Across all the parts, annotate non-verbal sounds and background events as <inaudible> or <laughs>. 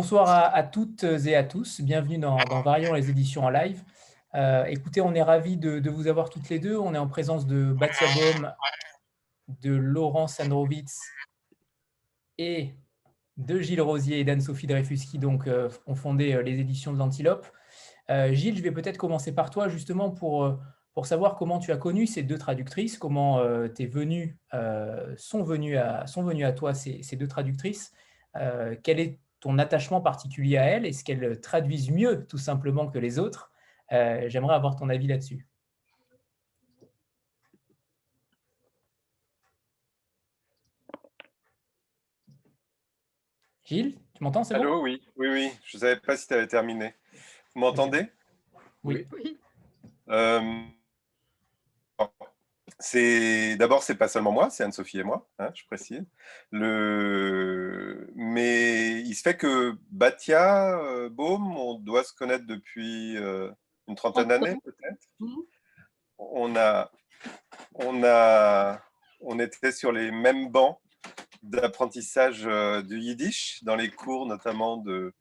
bonsoir à, toutes et à tous. Bienvenue dans, Variant les éditions en live. Euh, écoutez, on est ravis de, vous avoir toutes les deux. On est en présence de Batia Baum, de Laurent Sandrovitz et de Gilles Rosier et d'Anne-Sophie Dreyfus qui donc euh, ont fondé euh, les éditions de l'Antilope. Gilles, je vais peut-être commencer par toi justement pour, pour savoir comment tu as connu ces deux traductrices, comment tes venues, sont, venues à, sont venues à toi ces, ces deux traductrices. quel est ton attachement particulier à elles Est-ce qu'elles traduisent mieux tout simplement que les autres euh, J'aimerais avoir ton avis là-dessus. Gilles, tu m'entends Allô, oui, oui, oui. Je ne savais pas si tu avais terminé. Vous m'entendez? Oui. oui. Euh, c'est d'abord, c'est pas seulement moi, c'est Anne-Sophie et moi, hein, je précise. Le... Mais il se fait que Batia, euh, Baume, on doit se connaître depuis euh, une trentaine d'années peut-être. Mhm. On a, on a, on était sur les mêmes bancs d'apprentissage euh, du yiddish dans les cours notamment de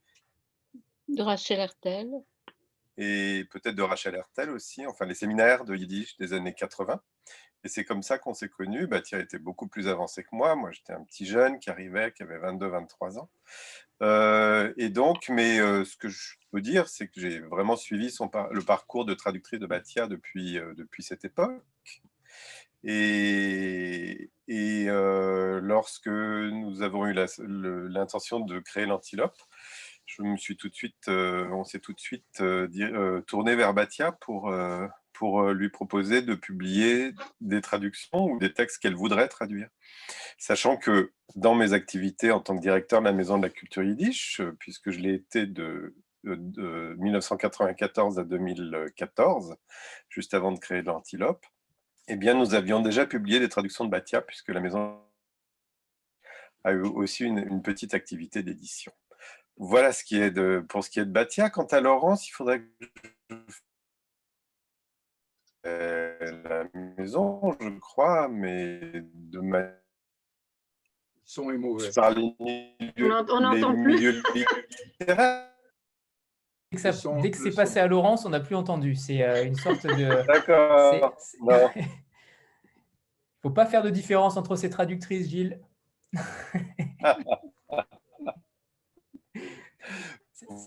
de Rachel Hertel et peut-être de Rachel Hertel aussi, enfin les séminaires de yiddish des années 80. Et c'est comme ça qu'on s'est connus. Batia était beaucoup plus avancé que moi. Moi, j'étais un petit jeune qui arrivait, qui avait 22-23 ans. Euh, et donc, mais euh, ce que je peux dire, c'est que j'ai vraiment suivi le parcours de traductrice de Batia depuis, euh, depuis cette époque. Et, et lorsque nous avons eu l'intention de créer l'Antilope, je me suis tout de suite, on s'est tout de suite tourné vers Batia pour pour euh, lui proposer de publier des traductions ou des textes qu'elle voudrait traduire. Sachant que dans mes activités en tant que directeur de la Maison de la Culture Yiddish, euh, puisque je l'ai été de, 1994 à 2014, juste avant de créer l'Antilope, eh bien, nous avions déjà publié des traductions de Batia, puisque la Maison a eu aussi une, petite activité d'édition. Voilà pour ce qui est de Batia. Quant à Laurence, il faudrait que je la maison, je crois, mais de ma... son est mauvais. on n'entend plus. <laughs> Dès que, c'est passé à Laurence, on n'a plus entendu. C'est euh, une sorte de. <laughs> D'accord. Il ne <laughs> faut pas faire de différence entre ces traductrices, Gilles.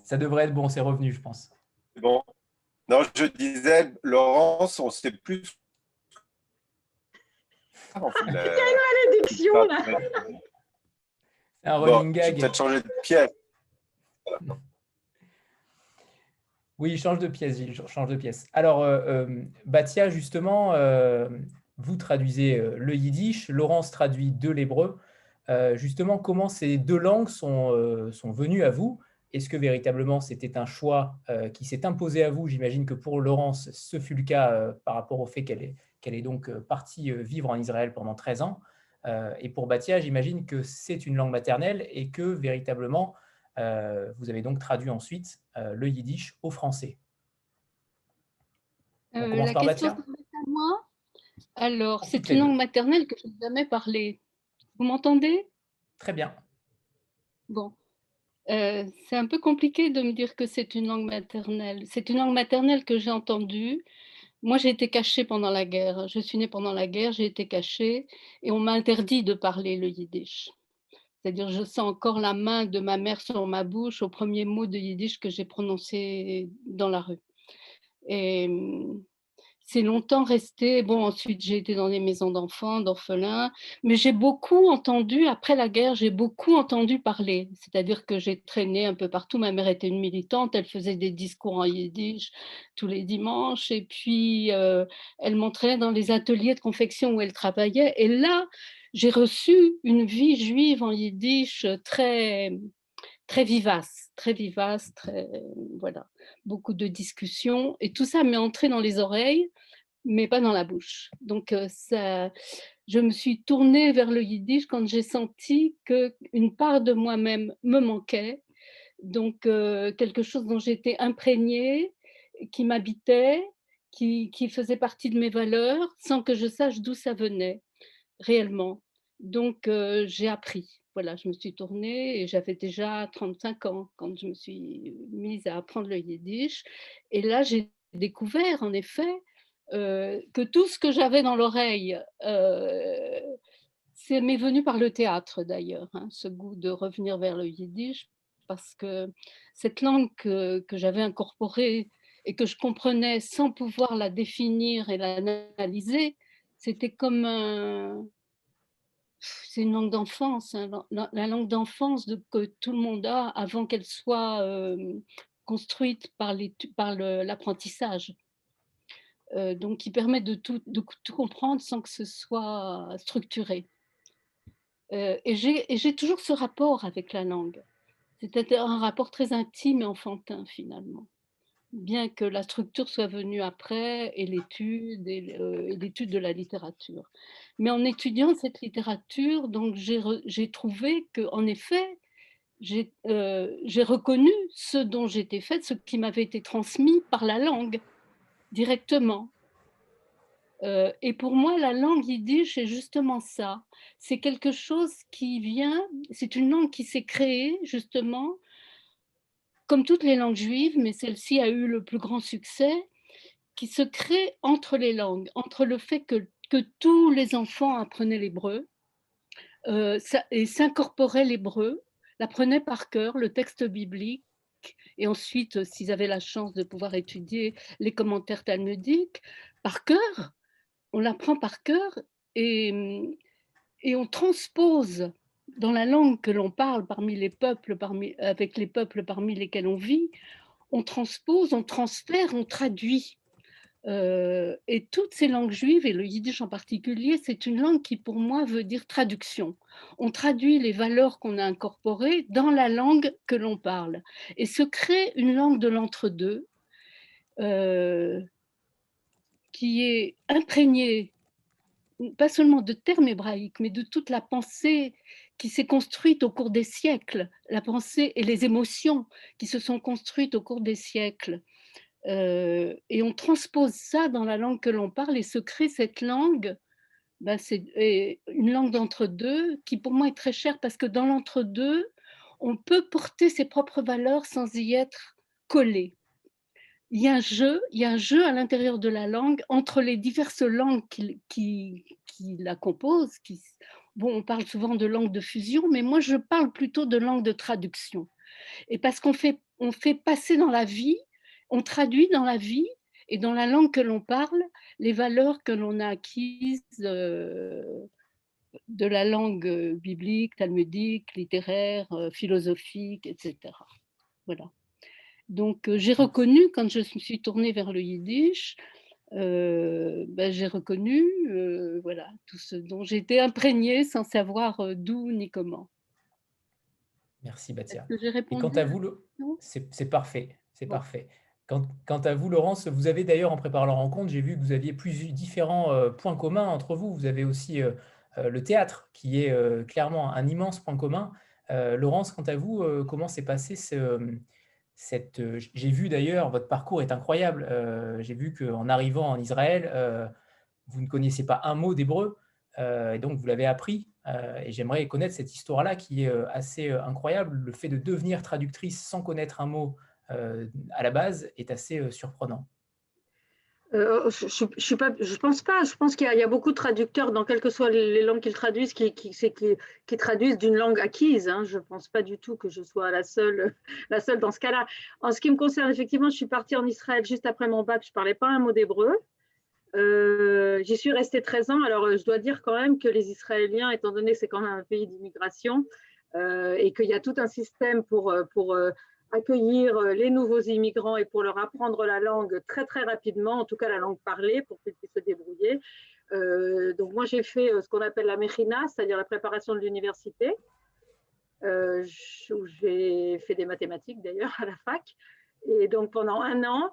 Ça devrait être bon, c'est revenu, je pense. Bon. Non, je disais, Laurence, on sait plus. Il y a une malédiction là. C'est un running gag. Peut-être changer de pièce. Oui, change de pièce, Gilles, change de pièce. Alors, euh, euh, Batia, justement, euh, vous traduisez le yiddish, Laurence traduit de l'hébreu. justement, comment ces deux langues sont, sont venues à vous est-ce que véritablement c'était un choix euh, qui s'est imposé à vous? J'imagine que pour Laurence, ce fut le cas euh, par rapport au fait qu'elle est, qu'elle est donc euh, partie vivre en Israël pendant 13 ans. et pour Batia, j'imagine que c'est une langue maternelle et que véritablement, vous avez donc traduit ensuite le yiddish au français. On commence par Batia. Moi Alors, c'est une langue maternelle que je n'ai jamais parlé. Vous m'entendez? Très bien. Bon, euh, c'est un peu compliqué de me dire que c'est une langue maternelle. C'est une langue maternelle que j'ai entendue. Moi, j'ai été cachée pendant la guerre. Je suis née pendant la guerre, j'ai été cachée et on m'a interdit de parler le yiddish. C'est-à-dire, je sens encore la main de ma mère sur ma bouche au premier mot de yiddish que j'ai prononcé dans la rue. Et c'est longtemps resté. Bon, ensuite, j'ai été dans des maisons d'enfants, d'orphelins, mais j'ai beaucoup entendu, après la guerre, j'ai beaucoup entendu parler. C'est-à-dire que j'ai traîné un peu partout. Ma mère était une militante, elle faisait des discours en yiddish tous les dimanches, et puis euh, elle m'entraînait dans les ateliers de confection où elle travaillait. Et là, j'ai reçu une vie juive en yiddish très très vivace, très vivace, très voilà, beaucoup de discussions et tout ça m'est entré dans les oreilles, mais pas dans la bouche. Donc euh, ça, je me suis tournée vers le yiddish quand j'ai senti que une part de moi-même me manquait, donc euh, quelque chose dont j'étais imprégnée, qui m'habitait, qui, qui faisait partie de mes valeurs, sans que je sache d'où ça venait réellement. Donc euh, j'ai appris voilà, je me suis tournée et j'avais déjà 35 ans quand je me suis mise à apprendre le yiddish. Et là, j'ai découvert en effet euh, que tout ce que j'avais dans l'oreille, euh, c'est m'est venu par le théâtre d'ailleurs, hein, ce goût de revenir vers le yiddish, parce que cette langue que, que j'avais incorporée et que je comprenais sans pouvoir la définir et l'analyser, c'était comme un, c'est une langue d'enfance, hein, la, langue d'enfance que tout le monde a avant qu'elle soit euh, construite par l'apprentissage. Euh, donc, qui permet de tout, comprendre sans que ce soit structuré. Euh, et j'ai toujours ce rapport avec la langue. C'est un rapport très intime et enfantin, finalement bien que la structure soit venue après et l'étude et, l'étude de la littérature. Mais en étudiant cette littérature, donc j'ai trouvé que en effet, j'ai reconnu ce dont j'étais faite, ce qui m'avait été transmis par la langue directement. et pour moi, la langue yiddish, c'est justement ça. C'est quelque chose qui vient, c'est une langue qui s'est créée justement comme toutes les langues juives, mais celle-ci a eu le plus grand succès, qui se crée entre les langues, entre le fait que, tous les enfants apprenaient l'hébreu euh, et s'incorporaient l'hébreu, l'apprenaient par cœur, le texte biblique, et ensuite, s'ils avaient la chance de pouvoir étudier les commentaires talmudiques, par cœur, on l'apprend par cœur et, et on transpose dans la langue que l'on parle parmi les peuples, parmi, avec les peuples parmi lesquels on vit, on transpose, on transfère, on traduit. Euh, et toutes ces langues juives, et le yiddish en particulier, c'est une langue qui pour moi veut dire traduction. On traduit les valeurs qu'on a incorporées dans la langue que l'on parle. Et se crée une langue de l'entre-deux euh, qui est imprégnée pas seulement de termes hébraïques, mais de toute la pensée qui s'est construite au cours des siècles, la pensée et les émotions qui se sont construites au cours des siècles. Euh, et on transpose ça dans la langue que l'on parle et se crée cette langue. Ben c'est une langue d'entre-deux qui pour moi est très chère parce que dans l'entre-deux, on peut porter ses propres valeurs sans y être collé. Il y a un jeu, il y a un jeu à l'intérieur de la langue entre les diverses langues qui, qui, qui la composent, qui, Bon, on parle souvent de langue de fusion, mais moi je parle plutôt de langue de traduction. Et parce qu'on fait, on fait passer dans la vie, on traduit dans la vie et dans la langue que l'on parle les valeurs que l'on a acquises euh, de la langue biblique, talmudique, littéraire, euh, philosophique, etc. Voilà. Donc euh, j'ai reconnu quand je me suis tournée vers le yiddish euh, ben, j'ai reconnu euh, voilà, tout ce dont j'étais imprégnée sans savoir d'où ni comment. Merci Batia. Et quant à vous, le... c'est parfait, c'est parfait. Quant, quant, à vous, Laurence, vous avez d'ailleurs en préparant la rencontre, j'ai vu que vous aviez plus différents points communs entre vous. Vous avez aussi le théâtre, qui est clairement un immense point commun. Laurence, quant à vous, comment s'est passé ce, euh, j'ai vu d'ailleurs, votre parcours est incroyable. Euh, j'ai vu qu'en arrivant en Israël, euh, vous ne connaissiez pas un mot d'hébreu, et donc vous l'avez appris. et j'aimerais connaître cette histoire-là qui est assez incroyable. Le fait de devenir traductrice sans connaître un mot à la base est assez surprenant. Euh, je je pense pas. Je pense qu'il y, a beaucoup de traducteurs dans quelles que soient les langues qu'ils traduisent, qui, traduisent d'une langue acquise. Hein. Je ne pense pas du tout que je sois la seule, <laughs> la seule dans ce cas-là. En ce qui me concerne, effectivement, je suis partie en Israël juste après mon bac. Je ne parlais pas un mot d'hébreu. Euh, J'y suis restée 13 ans. Alors, je dois dire quand même que les Israéliens, étant donné que c'est quand même un pays d'immigration, euh, et qu'il y a tout un système pour accueillir euh, les nouveaux immigrants et pour leur apprendre la langue très très rapidement, en tout cas la langue parlée, pour qu'ils puissent se débrouiller. Euh, donc moi j'ai fait euh, ce qu'on appelle la mechina, c'est-à-dire la préparation de l'université, où j'ai fait des mathématiques d'ailleurs à la fac. Et donc pendant un an,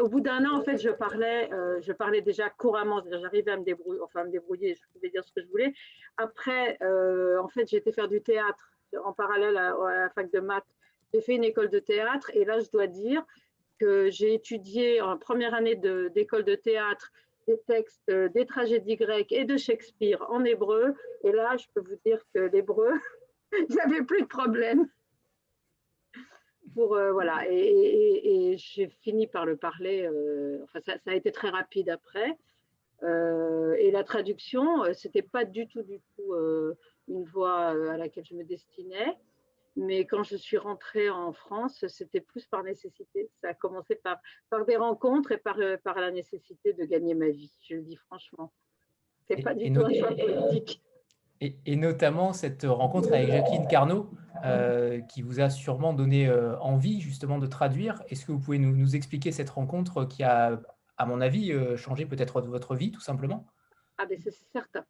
au bout d'un an en fait je parlais, je parlais déjà couramment, j'arrivais à me débrouiller, enfin à me débrouiller, je pouvais dire ce que je voulais. Après, en fait j'ai été faire du théâtre en parallèle à la fac de maths j'ai fait une école de théâtre et là, je dois dire que j'ai étudié en première année d'école de, théâtre des textes des tragédies grecques et de Shakespeare en hébreu. Et là, je peux vous dire que l'hébreu, <laughs> avait plus de problème. Pour, euh, voilà, et, j'ai fini par le parler, euh, enfin ça, a été très rapide après. Euh, et la traduction, c'était pas du tout, du tout une voie à laquelle je me destinais. Mais quand je suis rentrée en France, c'était plus par nécessité. Ça a commencé par, par des rencontres et par, par la nécessité de gagner ma vie, je le dis franchement. C'est pas du tout un choix politique. Et, notamment cette rencontre avec Jacqueline Carnot, euh, qui vous a sûrement donné euh, envie justement de traduire. Est-ce que vous pouvez nous, nous, expliquer cette rencontre qui a, à mon avis, euh, changé peut-être votre vie tout simplement? Ah ben c'est certain.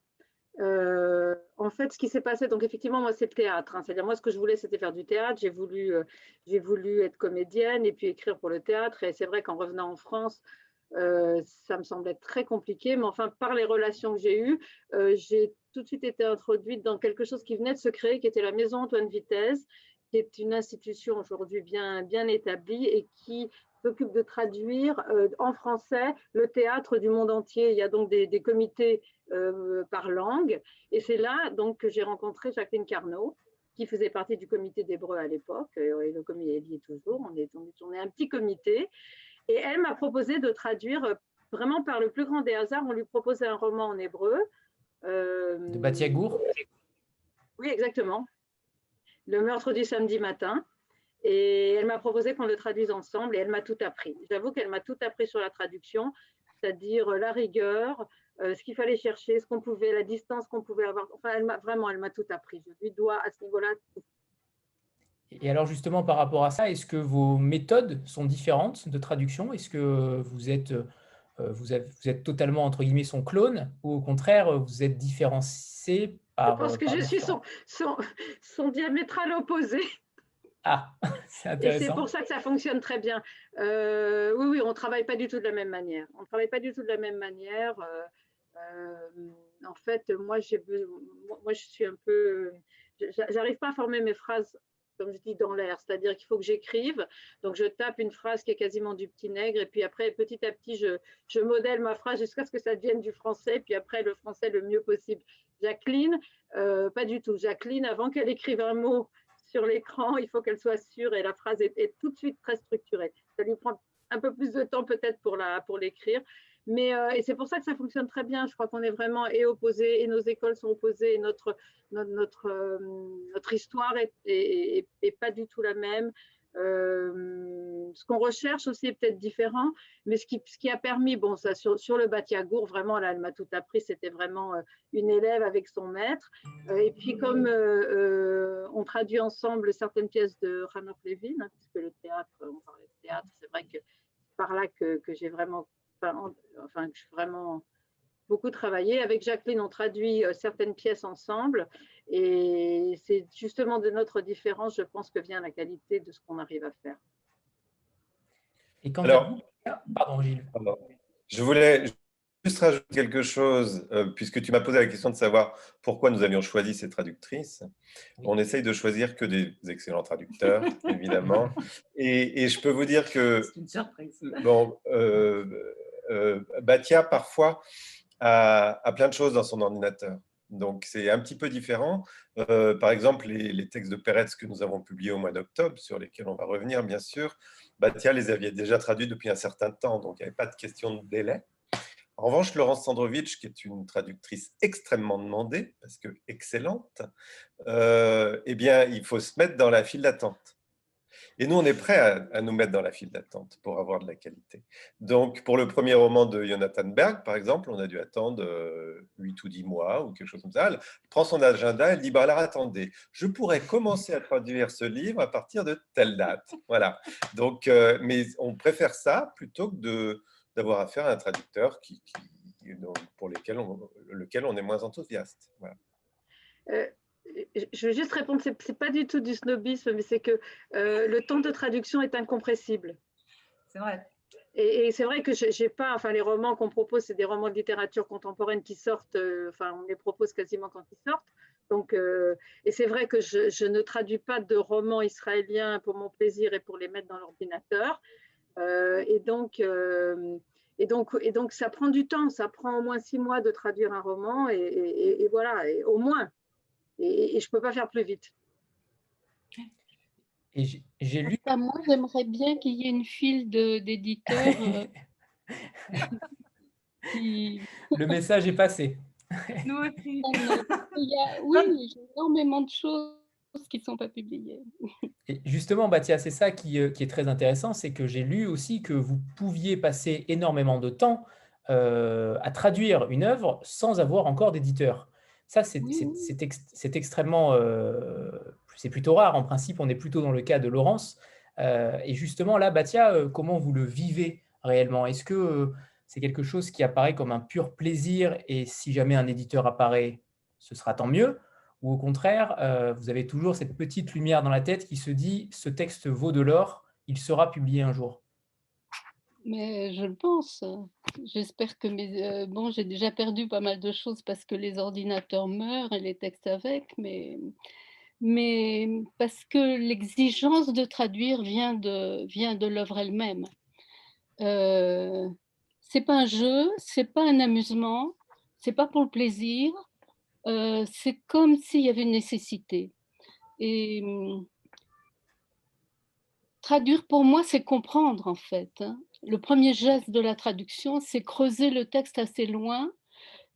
En fait, ce qui s'est passé, donc effectivement, moi, c'est le théâtre. Hein. C'est-à-dire, moi, ce que je voulais, c'était faire du théâtre. J'ai voulu, j'ai voulu être comédienne et puis écrire pour le théâtre. Et c'est vrai qu'en revenant en France, euh, ça me semblait très compliqué, mais enfin, par les relations que j'ai eues, euh, j'ai tout de suite été introduite dans quelque chose qui venait de se créer, qui était la Maison Antoine Vitesse, qui est une institution aujourd'hui bien, bien établie et qui s'occupe de traduire euh, en français le théâtre du monde entier. Il y a donc des, comités par langue, et c'est là donc que j'ai rencontré Jacqueline Carnot, qui faisait partie du comité d'Hébreu à l'époque, et le comité est toujours, on est, on est un petit comité, et elle m'a proposé de traduire euh, vraiment par le plus grand des hasards. On lui proposait un roman en hébreu. Euh, de Batiagour Oui, exactement. Le meurtre du samedi matin. Et elle m'a proposé qu'on le traduise ensemble et elle m'a tout appris. J'avoue qu'elle m'a tout appris sur la traduction, c'est-à-dire la rigueur, euh, ce qu'il fallait chercher, ce qu'on pouvait, la distance qu'on pouvait avoir. Enfin, elle vraiment, elle m'a tout appris. Je lui dois à ce niveau-là tout. Et alors justement, par rapport à ça, est-ce que vos méthodes sont différentes de traduction? Est-ce que vous êtes, euh, vous, vous êtes totalement, entre guillemets, son clone Ou au contraire, vous êtes différencié par... Je pense que je suis son, son, diamétral opposé. Ah, <laughs> c'est intéressant. Et c'est pour ça que ça fonctionne très bien. Euh, oui, oui, on ne travaille pas du tout de la même manière. On ne travaille pas du tout de la même manière. Euh, en fait, moi, moi, je suis un peu... J'arrive pas à former mes phrases comme je dis, dans l'air. C'est-à-dire qu'il faut que j'écrive. Donc, je tape une phrase qui est quasiment du petit nègre. Et puis après, petit à petit, je, je modèle ma phrase jusqu'à ce que ça devienne du français. Puis après, le français le mieux possible. Jacqueline, euh, pas du tout. Jacqueline, avant qu'elle écrive un mot l'écran, il faut qu'elle soit sûre et la phrase est, est, tout de suite très structurée. Ça lui prend un peu plus de temps peut-être pour l'écrire. Pour mais, euh, et c'est pour ça que ça fonctionne très bien. Je crois qu'on est vraiment et opposés, et nos écoles sont opposées, et notre, notre, notre, euh, notre histoire est, pas du tout la même. Euh, ce qu'on recherche aussi est peut-être différent, mais ce qui, ce qui a permis, bon, ça, sur, sur le Batiagour, vraiment, là, elle m'a tout appris, c'était vraiment une élève avec son maître. et puis, comme on traduit ensemble certaines pièces de Ranulph Levin, hein, puisque le théâtre, on parlait de théâtre, c'est vrai que par là que, que j'ai vraiment enfin, je suis vraiment beaucoup travaillé. Avec Jacqueline, on traduit euh, certaines pièces ensemble et c'est justement de notre différence, je pense, que vient la qualité de ce qu'on arrive à faire. Et quand Alors, pardon Gilles. Je voulais juste rajouter quelque chose, euh, puisque tu m'as posé la question de savoir pourquoi nous avions choisi ces traductrices. On essaye de choisir que des excellents traducteurs, <laughs> évidemment. Et, et, je peux vous dire que... C'est une surprise. Bon, euh, euh, Batia, parfois, a, plein de choses dans son ordinateur. Donc, c'est un petit peu différent. Euh, par exemple, les, textes de Peretz que nous avons publiés au mois d'octobre, sur lesquels on va revenir, bien sûr, Batia les avait déjà traduits depuis un certain temps, donc il n'y avait pas de question de délai. En revanche, Laurence Sandrovitch, qui est une traductrice extrêmement demandée, parce que excellente, euh, eh bien, il faut se mettre dans la file d'attente. Et nous, on est prêt à, nous mettre dans la file d'attente pour avoir de la qualité. Donc, pour le premier roman de Jonathan Berg, par exemple, on a dû attendre 8 euh, ou 10 mois ou quelque chose comme ça. Elle prend son agenda, elle dit bah, alors attendez, je pourrais commencer à traduire ce livre à partir de telle date. Voilà. Donc, euh, mais on préfère ça plutôt que d'avoir affaire à un traducteur pour lequel on est moins enthousiaste. Voilà. Euh, je veux juste répondre, ce n'est pas du tout du snobisme, mais c'est que euh, le temps de traduction est incompressible. C'est vrai. Et, c'est vrai que j'ai pas, enfin les romans qu'on propose, c'est des romans de littérature contemporaine qui sortent, euh, enfin on les propose quasiment quand ils sortent. Donc, euh, et c'est vrai que je, je, ne traduis pas de romans israéliens pour mon plaisir et pour les mettre dans l'ordinateur. et donc, et donc, et donc, ça prend du temps, ça prend au moins six mois de traduire un roman, et, et voilà, au moins et, je ne peux pas faire plus vite. Et j'ai lu. moi, j'aimerais bien qu'il y ait une file d'éditeurs. Euh, <laughs> Le message est passé. Nous aussi. <laughs> Il y a, oui, il y a énormément de choses qui ne sont pas publiées. Et justement, Batia, c'est ça qui, euh, qui, est très intéressant, c'est que j'ai lu aussi que vous pouviez passer énormément de temps euh, à traduire une œuvre sans avoir encore d'éditeur. Ça, c'est extrêmement, euh, c'est plutôt rare. En principe, on est plutôt dans le cas de Laurence. et justement, là, Batia, comment vous le vivez réellement? Est-ce que c'est quelque chose qui apparaît comme un pur plaisir et si jamais un éditeur apparaît, ce sera tant mieux? Ou au contraire, euh, vous avez toujours cette petite lumière dans la tête qui se dit ce texte vaut de l'or, il sera publié un jour? Mais je le pense. J'espère que mes. Euh, bon, j'ai déjà perdu pas mal de choses parce que les ordinateurs meurent et les textes avec, mais, mais parce que l'exigence de traduire vient de, vient de l'œuvre elle-même. Euh, c'est pas un jeu, c'est pas un amusement, c'est pas pour le plaisir. Euh, c'est comme s'il y avait une nécessité. Et hum, traduire pour moi, c'est comprendre en fait. Le premier geste de la traduction, c'est creuser le texte assez loin.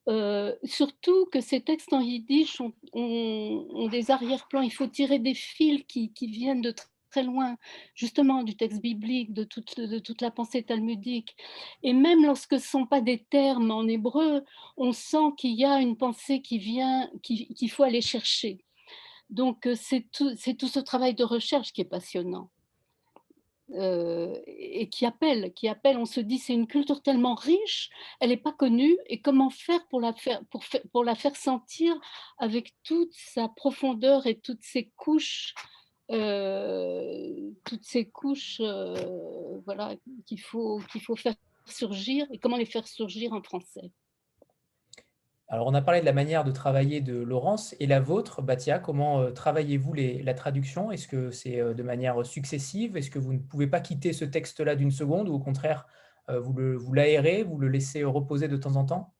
Euh, surtout que ces textes en yiddish ont, des arrière-plans. Il faut tirer des fils qui, viennent de très loin, justement, du texte biblique, de toute, de toute la pensée talmudique. Et même lorsque ce ne sont pas des termes en hébreu, on sent qu'il y a une pensée qui vient, qu'il faut aller chercher. Donc, euh, c'est tout, tout, ce travail de recherche qui est passionnant. Euh, et qui appelle, qui appelle, on se dit c'est une culture tellement riche, elle n'est pas connue, et comment faire pour la faire, sentir avec toute sa profondeur et toutes ses couches euh, toutes ces couches euh, voilà, qu'il faut, qu'il faut faire surgir et comment les faire surgir en français? Alors, on a parlé de la manière de travailler de Laurence et la vôtre, Batia. Comment euh, travaillez-vous la traduction? Est-ce que c'est de manière successive? Est-ce que vous ne pouvez pas quitter ce texte-là d'une seconde ou au contraire, vous, le, vous l'aérez, vous le laissez reposer de temps en temps?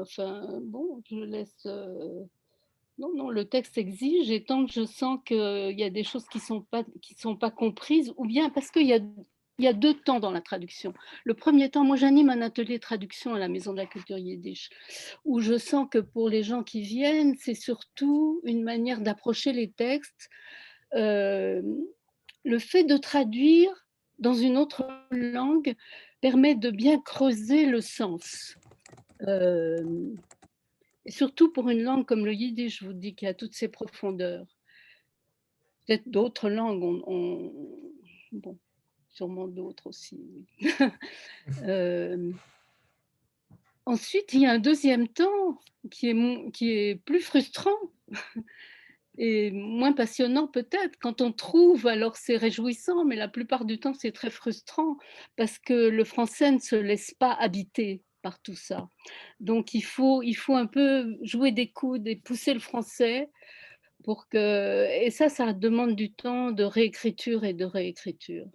Enfin, bon, je laisse. Non, non, le texte exige et tant que je sens qu'il y a des choses qui ne sont pas comprises, ou bien parce qu'il y a, il y a deux temps dans la traduction. Le premier temps, moi j'anime un atelier de traduction à la Maison de la Culture Yiddish, où je sens que pour les gens qui viennent, c'est surtout une manière d'approcher les textes. Euh, le fait de traduire dans une autre langue permet de bien creuser le sens. Euh, et surtout pour une langue comme le yiddish, je vous dis qu'il y a toutes ces profondeurs. Peut-être d'autres langues, on, bon, sûrement d'autres aussi. <laughs> Euh, ensuite, il y a un deuxième temps qui est, plus frustrant <laughs> et moins passionnant peut-être. Quand on trouve, alors c'est réjouissant, mais la plupart du temps, c'est très frustrant parce que le français ne se laisse pas habiter par tout ça. Donc il faut, il faut un peu jouer des coudes et pousser le français pour que... Et ça, ça demande du temps de réécriture et de réécriture.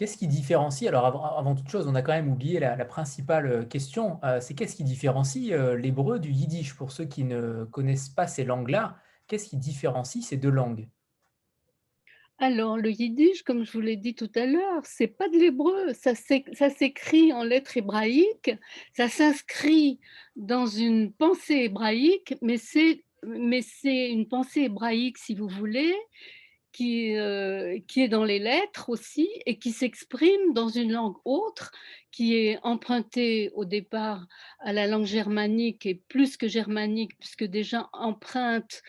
Qu'est-ce qui différencie, alors avant, toute chose, on a quand même oublié la, principale euh, question, euh, c'est qu'est-ce qui différencie euh, l'hébreu du yiddish? Pour ceux qui ne connaissent pas ces langues-là, qu'est-ce qui différencie ces deux langues? Alors, le yiddish, comme je vous l'ai dit tout à l'heure, c'est pas de l'hébreu, ça s'écrit en lettres hébraïques, ça s'inscrit dans une pensée hébraïque, mais c'est une pensée hébraïque, si vous voulez, qui, euh, qui est dans les lettres aussi et qui s'exprime dans une langue autre qui est empruntée au départ à la langue germanique et plus que germanique, puisque déjà empreinte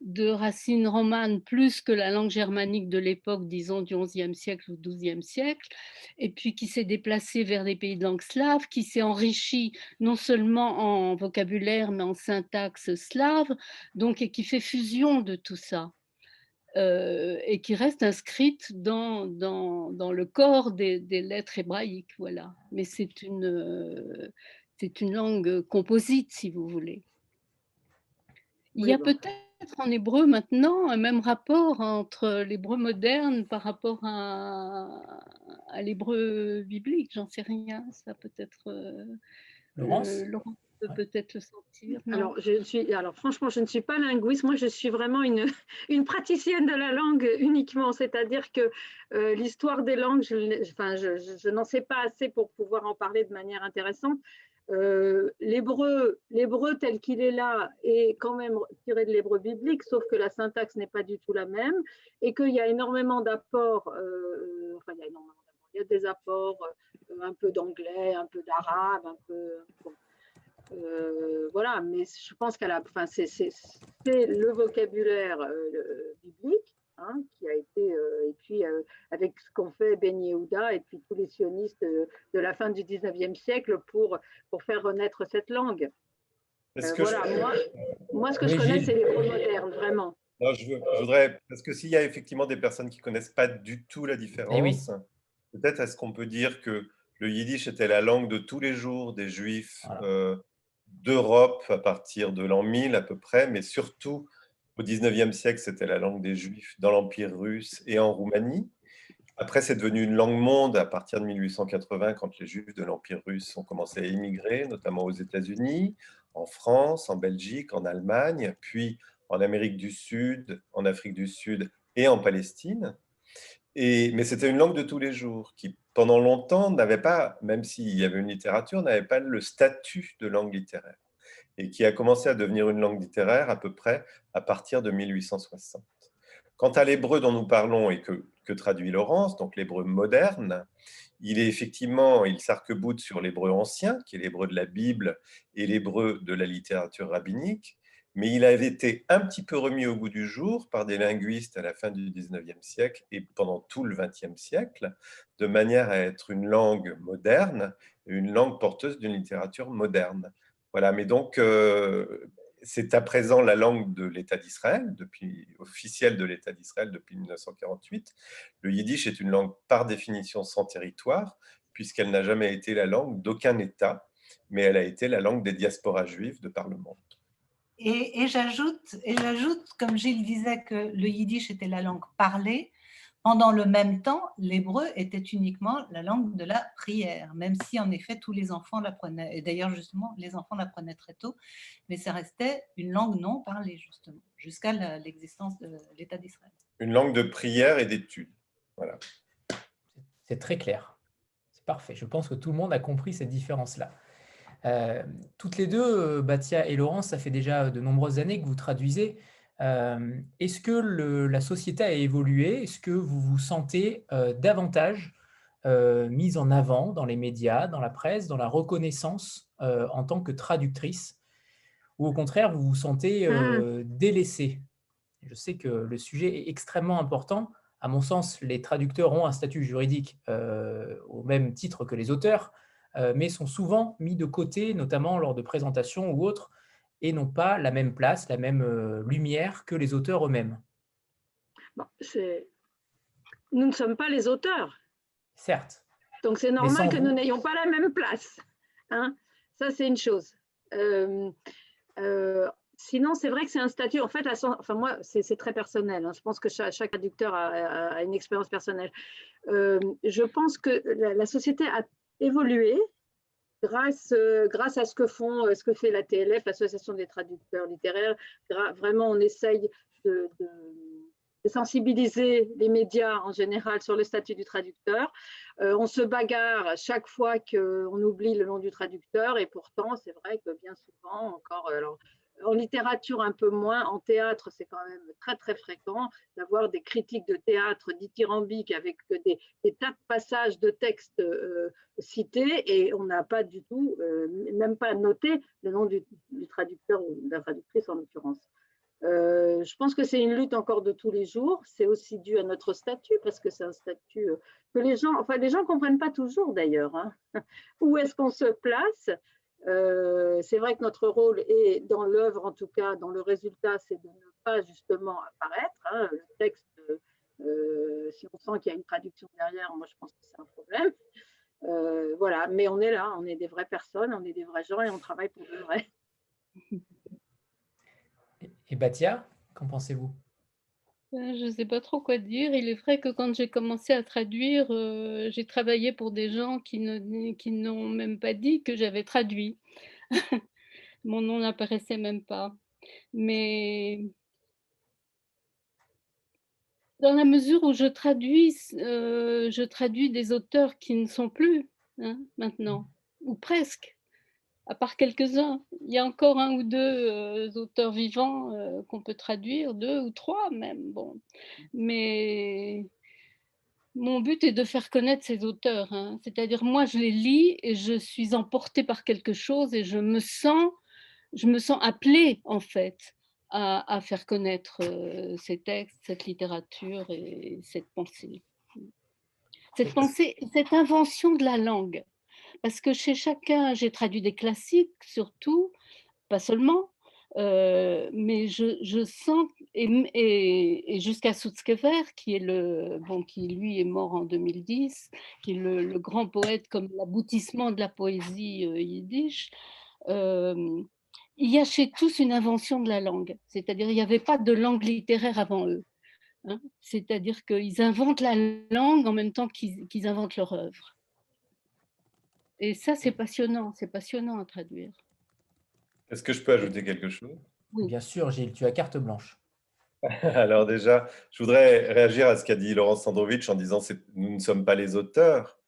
de racines romanes plus que la langue germanique de l'époque, disons du XIe siècle ou XIIe siècle, et puis qui s'est déplacée vers des pays de langue slave, qui s'est enrichi non seulement en vocabulaire, mais en syntaxe slave, donc et qui fait fusion de tout ça. Euh, et qui reste inscrite dans, dans, le corps des, lettres hébraïques. Voilà. Mais c'est une, euh, c'est une langue composite, si vous voulez. Il y a peut-être en hébreu maintenant un même rapport entre l'hébreu moderne par rapport à, l'hébreu biblique J'en sais rien, ça peut être. Euh, Laurence? Peut peut-être le sentir. Alors, je suis, alors, franchement, je ne suis pas linguiste. Moi, je suis vraiment une, <laughs> une praticienne de la langue uniquement. C'est-à-dire que euh, l'histoire des langues, je, enfin, je, je n'en sais pas assez pour pouvoir en parler de manière intéressante. Euh, l'hébreu, l'hébreu tel qu'il est là est quand même tiré de l'hébreu biblique, sauf que la syntaxe n'est pas du tout la même et qu'il y a énormément d'apports, euh, enfin il y a énormément d'apports, il y a des apports, un peu d'anglais, un peu d'arabe, un peu, voilà, mais je pense qu'à la, enfin c'est, le vocabulaire biblique Hein, qui a été, euh, et puis euh, avec ce qu'ont fait Ben Yehuda et puis tous les sionistes euh, de la fin du 19e siècle pour, pour faire renaître cette langue. voilà, moi, moi, ce que je connais, c'est les mots modernes, vraiment. je, voudrais, parce que s'il y a effectivement des personnes qui ne connaissent pas du tout la différence, peut-être est-ce qu'on peut dire que le yiddish était la langue de tous les jours des juifs d'Europe à partir de l'an 1000 à peu près, mais surtout au 19e siècle, c'était la langue des Juifs dans l'Empire russe et en Roumanie. Après, c'est devenu une langue monde à partir de 1880, quand les Juifs de l'Empire russe ont commencé à émigrer, notamment aux États-Unis, en France, en Belgique, en Allemagne, puis en Amérique du Sud, en Afrique du Sud et en Palestine. Et, mais c'était une langue de tous les jours qui, pendant longtemps, n'avait pas, même s'il y avait une littérature, n'avait pas le statut de langue littéraire et qui a commencé à devenir une langue littéraire à peu près à partir de 1860. Quant à l'hébreu dont nous parlons et que, que traduit Laurence, donc l'hébreu moderne, il est effectivement, il s'arc-boute sur l'hébreu ancien, qui est l'hébreu de la Bible et l'hébreu de la littérature rabbinique, mais il avait été un petit peu remis au goût du jour par des linguistes à la fin du 19e siècle et pendant tout le 20e siècle, de manière à être une langue moderne, une langue porteuse d'une littérature moderne. Voilà, mais donc, euh, c'est à présent la langue de l'État d'Israël, depuis officielle de l'État d'Israël depuis 1948. Le yiddish est une langue par définition sans territoire, puisqu'elle n'a jamais été la langue d'aucun État, mais elle a été la langue des diasporas juives de par le monde. Et, et j'ajoute, comme Gilles disait, que le yiddish était la langue parlée. Pendant le même temps, l'hébreu était uniquement la langue de la prière, même si en effet tous les enfants l'apprenaient. Et d'ailleurs, justement, les enfants l'apprenaient très tôt, mais ça restait une langue non parlée, justement, jusqu'à l'existence de l'État d'Israël. Une langue de prière et d'étude. Voilà. C'est très clair. C'est parfait. Je pense que tout le monde a compris cette différence-là. Euh, toutes les deux, Batia et Laurence, ça fait déjà de nombreuses années que vous traduisez. Euh, est-ce que la société a évolué? Est-ce que vous vous sentez euh, davantage euh, mise en avant dans les médias, dans la presse, dans la reconnaissance en tant que traductrice? Ou au contraire, vous vous sentez mmh. délaissée? Je sais que le sujet est extrêmement important. À mon sens, les traducteurs ont un statut juridique au même titre que les auteurs, mais sont souvent mis de côté, notamment lors de présentations ou autres, et n'ont pas la même place, la même euh, lumière que les auteurs eux-mêmes. nous ne sommes pas les auteurs. Certes. Donc c'est normal que nous n'ayons pas la même place. Hein Ça, c'est une chose. Euh, euh, sinon, c'est vrai que c'est un statut. En fait, enfin, moi, c'est très personnel. Hein. Je pense que chaque, chaque traducteur a, une expérience personnelle. je pense que la société a évolué grâce, euh, grâce à ce que font, euh, ce que fait la TLF, l'Association des traducteurs littéraires, vraiment on essaye de, sensibiliser les médias en général sur le statut du traducteur. Euh, on se bagarre chaque fois qu'on oublie le nom du traducteur et pourtant c'est vrai que bien souvent encore, en littérature, un peu moins. En théâtre, c'est quand même très, très fréquent d'avoir des critiques de théâtre dithyrambiques avec des, tas de passages de textes euh, cités et on n'a pas du tout, euh, même pas noté le nom du, traducteur ou de la traductrice en l'occurrence. Euh, je pense que c'est une lutte encore de tous les jours. C'est aussi dû à notre statut parce que c'est un statut que les gens, enfin les gens comprennent pas toujours d'ailleurs. Hein. <laughs> Où est-ce qu'on se place? Euh, c'est vrai que notre rôle est dans l'œuvre, en tout cas dans le résultat, c'est de ne pas justement apparaître. Hein. le texte, euh, si on sent qu'il y a une traduction derrière, moi je pense que c'est un problème. Euh, voilà, mais on est là, on est des vraies personnes, on est des vrais gens et on travaille pour de vrai. Et Batia, qu'en pensez-vous? Je ne sais pas trop quoi dire. Il est vrai que quand j'ai commencé à traduire, euh, j'ai travaillé pour des gens qui n'ont même pas dit que j'avais traduit. <laughs> Mon nom n'apparaissait même pas. Mais dans la mesure où je traduis, euh, je traduis des auteurs qui ne sont plus hein, maintenant, ou presque, à part quelques-uns. Il y a encore un ou deux euh, auteurs vivants euh, qu'on peut traduire, deux ou trois même. Bon. Mais mon but est de faire connaître ces auteurs. Hein. C'est-à-dire, moi, je les lis et je suis emportée par quelque chose et je me sens, je me sens appelée, en fait, à, faire connaître euh, ces textes, cette littérature et cette pensée. Cette pensée, cette invention de la langue. Parce que chez chacun, j'ai traduit des classiques surtout, pas seulement, euh, mais je, sens, et, jusqu'à Sutzkever, qui, est bon, qui lui est mort en 2010, qui est le, grand poète comme l'aboutissement de la poésie euh, yiddish, euh, il y a chez tous une invention de la langue. C'est-à-dire, il n'y avait pas de langue littéraire avant eux. Hein. C'est-à-dire qu'ils inventent la langue en même temps qu'ils inventent leur œuvre. Et ça, c'est passionnant, c'est passionnant à traduire. Est-ce que je peux ajouter quelque chose? Oui. Bien sûr, Gilles, tu as carte blanche. <laughs> Alors déjà, je voudrais réagir à ce qu'a dit Laurence Sandrovitch en disant que nous ne sommes pas les auteurs.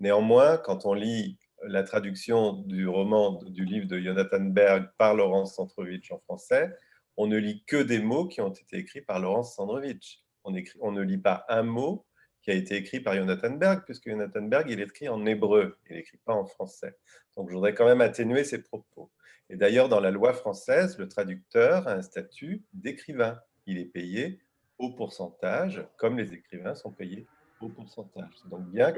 Néanmoins, quand on lit la traduction du roman, du livre de Jonathan Berg par Laurence Sandrovitch en français, on ne lit que des mots qui ont été écrits par Laurence Sandrovitch. On, on ne lit pas un mot qui a été écrit par Jonathan Berg, puisque Jonathan Berg, il écrit en hébreu, il n'écrit pas en français. Donc je voudrais quand même atténuer ses propos. Et d'ailleurs, dans la loi française, le traducteur a un statut d'écrivain. Il est payé au pourcentage, comme les écrivains sont payés au pourcentage. Donc bien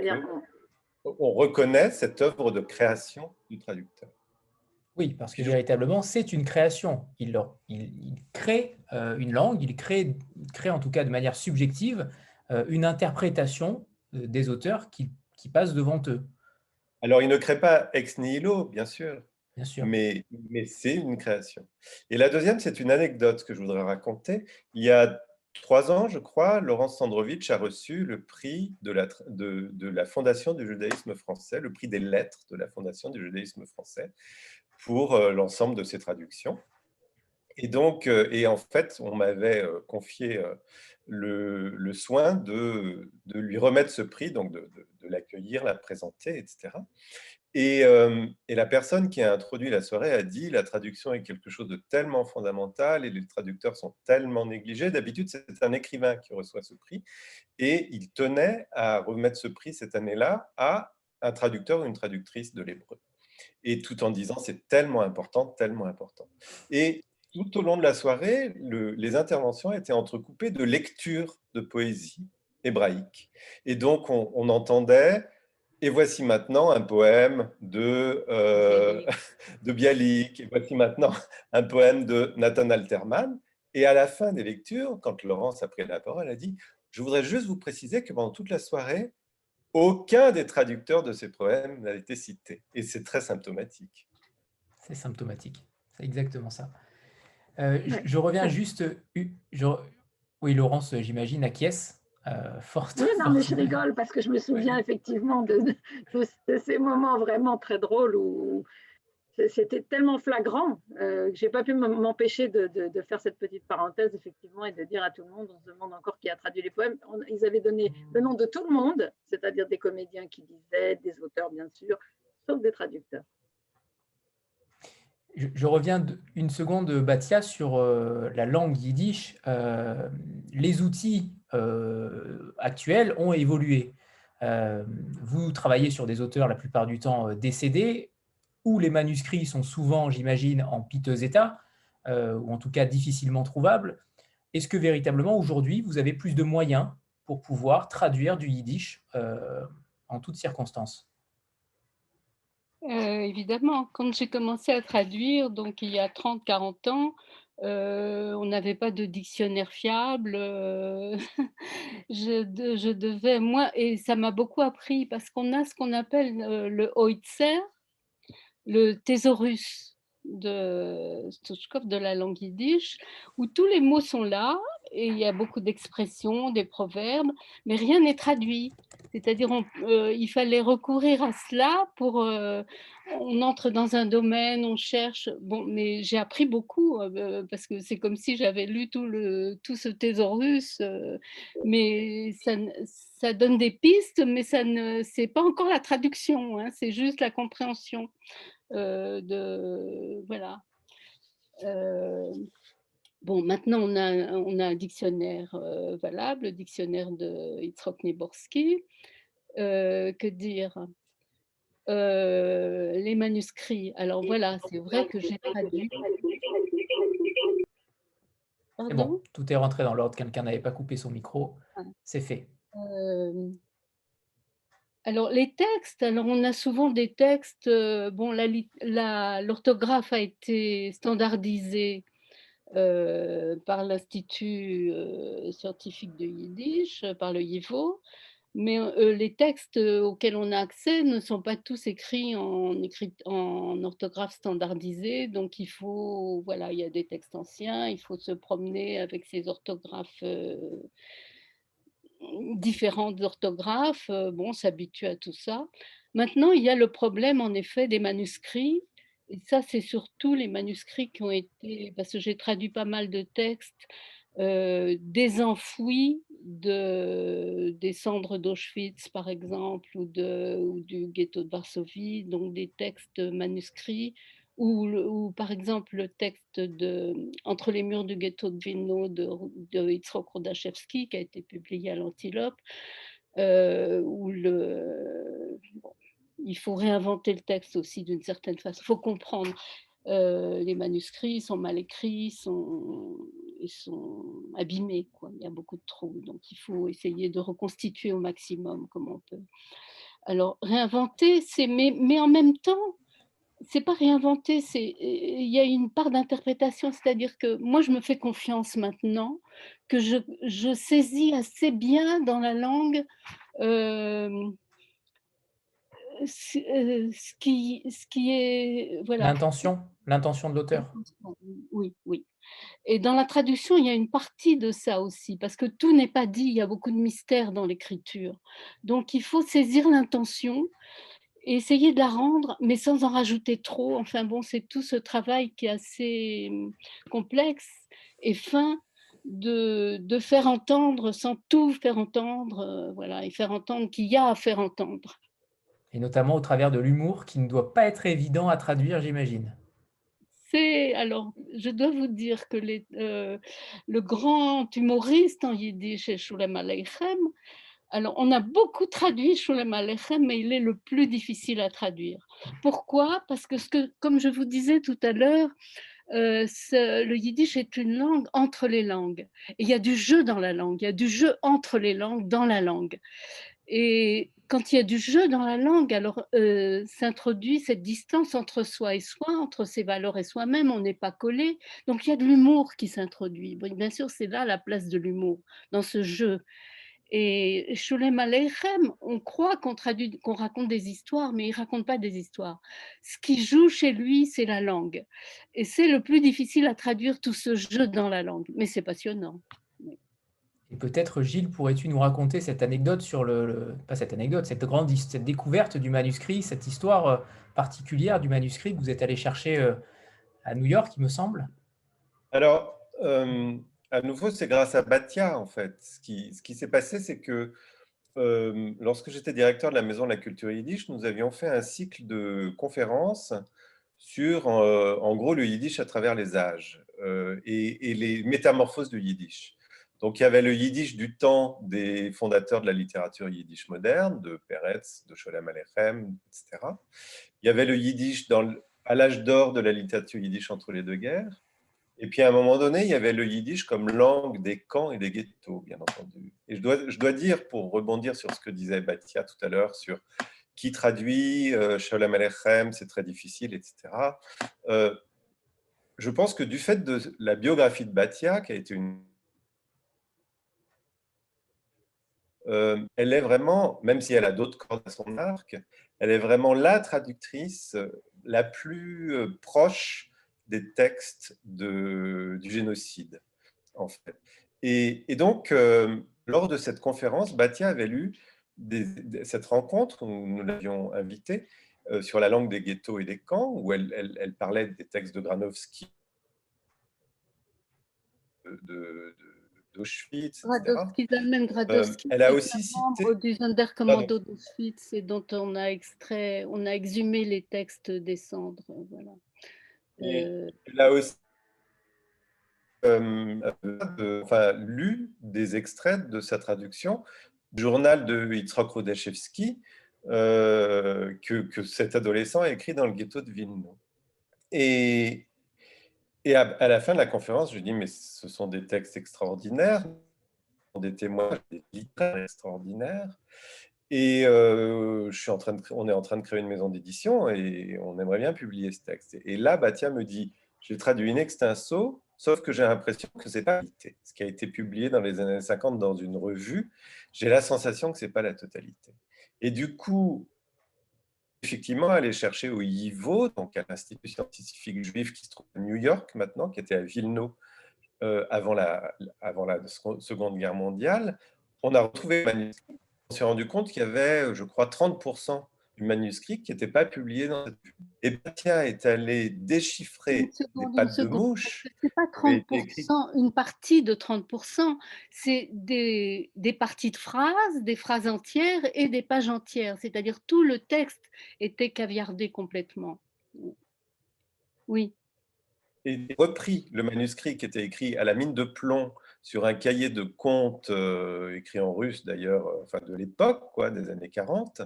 qu'on reconnaît cette œuvre de création du traducteur. Oui, parce que véritablement, c'est une création. Il, il, crée euh, une langue, il crée, crée en tout cas de manière subjective euh, une interprétation euh, des auteurs qui, qui passent devant eux. Alors, il ne crée pas ex nihilo, bien sûr. Bien sûr. Mais, mais c'est une création. Et la deuxième, c'est une anecdote que je voudrais raconter. Il y a trois ans, je crois, Laurence Sandrovitch a reçu le prix de la, de, de la Fondation du judaïsme français, le prix des lettres de la Fondation du judaïsme français, pour euh, l'ensemble de ses traductions. Et donc, euh, et en fait, on m'avait euh, confié le, le, soin de, de, lui remettre ce prix, donc de, de l'accueillir, la présenter, etc. Et, et, la personne qui a introduit la soirée a dit la traduction est quelque chose de tellement fondamental et les traducteurs sont tellement négligés. D'habitude, c'est un écrivain qui reçoit ce prix et il tenait à remettre ce prix cette année-là à un traducteur ou une traductrice de l'hébreu. Et tout en disant c'est tellement important, tellement important. Et tout au long de la soirée, le, les interventions étaient entrecoupées de lectures de poésie hébraïque. Et donc, on, on entendait et voici maintenant un poème de, euh, <laughs> de Bialik, et voici maintenant un poème de Nathan Alterman. Et à la fin des lectures, quand Laurence a pris la parole, elle a dit « Je voudrais juste vous préciser que pendant toute la soirée, aucun des traducteurs de ces poèmes n'a été cité. » Et c'est très symptomatique. C'est symptomatique, c'est exactement ça. Euh, je, je, reviens juste... Je, oui, Laurence, j'imagine, acquiesce euh, oui, non, mais je <laughs> rigole parce que je me souviens effectivement de, ces moments vraiment très drôles où c'était tellement flagrant euh, que je n'ai pas pu m'empêcher de, faire cette petite parenthèse effectivement et de dire à tout le monde, on se demande encore qui a traduit les poèmes. ils avaient donné le nom de tout le monde, c'est-à-dire des comédiens qui disaient, des auteurs bien sûr, sauf des traducteurs. Je, reviens une seconde, Batia, sur euh, la langue yiddish. Euh, les outils euh, actuels ont évolué. vous travaillez sur des auteurs la plupart du temps décédés, où les manuscrits sont souvent, j'imagine, en piteux état, ou en tout cas difficilement trouvables. Est-ce que véritablement, aujourd'hui, vous avez plus de moyens pour pouvoir traduire du yiddish en toutes circonstances? Euh, évidemment, quand j'ai commencé à traduire, donc il y a 30-40 ans, euh, on n'avait pas de dictionnaire fiable. Euh, <laughs> je, devais, moi, et ça m'a beaucoup appris parce qu'on a ce qu'on appelle le Hoitzer, le thésaurus. de Stuchkov, de la langue yiddish, où tous les mots sont là, et il y a beaucoup d'expressions, des proverbes, mais rien n'est traduit. C'est-à-dire, euh, il fallait recourir à cela pour. Euh, on entre dans un domaine, on cherche. Bon, mais j'ai appris beaucoup euh, parce que c'est comme si j'avais lu tout, le, tout ce thésaurus, mais ça, ça, donne des pistes, mais ça ne, c'est pas encore la traduction, hein, c'est juste la compréhension de. Voilà. Bon, maintenant, on a, on a un dictionnaire euh, valable, le dictionnaire de Yitzhak Neborski. Euh, que dire? Euh, Les manuscrits. Alors voilà, c'est vrai que j'ai traduit. C'est bon, tout est rentré dans l'ordre. Quelqu'un n'avait pas coupé son micro. Ah. C'est fait. alors, les textes, alors on a souvent des textes, bon, l'orthographe a été standardisée euh, par l'Institut euh, scientifique de Yiddish, euh, par le YIVO, mais les textes auxquels on a accès ne sont pas tous écrits en, orthographe standardisée, donc il faut, voilà, il y a des textes anciens, il faut se promener avec ces orthographes différentes d'orthographe, bon, s'habituer à tout ça. Maintenant, il y a le problème, en effet, des manuscrits et ça, c'est surtout les manuscrits qui ont été, parce que j'ai traduit pas mal de textes, euh, des cendres d'Auschwitz, par exemple, ou, de, du ghetto de Varsovie, donc des textes manuscrits, ou, ou, par exemple le texte de Entre les murs du ghetto de Vilno de, de Yitzhak qui a été publié à l'Antilope, euh, ou le, il faut réinventer le texte aussi d'une certaine façon. Il faut comprendre. Euh, les manuscrits sont mal écrits, sont, ils sont abîmés. Il y a beaucoup de trous. Donc, il faut essayer de reconstituer au maximum comme on peut. Alors, réinventer, c'est. Mais, mais en même temps, c'est pas réinventer, c'est il y a une part d'interprétation, c'est-à-dire que moi je me fais confiance maintenant, que je, je saisis assez bien dans la langue euh, ce qui, ce qui est voilà. L'intention, l'intention de l'auteur. Oui, oui. Et dans la traduction, il y a une partie de ça aussi, parce que tout n'est pas dit. Il y a beaucoup de mystère dans l'écriture. Donc, il faut saisir l'intention et essayer de la rendre, mais sans en rajouter trop. Enfin bon, c'est tout ce travail qui est assez hum, complexe et fin de, de faire entendre sans tout faire entendre, euh, voilà, et faire entendre qu'il y a à faire entendre et notamment au travers de l'humour qui ne doit pas être évident à traduire, j'imagine. C'est alors, je dois vous dire que euh, le grand humoriste en yiddish est Shulem Aleichem. Alors, on a beaucoup traduit Shulem Aleichem, mais il est le plus difficile à traduire. Pourquoi? Parce que, ce que, comme je vous disais tout à l'heure, euh, le yiddish est une langue entre les langues. Il y a du jeu dans la langue, il y a du jeu entre les langues dans la langue. Et quand il y a du jeu dans la langue, alors euh, s'introduit cette distance entre soi et soi, entre ses valeurs et soi-même, on n'est pas collé. Donc il y a de l'humour qui s'introduit. bien sûr, c'est là la place de l'humour, dans ce jeu. Et Shulem Aleichem, on croit qu'on qu'on raconte des histoires, mais il raconte pas des histoires. Ce qui joue chez lui, c'est la langue. Et c'est le plus difficile à traduire tout ce jeu dans la langue. Mais c'est passionnant. Et peut-être, Gilles, pourrais-tu nous raconter cette anecdote sur le, pas cette anecdote, cette grande cette découverte du manuscrit, cette histoire euh, particulière du manuscrit que vous êtes allé chercher euh, à New York, il me semble? Alors, euh, à nouveau, c'est grâce à Batia, en fait. Ce qui, ce qui s'est passé, c'est que lorsque j'étais directeur de la Maison de la Culture Yiddish, nous avions fait un cycle de conférences sur, en gros, le Yiddish à travers les âges et, et les métamorphoses du Yiddish. Donc, il y avait le yiddish du temps des fondateurs de la littérature yiddish moderne, de Peretz, de Sholem Alechem, etc. Il y avait le yiddish dans, à l'âge d'or de la littérature yiddish entre les deux guerres. Et puis, à un moment donné, il y avait le yiddish comme langue des camps et des ghettos, bien entendu. Et je dois, dire, pour rebondir sur ce que disait Batia tout à l'heure, sur qui traduit euh, Sholem Alechem, c'est très difficile, etc. Euh, je pense que du fait de la biographie de Batia, qui a été une Euh, elle est vraiment, même si elle a d'autres cordes à son arc, elle est vraiment la traductrice euh, la plus euh, proche des textes du génocide, en fait. Et, donc, lors de cette conférence, Batia avait lu cette rencontre où nous l'avions invitée sur la langue des ghettos et des camps, où elle, parlait des textes de Granovski, d'Auschwitz, euh, elle a aussi cité du Sonderkommando d'Auschwitz et dont on a extrait, on a exhumé les textes des cendres. Voilà. Euh, elle a aussi euh, enfin, lu des extraits de sa traduction du journal de Yitzhak Rodachevski que, que, cet adolescent a écrit dans le ghetto de Vilno. Et, et à, la fin de la conférence, je dis, mais ce sont des textes extraordinaires, des témoignages, des littéraires extraordinaires. Et euh, je suis en train de, on est en train de créer une maison d'édition et on aimerait bien publier ce texte. Et là, Batia me dit, j'ai traduit une extenso, sauf que j'ai l'impression que c'est pas Ce qui a été publié dans les années 50 dans une revue, j'ai la sensation que c'est pas la totalité. Et du coup, effectivement aller chercher au IVO, donc à l'Institut scientifique juif qui se trouve à New York maintenant, qui était à Vilno euh, avant, la, avant la Seconde Guerre mondiale. On a retrouvé le manuscrit. On s'est rendu compte qu'il y avait, je crois, 30% manuscrit qui n'était pas publié dans cette Et Batia est allé déchiffrer les pattes de mouche. C'est pas 30%, une partie de 30%, c'est des, des parties de phrases, des phrases entières et des pages entières. C'est-à-dire tout le texte était caviardé complètement. Oui. Et repris le manuscrit qui était écrit à la mine de plomb sur un cahier de comptes euh, écrit en russe d'ailleurs, euh, enfin de l'époque, quoi, des années 40.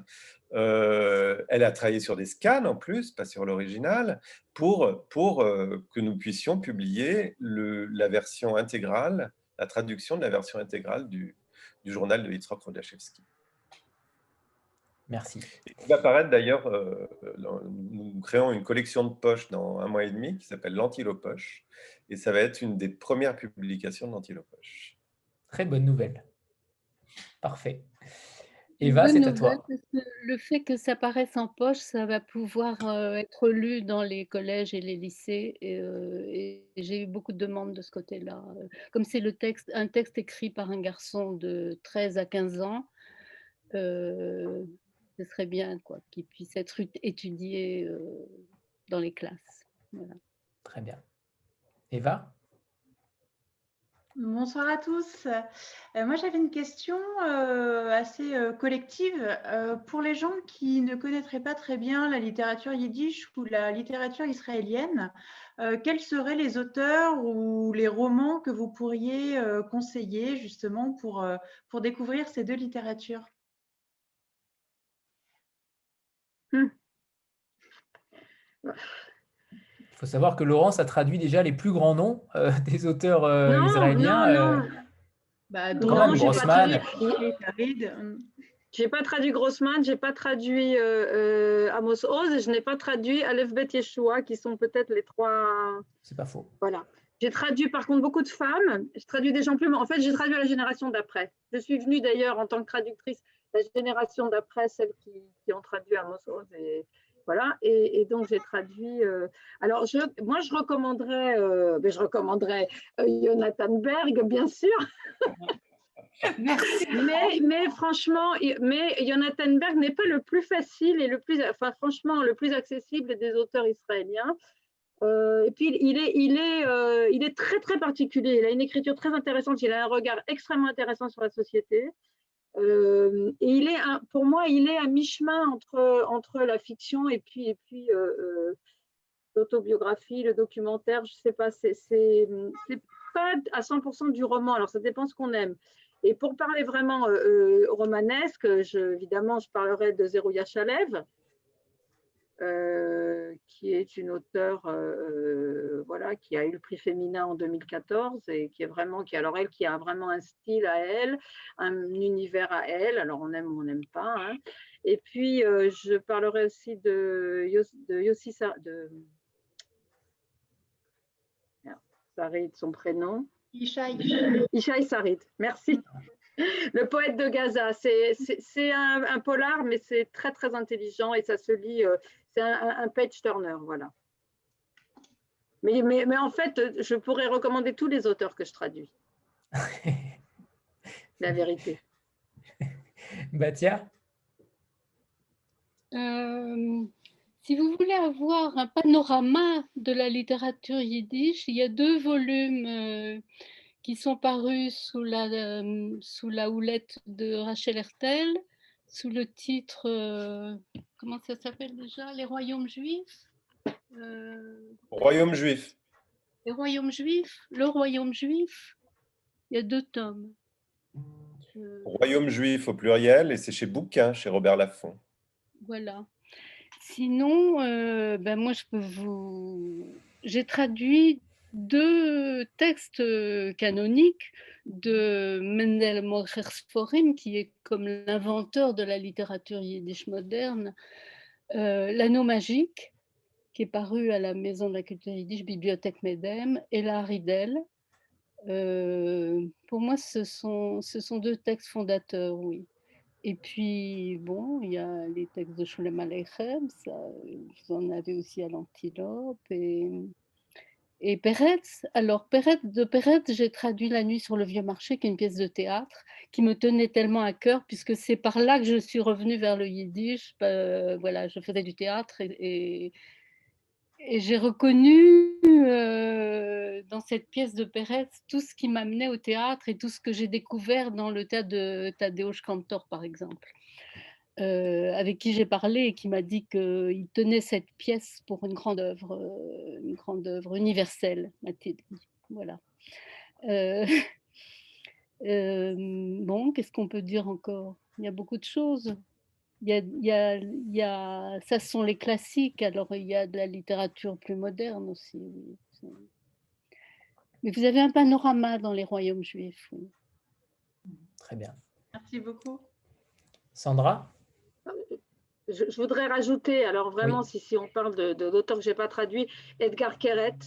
Euh, elle a travaillé sur des scans en plus, pas sur l'original, pour, pour que nous puissions publier le, la version intégrale, la traduction de la version intégrale du, du journal de Yitzhak Rodachevski. Merci. il va apparaître d'ailleurs, nous créons une collection de poches dans un mois et demi qui s'appelle l'Antilopoche, et ça va être une des premières publications d'Antilopoche. Très bonne nouvelle. Parfait. Eva, c'est à toi. le fait que ça paraisse en poche, ça va pouvoir euh, être lu dans les collèges et les lycées. Et, euh, j'ai eu beaucoup de demandes de ce côté-là. Comme c'est le texte, un texte écrit par un garçon de 13 à 15 ans, euh, ce serait bien quoi, qu'il puisse être étudié dans les classes. Très bien. Eva? Bonsoir à tous. Euh, moi, j'avais une question euh, assez euh, collective. pour les gens qui ne connaîtraient pas très bien la littérature yiddish ou la littérature israélienne, quels seraient les auteurs ou les romans que vous pourriez conseiller justement pour, pour découvrir ces deux littératures? Hmm faut savoir que Laurence a traduit déjà les plus grands noms euh, <laughs> des auteurs euh, israéliens. Non, non. Euh, bah, non, Grossman. J'ai pas traduit Grossman, j'ai pas traduit Amos Oz, je n'ai pas traduit Aleph Bet Yeshua, qui sont peut-être les trois. C'est pas faux. Voilà. J'ai traduit par contre beaucoup de femmes. J'ai traduit des gens plus. En fait, j'ai traduit la génération d'après. Je suis venue d'ailleurs en tant que traductrice, la génération d'après, celles qui, qui, ont traduit Amos Oz et, voilà, et, donc j'ai traduit. Euh, alors, je, moi, je recommanderais, euh, ben, je recommanderais euh, Jonathan Berg, bien sûr. <laughs> Merci. Mais, mais franchement, mais Jonathan Berg n'est pas le plus facile et le plus, enfin, franchement, le plus accessible des auteurs israéliens. et puis, il est, il, est, il est très, très particulier. Il a une écriture très intéressante. Il a un regard extrêmement intéressant sur la société. Euh, et il est, pour moi, il est à mi-chemin entre, entre la fiction et puis, et puis euh, euh, l'autobiographie, le documentaire. Je ne sais pas, c'est pas à 100% du roman. Alors, ça dépend ce qu'on aime. Et pour parler vraiment romanesque, évidemment, je parlerai de Zerouya Chalev, euh, qui est une auteure euh, voilà, qui a eu le prix féminin en 2014 et qui est vraiment, qui, alors elle, qui a vraiment un style à elle, un univers à elle, alors on aime ou on n'aime pas. Hein. Et puis, euh, je parlerai aussi de, de Yossi de Sarid, son prénom. Ishaï. Ishaï Sarid, merci. Le poète de Gaza, c'est un, un, polar, mais c'est très très intelligent et ça se lit, c'est un, page turner, voilà. Mais, mais, mais en fait, je pourrais recommander tous les auteurs que je traduis. <laughs> La vérité. <laughs> Batia Euh, si vous voulez avoir un panorama de la littérature yiddish, il y a deux volumes euh, qui sont parus sous la, euh, sous la houlette de Rachel Hertel, sous le titre, euh, comment ça s'appelle déjà? Les royaumes juifs? Euh, Royaume juif. Les royaumes juifs? Le royaume juif? Il y a deux tomes. Je- Royaume juif au pluriel, et c'est chez Bouquin, chez Robert Laffont. Voilà. Sinon, euh, ben moi, je peux vous. J'ai traduit deux textes euh, canoniques de Mendel Morsforim, qui est comme l'inventeur de la littérature yiddish moderne, euh, L'anneau magique, qui est paru à la Maison de la culture yiddish, Bibliothèque Medem, et La Haridel. Euh, pour moi, ce sont, ce sont deux textes fondateurs, oui. Et puis, bon, il y a les textes de Sholem Aleichem, ça, vous en avez aussi à l'Antilope. Et, et Peretz, alors Peretz, de Peretz, j'ai traduit La nuit sur le vieux marché, qui est une pièce de théâtre, qui me tenait tellement à cœur, puisque c'est par là que je suis revenue vers le yiddish. Euh, voilà, je faisais du théâtre et j'ai reconnu euh, dans cette pièce de Peretz tout ce qui m'amenait au théâtre et tout ce que j'ai découvert dans le théâtre de Tadeusz Kantor, par exemple, euh, avec qui j'ai parlé et qui m'a dit qu'il tenait cette pièce pour une grande œuvre, euh, une grande œuvre universelle, m'a-t-il dit. Voilà. Euh, <laughs> euh, bon, qu'est-ce qu'on peut dire encore? Il y a beaucoup de choses. Il y a, il y a, il y a, ça ce sont les classiques, alors il y a de la littérature plus moderne aussi. Oui. Mais vous avez un panorama dans les royaumes juifs. Oui. Très bien. Merci beaucoup. Sandra? Je, je, voudrais rajouter, alors vraiment, oui. si, si on parle d'auteurs que je n'ai pas traduit, Edgar Keret,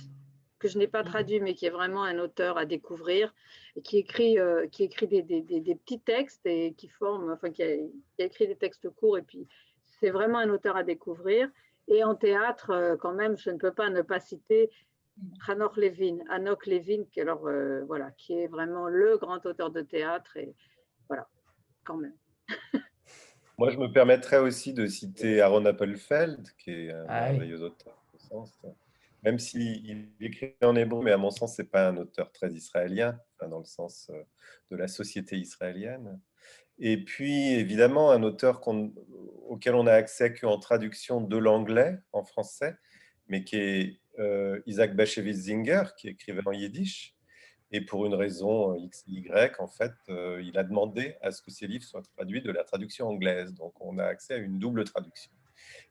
que je n'ai pas traduit, mais qui est vraiment un auteur à découvrir, et qui écrit, euh, qui écrit des, des, des, des, petits textes et qui forme, enfin, qui a, qui a écrit des textes courts, et puis c'est vraiment un auteur à découvrir. Et en théâtre, euh, quand même, je ne peux pas ne pas citer Hanok Levin, Hanok Levin, qui, alors, euh, voilà, qui est vraiment le grand auteur de théâtre, et voilà, quand même. <laughs> Moi, je me permettrais aussi de citer Aaron Appelfeld, qui est un ah, merveilleux oui. auteur. Même s'il écrit en hébreu, mais à mon sens, ce n'est pas un auteur très israélien, dans le sens euh, de la société israélienne. Et puis, évidemment, un auteur on, auquel on a accès qu'en traduction de l'anglais en français, mais qui est euh, Isaac Bashevis Zinger, qui écrivait en yiddish. Et pour une raison X, Y, en fait, euh, il a demandé à ce que ses livres soient traduits de la traduction anglaise. Donc, on a accès à une double traduction.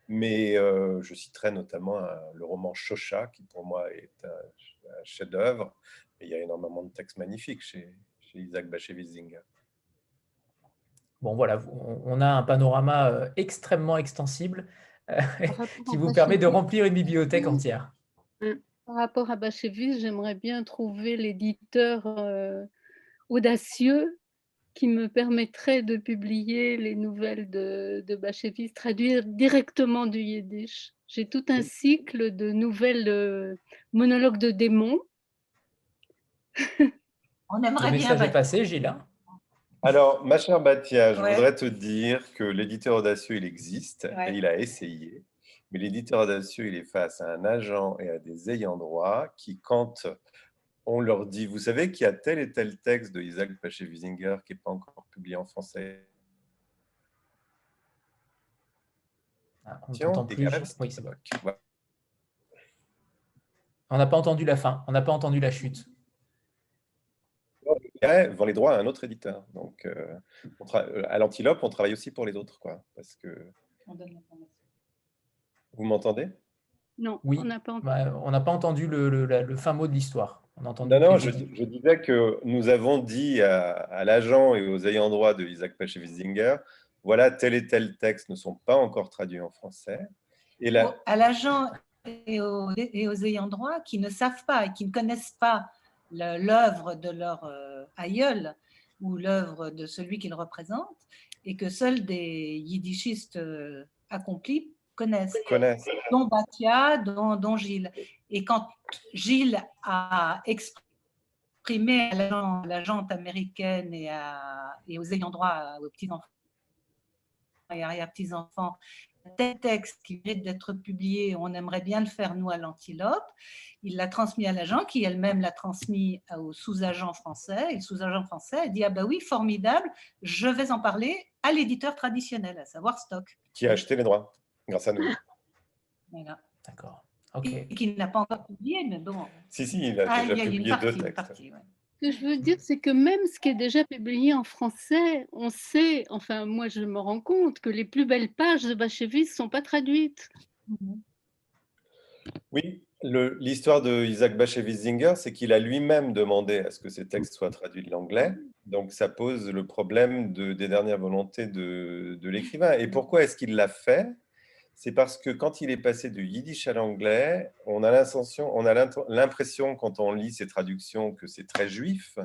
Mais euh, je citerai notamment un, le roman Shosha, qui pour moi est un, un chef-d'œuvre. Il y a énormément de textes magnifiques chez, chez Isaac Bashevis Zinger. Bon, voilà, on a un panorama euh, extrêmement extensible euh, <laughs> qui vous permet de remplir une bibliothèque entière. Par rapport à Bashevis, j'aimerais bien trouver l'éditeur euh, audacieux qui me permettrait de publier les nouvelles de, de Bashevis, traduire directement du yiddish. J'ai tout un cycle de nouvelles euh, monologues de démons. <laughs> On aimerait Le bien. message est passé, Gilles. hein Alors, ma chère Batia, je Ouais. voudrais te dire que l'éditeur audacieux, il existe Ouais. et il a essayé. Mais l'éditeur audacieux, il est face à un agent et à des ayants droit qui, quand on leur dit, vous savez qu'il y a tel et tel texte de Isaac Paché-Wisinger qui n'est pas encore publié en français, Ah, on Tiens, plus. Oui, n'a pas entendu la fin, on n'a pas entendu la chute. Ouais, vend les droits à un autre éditeur. Donc, euh, on tra- euh, à l'Antilope, on travaille aussi pour les autres, quoi. Parce que On donne l'information. Vous m'entendez? Non, Oui. on n'a pas entendu. Bah, on n'a pas entendu le, le- la- le fin mot de l'histoire. On a entendu Non, non, je, disais que nous avons dit à, à l'agent et aux ayants droit de Isaac Paché-Wisinger, voilà, tel et tel texte ne sont pas encore traduits en français. Et là, À l'agent et aux, et aux ayants droit qui ne savent pas et qui ne connaissent pas le- l'œuvre de leur euh, aïeul ou l'œuvre de celui qu'ils représentent et que seuls des yiddishistes euh, accomplis connaissent, Connaissent. dont Batia, dont, dont Gilles. Et quand Gilles a exprimé à l'agent- à l'agente américaine et, à- et aux ayants droit, aux petits-enfants et arrière-petits-enfants, tel texte qui mérite d'être publié, on aimerait bien le faire, nous, à l'Antilope. Il l'a transmis à l'agent, qui elle-même l'a transmis au sous-agent français. Et le sous-agent français a dit Ah, ben oui, formidable, je vais en parler à l'éditeur traditionnel, à savoir Stock. Qui a acheté les droits grâce à nous. Voilà. D'accord. Ok. Et qui n'a pas encore publié, mais bon. Si, si, il a Ah, déjà il publié partie, deux textes. partie, ouais. Ce que je veux dire, c'est que même ce qui est déjà publié en français, on sait, enfin moi je me rends compte que les plus belles pages de Bachevis ne sont pas traduites. Oui, le- l'histoire de Isaac Bashevis-Singer, c'est qu'il a lui-même demandé à ce que ces textes soient traduits de l'anglais. Donc, ça pose le problème de- des dernières volontés de, de l'écrivain. Et pourquoi est-ce qu'il l'a fait? C'est parce que quand il est passé du yiddish à l'anglais, on a l'impression, quand on lit ces traductions que c'est très juif,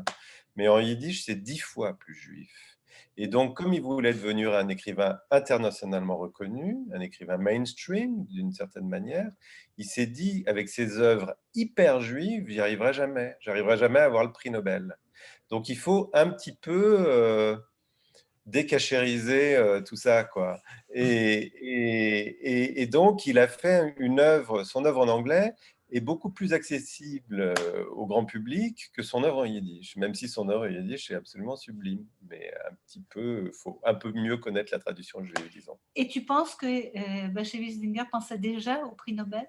mais en yiddish, c'est dix fois plus juif. Et donc, comme il voulait devenir un écrivain internationalement reconnu, un écrivain mainstream d'une certaine manière, il s'est dit, avec ses œuvres hyper juives, j'y arriverai jamais. J'arriverai jamais à avoir le prix Nobel. Donc, il faut un petit peu euh, décachériser euh, tout ça, quoi. Et, et, et- et donc, il a fait une œuvre, son œuvre en anglais est beaucoup plus accessible euh, au grand public que son œuvre en yiddish, même si son œuvre en yiddish est absolument sublime. Mais un petit peu, faut un peu mieux connaître la traduction juive, disons. Et tu penses que euh, Bashevis-Singer pensait déjà au prix Nobel?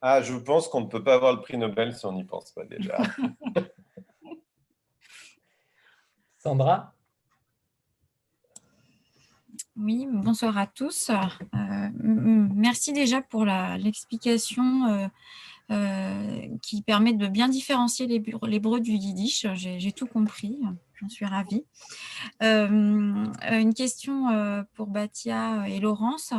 Ah, je pense qu'on ne peut pas avoir le prix Nobel si on n'y pense pas déjà. <laughs> Sandra? Oui, bonsoir à tous. Euh, merci déjà pour l'explication euh, euh, qui permet de bien différencier l'hébreu du yiddish. J'ai tout compris, j'en suis ravie. Une question pour Batia et Laurence.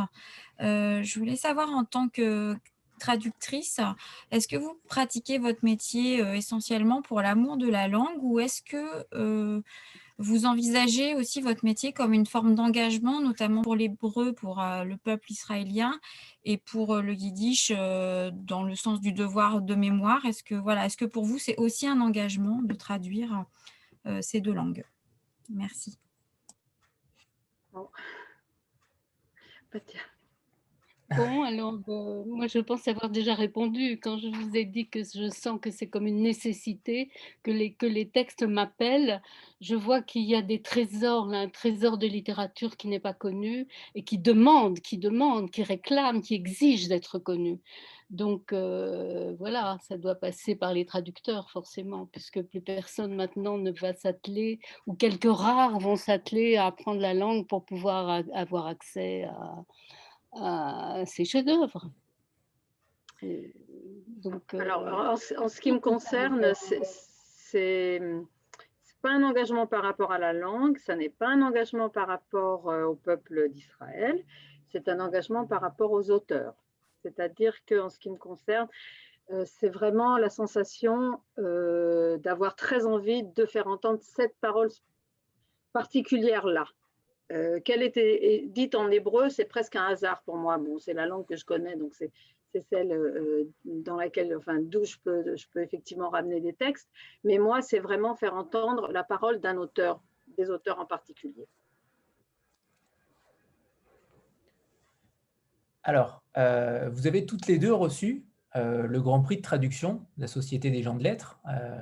Je voulais savoir en tant que traductrice, est-ce que vous pratiquez votre métier essentiellement pour l'amour de la langue ou est-ce que vous envisagez aussi votre métier comme une forme d'engagement, notamment pour l'hébreu, pour euh, le peuple israélien, et pour euh, le yiddish euh, dans le sens du devoir de mémoire. Est-ce que, voilà, est-ce que pour vous, c'est aussi un engagement de traduire ces deux langues? Merci. Bon. Bon, alors euh, moi je pense avoir déjà répondu quand je vous ai dit que je sens que c'est comme une nécessité, que les, que les textes m'appellent. Je vois qu'il y a des trésors, un trésor de littérature qui n'est pas connu et qui demande, qui demande, qui réclame, qui exige d'être connu. Donc euh, voilà, ça doit passer par les traducteurs forcément, puisque plus personne maintenant ne va s'atteler, ou quelques rares vont s'atteler à apprendre la langue pour pouvoir avoir accès à, à ces chefs-d'œuvre. Euh, Alors, en, ce- en ce qui me concerne, c'est pas un engagement par rapport à la langue, ça n'est pas un engagement par rapport euh, au peuple d'Israël, c'est un engagement par rapport aux auteurs. C'est-à-dire qu'en ce qui me concerne, euh, c'est vraiment la sensation euh, d'avoir très envie de faire entendre cette parole particulière-là. Euh, qu'elle était dite en hébreu, c'est presque un hasard pour moi. Bon, c'est la langue que je connais, donc c'est celle euh, dans laquelle, enfin, d'où je peux, je peux effectivement ramener des textes. Mais moi, c'est vraiment faire entendre la parole d'un auteur, des auteurs en particulier. Alors, euh, vous avez toutes les deux reçu le Grand Prix de traduction de la Société des gens de lettres,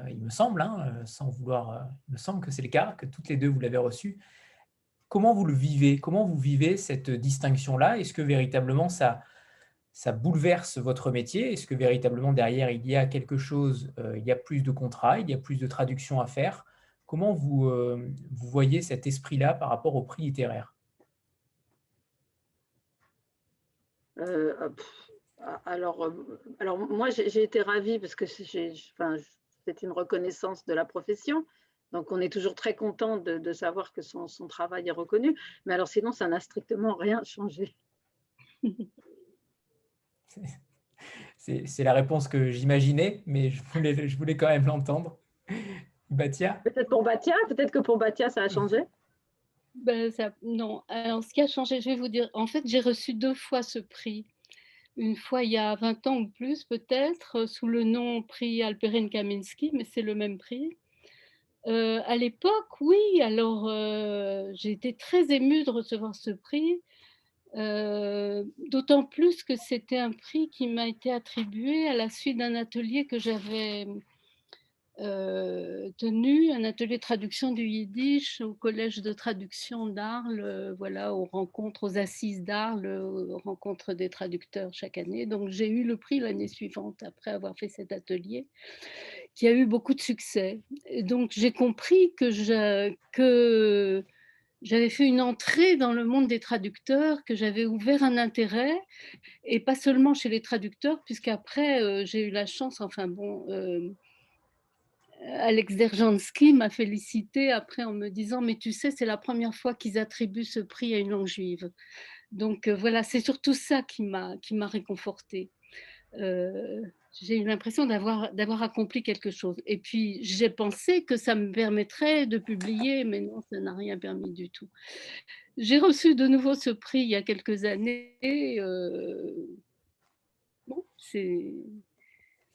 il me semble, hein, sans vouloir, il me semble que c'est le cas, que toutes les deux vous l'avez reçu. Comment vous le vivez? Comment vous vivez cette distinction-là? Est-ce que véritablement ça, bouleverse votre métier? Est-ce que véritablement derrière il y a quelque chose, euh, il y a plus de contrats, il y a plus de traductions à faire? Comment vous, euh, voyez cet esprit-là par rapport au prix littéraire? Euh, alors, moi, j'ai été ravie parce que c'est une reconnaissance de la profession. Donc, on est toujours très content de, de savoir que son, son travail est reconnu. Mais alors, sinon, ça n'a strictement rien changé. C'est la réponse que j'imaginais, mais je voulais, je voulais quand même l'entendre. Batia Peut-être pour Batia, peut-être que pour Batia, ça a changé? ben, ça- non, alors ce qui a changé, je vais vous dire, en fait, j'ai reçu deux fois ce prix. une fois il y a 20 ans ou plus peut-être, sous le nom prix Alperin Kaminski, mais c'est le même prix. Euh, à l'époque, oui, alors euh, j'ai été très émue de recevoir ce prix, euh, d'autant plus que c'était un prix qui m'a été attribué à la suite d'un atelier que j'avais tenu un atelier de traduction du yiddish au collège de traduction d'Arles, voilà, aux rencontres, aux assises d'Arles, aux rencontres des traducteurs chaque année. Donc j'ai eu le prix l'année suivante après avoir fait cet atelier, qui a eu beaucoup de succès. Donc j'ai compris que j'avais fait une entrée dans le monde des traducteurs, que j'avais ouvert un intérêt, et pas seulement chez les traducteurs, puisqu'après euh, j'ai eu la chance, enfin bon. Alex Derjanski m'a félicité après en me disant Mais tu sais, c'est la première fois qu'ils attribuent ce prix à une langue juive. Donc euh, voilà, c'est surtout ça qui m'a réconfortée. Euh, j'ai eu l'impression d'avoir accompli quelque chose. Et puis j'ai pensé que ça me permettrait de publier, mais non, ça n'a rien permis du tout. J'ai reçu de nouveau ce prix il y a quelques années. Euh, bon, c'est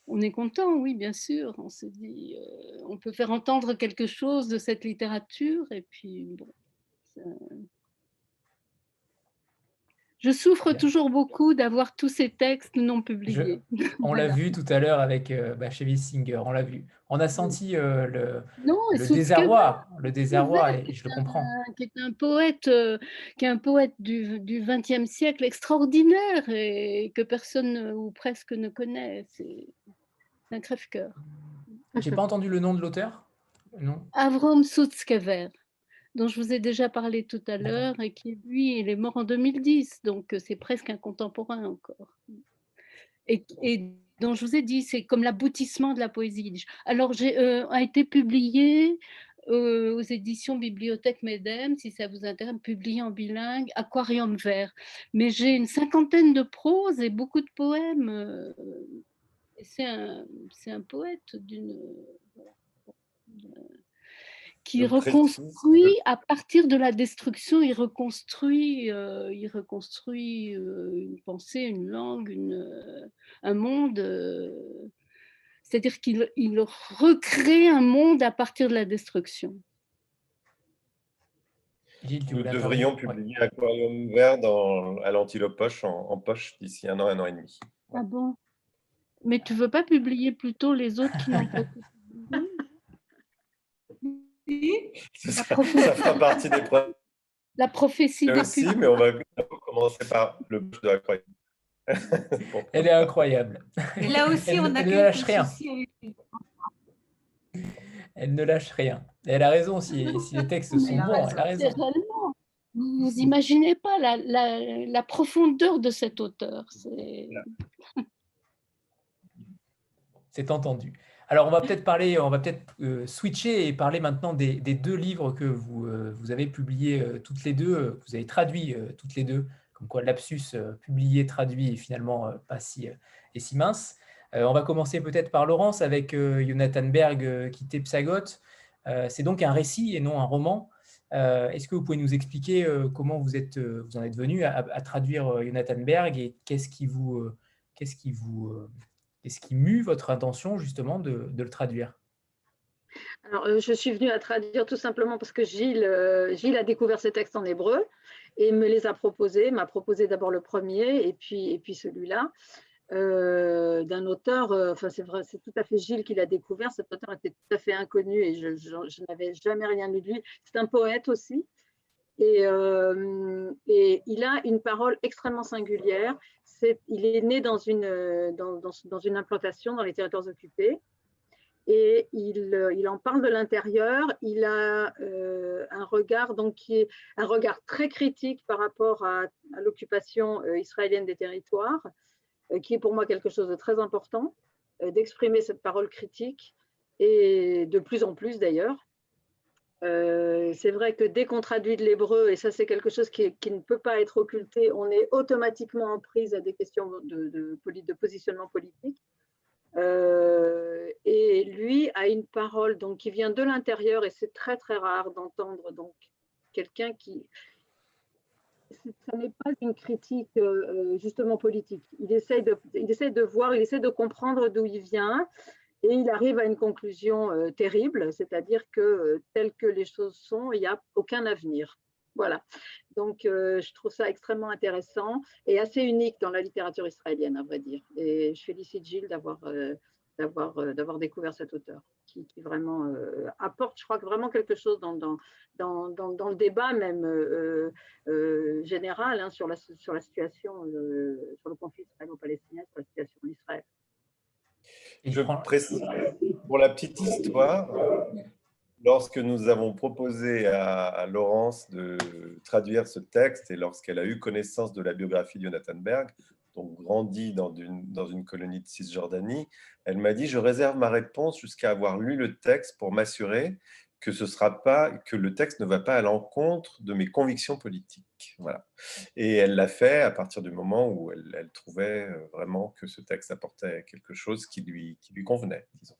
on est content, oui, bien sûr. On se dit, euh, on peut faire entendre quelque chose de cette littérature. Et puis, bon, je souffre toujours beaucoup d'avoir tous ces textes non publiés. <laughs> on l'a vu tout à l'heure avec euh, bah, Singer, on l'a vu. On a senti euh, le, le désarroi, le désarroi, et je le comprends. Qui est un poète, euh, qui est un poète du XXe siècle extraordinaire et que personne ou presque ne connaît. C'est un crève-cœur. J'ai pas entendu le nom de l'auteur? Non? Avrom Sutzkever, dont je vous ai déjà parlé tout à l'heure et qui, lui, il est mort en 2010, donc euh, c'est presque un contemporain encore. Et, dont je vous ai dit, c'est comme l'aboutissement de la poésie. Alors, j'ai euh, a été publié euh, aux éditions Bibliothèque Medem, si ça vous intéresse, publié en bilingue, Aquarium vert. Mais j'ai une cinquantaine de proses et beaucoup de poèmes c'est un, un, poète d'une qui reconstruit à partir de la destruction, il reconstruit, euh, il reconstruit euh, une pensée, une langue, une, euh, un monde. C'est-à-dire qu'il il recrée un monde à partir de la destruction. Nous devrions publier Aquarium vert dans, à l'Antilope Poche en, en poche d'ici un an, un an et demi. Ah bon? Mais tu veux pas publier plutôt les autres qui n'ont pas ça, ça, fera partie des problèmes. La prophétie des aussi, mais on va commencer par le bouche de la croix. <laughs> Elle est incroyable. Et là aussi, elle, on a elle ne lâche rien. Elle ne lâche rien. elle a raison, si, si les textes sont bons, elle a raison. Vous n'imaginez pas la, la, la, profondeur de cet auteur. C'est c'est entendu. Alors, on va peut-être parler, on va peut-être euh, switcher et parler maintenant des, deux livres que vous, euh, avez publiés euh, toutes les deux, que vous avez traduits toutes les deux, comme quoi Lapsus publié, traduit et finalement pas si, et si mince. on va commencer peut-être par Laurence avec Jonathan Berg, Quitté Psagot. C'est donc un récit et non un roman. Est-ce que vous pouvez nous expliquer comment vous, êtes, vous en êtes venu à, à traduire Jonathan Berg et qu'est-ce qui vous, qu'est-ce qui vous Qu'est-ce qui mue votre intention justement de, le traduire? Alors, euh, je suis venue à traduire tout simplement parce que Gilles, euh, Gilles a découvert ces textes en hébreu et me les a proposés, m'a proposé d'abord le premier et puis, et puis celui-là. Euh, d'un auteur, c'est tout à fait Gilles qui l'a découvert. Cet auteur était tout à fait inconnu et je, je n'avais jamais rien lu de lui. C'est un poète aussi. Et, et, il a une parole extrêmement singulière il est né dans une, dans, une implantation dans les territoires occupés et il, il en parle de l'intérieur. Il a euh, un regard très critique par rapport à, l'occupation euh, israélienne des territoires, euh, qui est pour moi quelque chose de très important d'exprimer cette parole critique et de plus en plus d'ailleurs. Euh, c'est vrai que dès qu'on traduit de l'hébreu, et ça c'est quelque chose qui, ne peut pas être occulté, on est automatiquement en prise à des questions de, positionnement politique. Euh, et lui a une parole donc, qui vient de l'intérieur, et c'est très très rare d'entendre donc quelqu'un qui... ce n'est pas une critique euh, justement politique. Il essaie, de, il essaie de voir, il essaie de comprendre d'où il vient et il arrive à une conclusion terrible, c'est-à-dire que tel que les choses sont, il n'y a aucun avenir. Voilà. Donc, je trouve ça extrêmement intéressant et assez unique dans la littérature israélienne, à vrai dire. Et je félicite Gilles d'avoir d'avoir découvert cet auteur qui, vraiment euh, apporte, je crois, vraiment quelque chose dans, le débat même euh, euh, général hein, sur la situation, sur le conflit israélo-palestinien, sur la situation en Israël. Je précise, pour la petite histoire, lorsque nous avons proposé à, Laurence de traduire ce texte et lorsqu'elle a eu connaissance de la biographie de Jonathan Berg, donc grandi dans une, dans une colonie de Cisjordanie, elle m'a dit, je réserve ma réponse jusqu'à avoir lu le texte pour m'assurer que ce sera pas que le texte ne va pas à l'encontre de mes convictions politiques. Voilà. Et elle l'a fait à partir du moment où elle, trouvait euh, vraiment que ce texte apportait quelque chose qui lui, qui lui convenait, disons.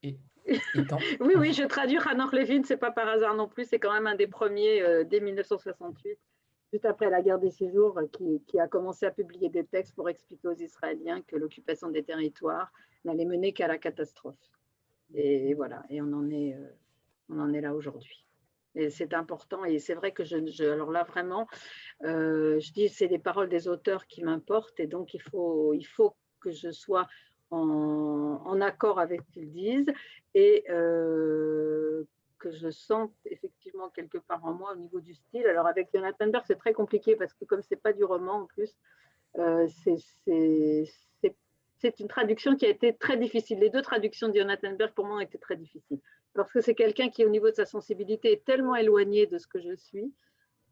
<laughs> oui, oui, je traduis Hanor Levin, c'est pas par hasard non plus, c'est quand même un des premiers euh, dès 1968 juste après la guerre des six jours, qui, a commencé à publier des textes pour expliquer aux Israéliens que l'occupation des territoires n'allait mener qu'à la catastrophe. Et voilà, et on en est, euh, on en est là aujourd'hui. Et c'est important, et c'est vrai que je, alors là vraiment, euh, je dis c'est les paroles des auteurs qui m'importent, et donc il faut, il faut que je sois en, accord avec ce qu'ils disent, et euh, que je sens effectivement quelque part en moi au niveau du style. Alors avec Jonathan Berg, c'est très compliqué parce que comme c'est pas du roman en plus, c'est une traduction qui a été très difficile. Les deux traductions de Jonathan Berg pour moi ont été très difficiles parce que c'est quelqu'un qui au niveau de sa sensibilité est tellement éloigné de ce que je suis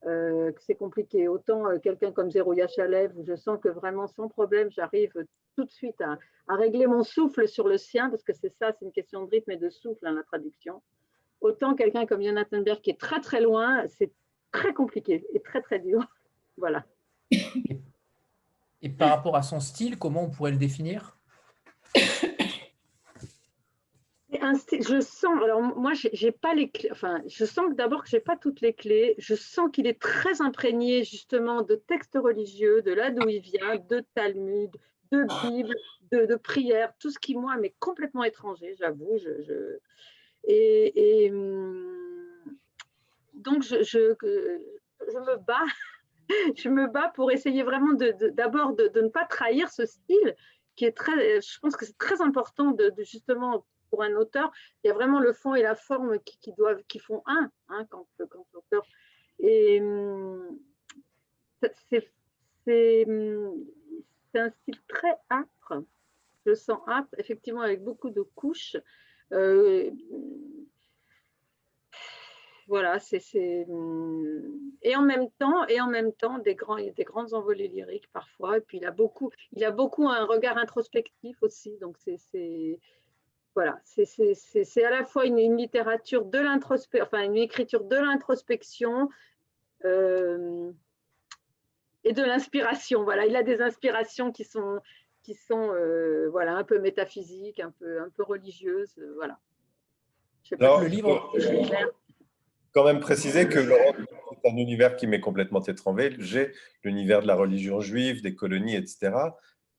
euh, que c'est compliqué. Autant euh, quelqu'un comme Zerouya Chalev où je sens que vraiment sans problème j'arrive tout de suite à, à, régler mon souffle sur le sien parce que c'est ça, c'est une question de rythme et de souffle, hein, la traduction. Autant quelqu'un comme Jonathan Berg qui est très très loin, c'est très compliqué et très très dur. <laughs> Voilà. <laughs> Et par rapport à son style, comment on pourrait le définir? Je sens, alors moi j'ai pas les clés, enfin je sens d'abord que j'ai pas toutes les clés, je sens qu'il est très imprégné justement de textes religieux, de là d'où il vient, de Talmud, de Bible, de, prière, tout ce qui moi m'est complètement étranger, j'avoue, et, hum, donc, je, me bats. <laughs> je me bats pour essayer vraiment d'abord de, de, ne pas trahir ce style qui est très, je pense que c'est très important de, justement pour un auteur, il y a vraiment le fond et la forme qui, qui doivent, qui font un hein, quand, quand l'auteur. Et c'est un style très âpre, je sens âpre, effectivement avec beaucoup de couches. Euh, voilà, c'est et en même temps et en même temps des grands des grandes envolées lyriques parfois. Et puis il a beaucoup il a beaucoup un regard introspectif aussi. Donc c'est voilà, c'est à la fois une, littérature de l'introspection, enfin une écriture de l'introspection euh, et de l'inspiration. Voilà, il a des inspirations qui sont qui sont euh, voilà, un peu métaphysiques, un peu, un peu religieuses. Euh, voilà. Je sais pas le livre. Quand même préciser que c'est un univers qui m'est complètement étranger. J'ai l'univers de la religion juive, des colonies, etc.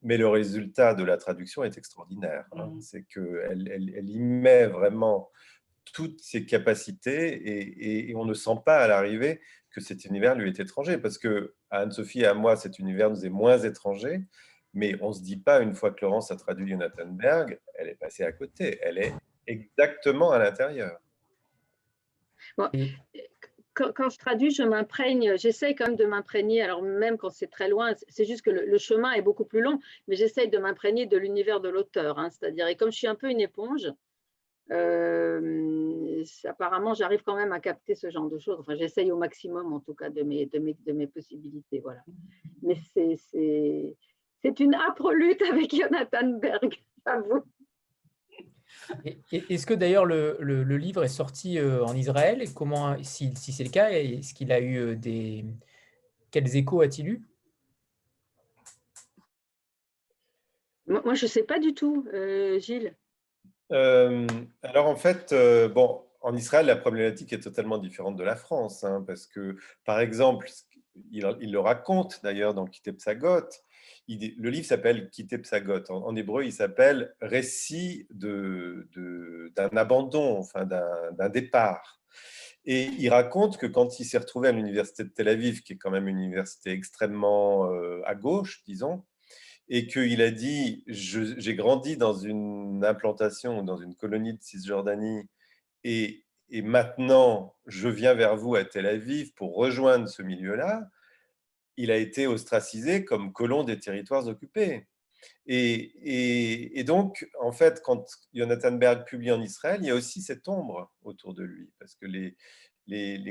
Mais le résultat de la traduction est extraordinaire. Hein. Mm. C'est qu'elle elle, elle, y met vraiment toutes ses capacités et, et on ne sent pas à l'arrivée que cet univers lui est étranger. Parce que à Anne-Sophie et à moi, cet univers nous est moins étranger. Mais on ne se dit pas, une fois que Laurence a traduit Jonathan Berg, elle est passée à côté. Elle est exactement à l'intérieur. Quand, je traduis, je m'imprègne, j'essaye quand même de m'imprégner, alors même quand c'est très loin, c'est juste que le, chemin est beaucoup plus long, mais j'essaye de m'imprégner de l'univers de l'auteur. Hein. C'est-à-dire, et comme je suis un peu une éponge, euh, apparemment, j'arrive quand même à capter ce genre de choses. Enfin, j'essaye au maximum, en tout cas, de mes, de mes, de mes possibilités. Voilà. Mais c'est c'est une âpre lutte avec Jonathan Berg, <laughs> j'avoue. Est-ce que d'ailleurs le, le, livre est sorti euh, en Israël? Et comment, si, si c'est le cas, est-ce qu'il a eu euh, des quels échos a-t-il eu? Moi, je ne sais pas du tout, euh, Gilles. alors en fait, bon, en Israël, la problématique est totalement différente de la France, hein, parce que, par exemple, il, le raconte d'ailleurs dans Kiteb Le livre s'appelle Kiteb Psagot. En, hébreu, il s'appelle Récit d'un abandon, enfin d'un départ. Et il raconte que quand il s'est retrouvé à l'université de Tel Aviv, qui est quand même une université extrêmement euh, à gauche, disons, et qu'il a dit J'ai grandi dans une implantation, dans une colonie de Cisjordanie, et, et maintenant je viens vers vous à Tel Aviv pour rejoindre ce milieu-là, il a été ostracisé comme colon des territoires occupés. Et, donc, en fait, quand Jonathan Berg publie en Israël, il y a aussi cette ombre autour de lui, parce que les,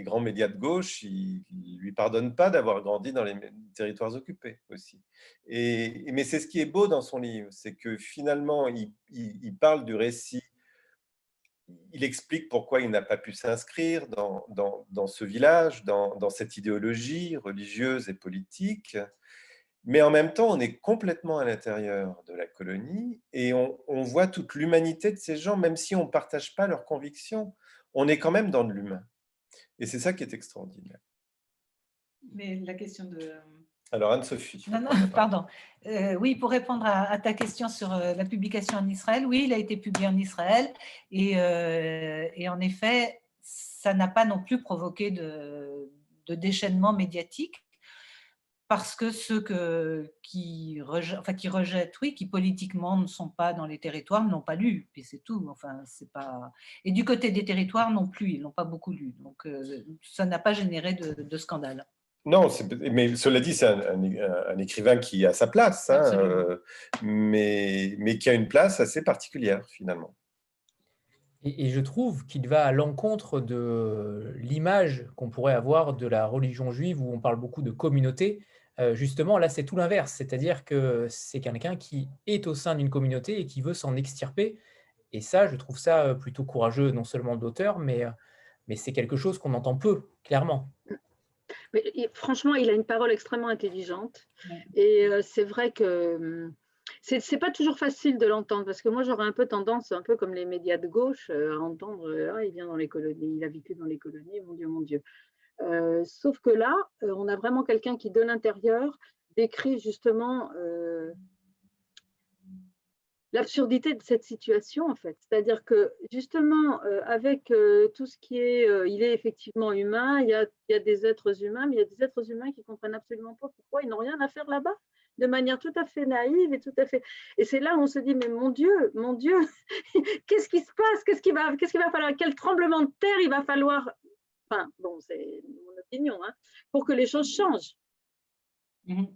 grands médias de gauche, ils ne lui pardonnent pas d'avoir grandi dans les territoires occupés aussi. Et, mais c'est ce qui est beau dans son livre, c'est que finalement, il, parle du récit il explique pourquoi il n'a pas pu s'inscrire dans, dans, ce village, dans, dans, cette idéologie religieuse et politique. Mais en même temps, on est complètement à l'intérieur de la colonie et on, voit toute l'humanité de ces gens, même si on ne partage pas leurs convictions, on est quand même dans de l'humain. Et c'est ça qui est extraordinaire. Mais la question de... Alors Anne-Sophie. Non, non, pardon. Euh, oui, pour répondre à, ta question sur euh, la publication en Israël, oui, il a été publié en Israël et, euh, et en effet, ça n'a pas non plus provoqué de, de déchaînement médiatique parce que ceux que, qui, rejettent, enfin, qui rejettent, oui, qui politiquement ne sont pas dans les territoires, n'ont pas lu, et c'est tout. Enfin, c'est pas. Et du côté des territoires non plus, ils n'ont pas beaucoup lu. Donc, ça n'a pas généré de, scandale. Non, mais cela dit, c'est un, écrivain qui a sa place, hein, euh, mais, mais qui a une place assez particulière finalement. Et, et je trouve qu'il va à l'encontre de l'image qu'on pourrait avoir de la religion juive où on parle beaucoup de communauté euh, justement, là, c'est tout l'inverse. C'est-à-dire que c'est quelqu'un qui est au sein d'une communauté et qui veut s'en extirper. Et ça, je trouve ça euh, plutôt courageux, non seulement d'auteur, mais, euh, mais c'est quelque chose qu'on entend peu, clairement. Mais, franchement, il a une parole extrêmement intelligente. Et c'est vrai que hum, c'est n'est pas toujours facile de l'entendre parce que moi j'aurais un peu tendance, un peu comme les médias de gauche, à entendre ah, il vient dans les colonies, il a vécu dans les colonies, mon Dieu, mon Dieu. Euh, sauf que là, euh, on a vraiment quelqu'un qui, de l'intérieur, décrit justement euh, l'absurdité de cette situation, en fait. C'est-à-dire que, justement, avec tout ce qui est, il est effectivement humain, il y, a, il y, a, des êtres humains, mais il y a des êtres humains qui ne comprennent absolument pas pourquoi ils n'ont rien à faire là-bas, de manière tout à fait naïve et tout à fait. Et c'est là où on se dit, mais mon Dieu, mon Dieu, <laughs> qu'est-ce qui se passe? Qu'est-ce qu'il va, va falloir Quel tremblement de terre il va falloir enfin, bon, c'est mon opinion, hein, pour que les choses changent? Mhm.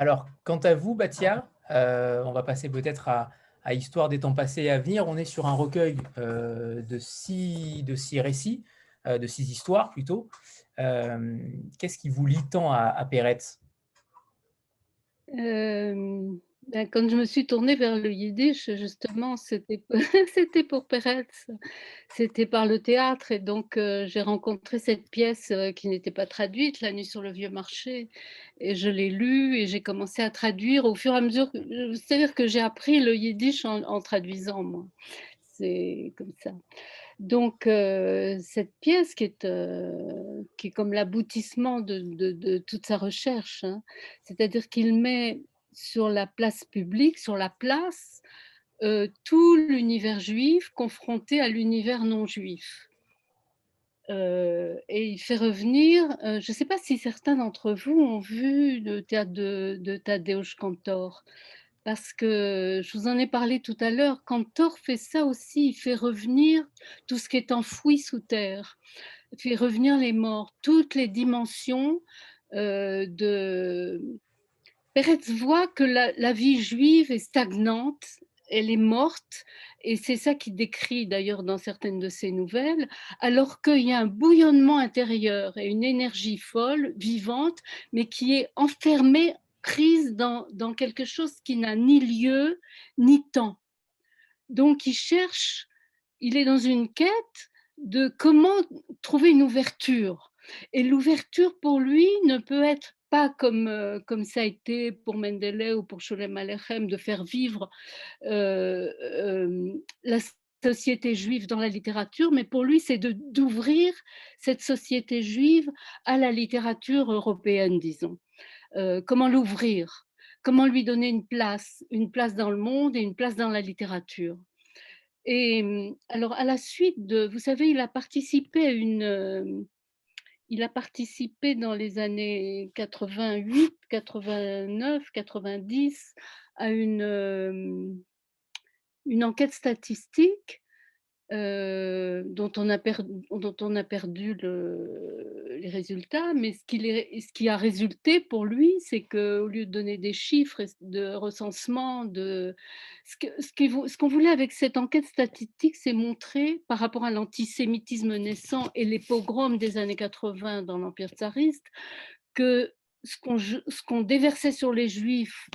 Alors, quant à vous, Batia, euh, on va passer peut-être à, Histoire des temps passés et à venir. On est sur un recueil euh, de, six, récits, euh, de six histoires plutôt. Qu'est-ce qui vous lit tant à, à ben, quand je me suis tournée vers le yiddish, justement, <laughs> c'était pour Peretz, c'était par le théâtre. Et donc, euh, j'ai rencontré cette pièce euh, qui n'était pas traduite, La nuit sur le vieux marché. Et je l'ai lue et j'ai commencé à traduire au fur et à mesure. C'est-à-dire que j'ai appris le yiddish en, traduisant, moi. C'est comme ça. Donc, euh, cette pièce qui est, qui est comme l'aboutissement de, de, toute sa recherche, hein, c'est-à-dire qu'il met sur la place publique, sur la place, euh, tout l'univers juif confronté à l'univers non juif. Euh, et il fait revenir, euh, je ne sais pas si certains d'entre vous ont vu le théâtre de, de Tadeusz Kantor, parce que je vous en ai parlé tout à l'heure, Kantor fait ça aussi, il fait revenir tout ce qui est enfoui sous terre, il fait revenir les morts, toutes les dimensions de, Peretz voit que la, vie juive est stagnante, elle est morte, et c'est ça qu'il décrit d'ailleurs dans certaines de ses nouvelles, alors qu'il y a un bouillonnement intérieur et une énergie folle, vivante, mais qui est enfermée, prise dans, dans quelque chose qui n'a ni lieu ni temps. Donc il cherche, il est dans une quête de comment trouver une ouverture. Et l'ouverture pour lui ne peut être pas comme, euh, comme ça a été pour Mendele ou pour Sholem Aleichem de faire vivre euh, euh, la société juive dans la littérature, mais pour lui, c'est d'ouvrir cette société juive à la littérature européenne, disons. comment l'ouvrir? Comment lui donner une place, une place dans le monde et une place dans la littérature? Et mmh, alors, à la suite de, vous savez, il a participé à une, il a participé dans les années 88, 89, 90 à une, une enquête statistique euh, dont, on a perdu les résultats, mais ce qui, a résulté pour lui, c'est qu'au lieu de donner des chiffres de recensement, de, ce qu'on ce ce qu'on voulait avec cette enquête statistique, c'est montrer par rapport à l'antisémitisme naissant et les pogroms des années 80 dans l'Empire tsariste, que ce qu'on déversait sur les juifs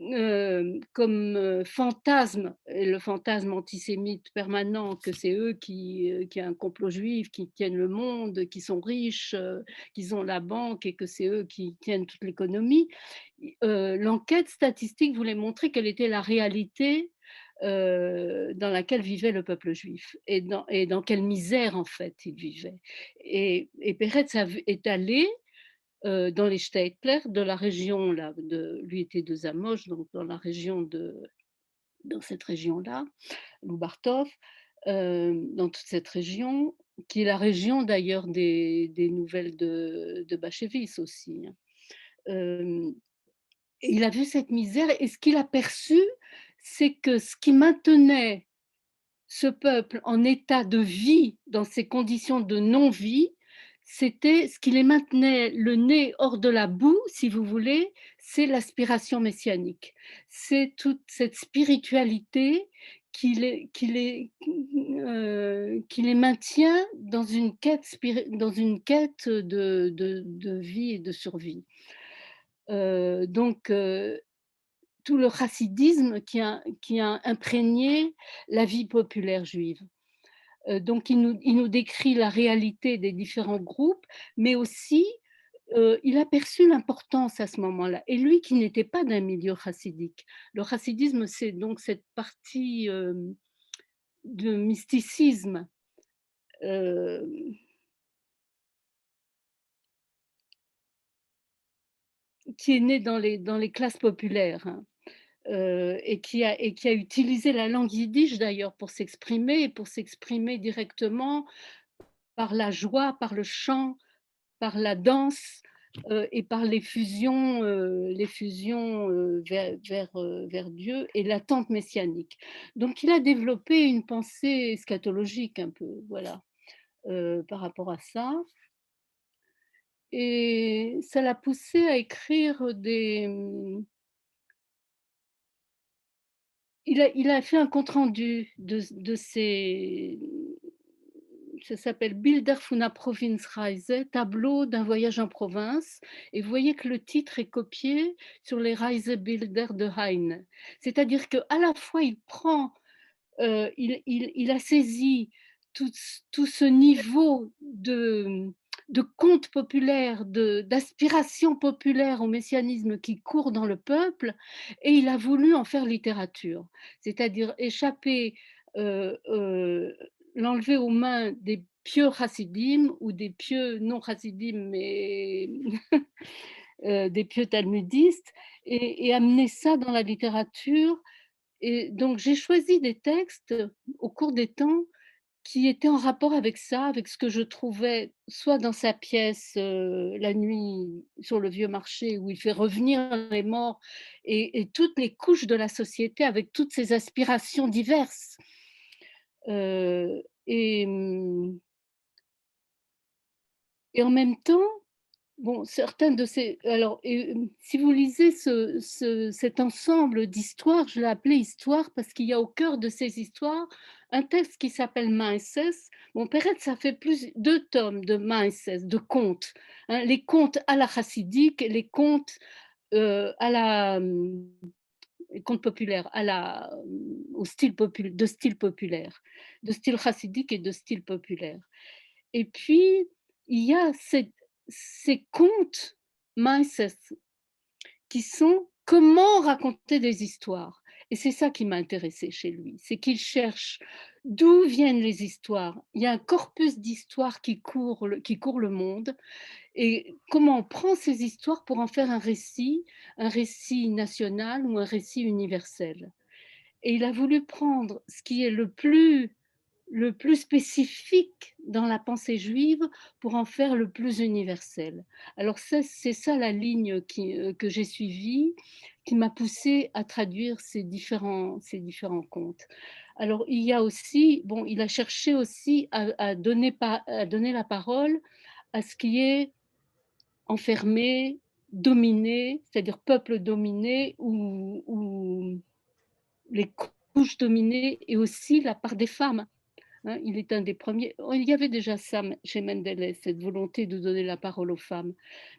euh, comme euh, fantasme, le fantasme antisémite permanent, que c'est eux qui, euh, qui ont un complot juif, qui tiennent le monde, qui sont riches, qu'ils ont la banque et que c'est eux qui tiennent toute l'économie. L'enquête statistique voulait montrer quelle était la réalité dans laquelle vivait le peuple juif et dans, et dans quelle misère en fait il vivait. Et, et Peretz est allé euh, dans les Steitler, de la région, là, de, lui était de Zamosh, donc dans la région de, dans cette région-là, Loubartov, euh, dans toute cette région, qui est la région d'ailleurs des, des, nouvelles de, de aussi. Hein. Euh, il a vu cette misère et ce qu'il a perçu, c'est que ce qui maintenait ce peuple en état de vie dans ces conditions de non-vie, c'était ce qui les maintenait le nez hors de la boue, si vous voulez, c'est l'aspiration messianique. C'est toute cette spiritualité qui les, euh, maintient dans une quête, de, vie et de survie. Euh, donc, euh, tout le chassidisme qui a imprégné la vie populaire juive. Euh, donc, il nous, décrit la réalité des différents groupes, mais aussi, euh, il a perçu l'importance à ce moment-là. Et lui qui n'était pas d'un milieu chassidique. Le chassidisme, c'est donc cette partie euh, de mysticisme qui est né dans les, dans les classes populaires. Hein. Euh, et, qui a, utilisé la langue yiddish d'ailleurs pour s'exprimer, pour s'exprimer directement par la joie, par le chant, par la danse euh, et par les fusions, euh, vers, vers, Dieu et l'attente messianique. Donc il a développé une pensée eschatologique un peu, voilà, par rapport à ça. Et ça l'a poussé à écrire des, il a, fait un compte-rendu de, de ces. Ça s'appelle Bilder von der Provinzreise, tableau d'un voyage en province. Et vous voyez que le titre est copié sur les Reisebilder de Heine. C'est-à-dire qu'à la fois, il prend, euh, il, a saisi tout ce niveau de, de contes populaires, d'aspiration populaire au messianisme qui court dans le peuple, et il a voulu en faire littérature, c'est-à-dire échapper, euh, euh, l'enlever aux mains des pieux chassidim ou des pieux non chassidim, mais <laughs> euh, des pieux talmudistes, et, et, amener ça dans la littérature. Et donc j'ai choisi des textes au cours des temps qui était en rapport avec ça, avec ce que je trouvais soit dans sa pièce La nuit sur le vieux marché, où il fait revenir les morts et, toutes les couches de la société avec toutes ces aspirations diverses. et, mmh, et en même temps, Bon, certains de ces. Alors, si vous lisez ce, cet ensemble d'histoires, je l'ai appelé histoire parce qu'il y a au cœur de ces histoires un texte qui s'appelle Maïsès. Bon, Perret, ça fait plus deux tomes de Maïsès, de contes. Hein, les contes à la chassidique, les contes euh, à la. Les contes populaires, à la, au style popul, de style populaire, de style chassidique et de style populaire. Et puis, il y a cette, ces contes mindset, qui sont comment raconter des histoires. Et c'est ça qui m'a intéressé chez lui, c'est qu'il cherche d'où viennent les histoires. Il y a un corpus d'histoires qui court, qui court le monde, et comment on prend ces histoires pour en faire un récit, un récit national ou un récit universel. Et il a voulu prendre ce qui est le plus le plus spécifique dans la pensée juive pour en faire le plus universel. Alors c'est ça la ligne euh, que j'ai suivie, qui m'a poussé à traduire ces différents, ces différents contes. Alors il y a aussi, bon, il a cherché aussi à, donner, la parole à ce qui est enfermé, dominé, c'est-à-dire peuple dominé ou les couches dominées et aussi la part des femmes Hein, il est un des premiers. Oh, il y avait déjà ça chez Mendele, cette volonté de donner la parole aux femmes.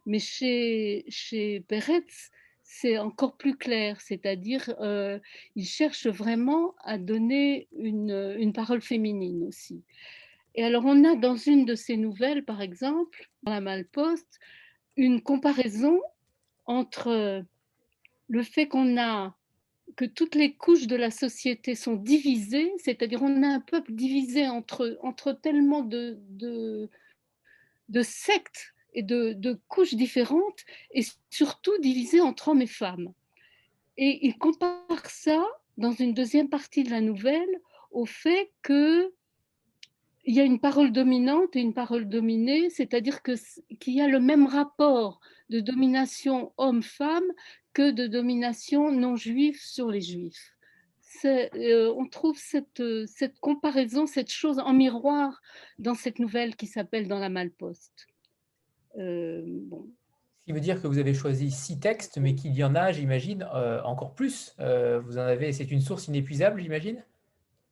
Mais chez, chez Peretz, c'est encore plus clair, c'est-à-dire euh, il cherche vraiment à donner une, une, parole féminine aussi. Et alors on a dans une de ces nouvelles, par exemple, dans la Malposte, une comparaison entre le fait qu'on a que toutes les couches de la société sont divisées, c'est-à-dire on a un peuple divisé entre, entre tellement de, de, sectes et de, de, couches différentes, et surtout divisé entre hommes et femmes. Et il compare ça, dans une deuxième partie de la nouvelle, au fait que il y a une parole dominante et une parole dominée, c'est-à-dire qu'il y a le même rapport de domination homme-femme que de domination non juive sur les juifs. Euh, on trouve cette, cette, comparaison, cette chose en miroir dans cette nouvelle qui s'appelle Dans la Malposte. Euh, bon. Ce qui veut dire que vous avez choisi six textes, mais qu'il y en a, j'imagine, euh, encore plus. Euh, vous en avez, c'est une source inépuisable, j'imagine?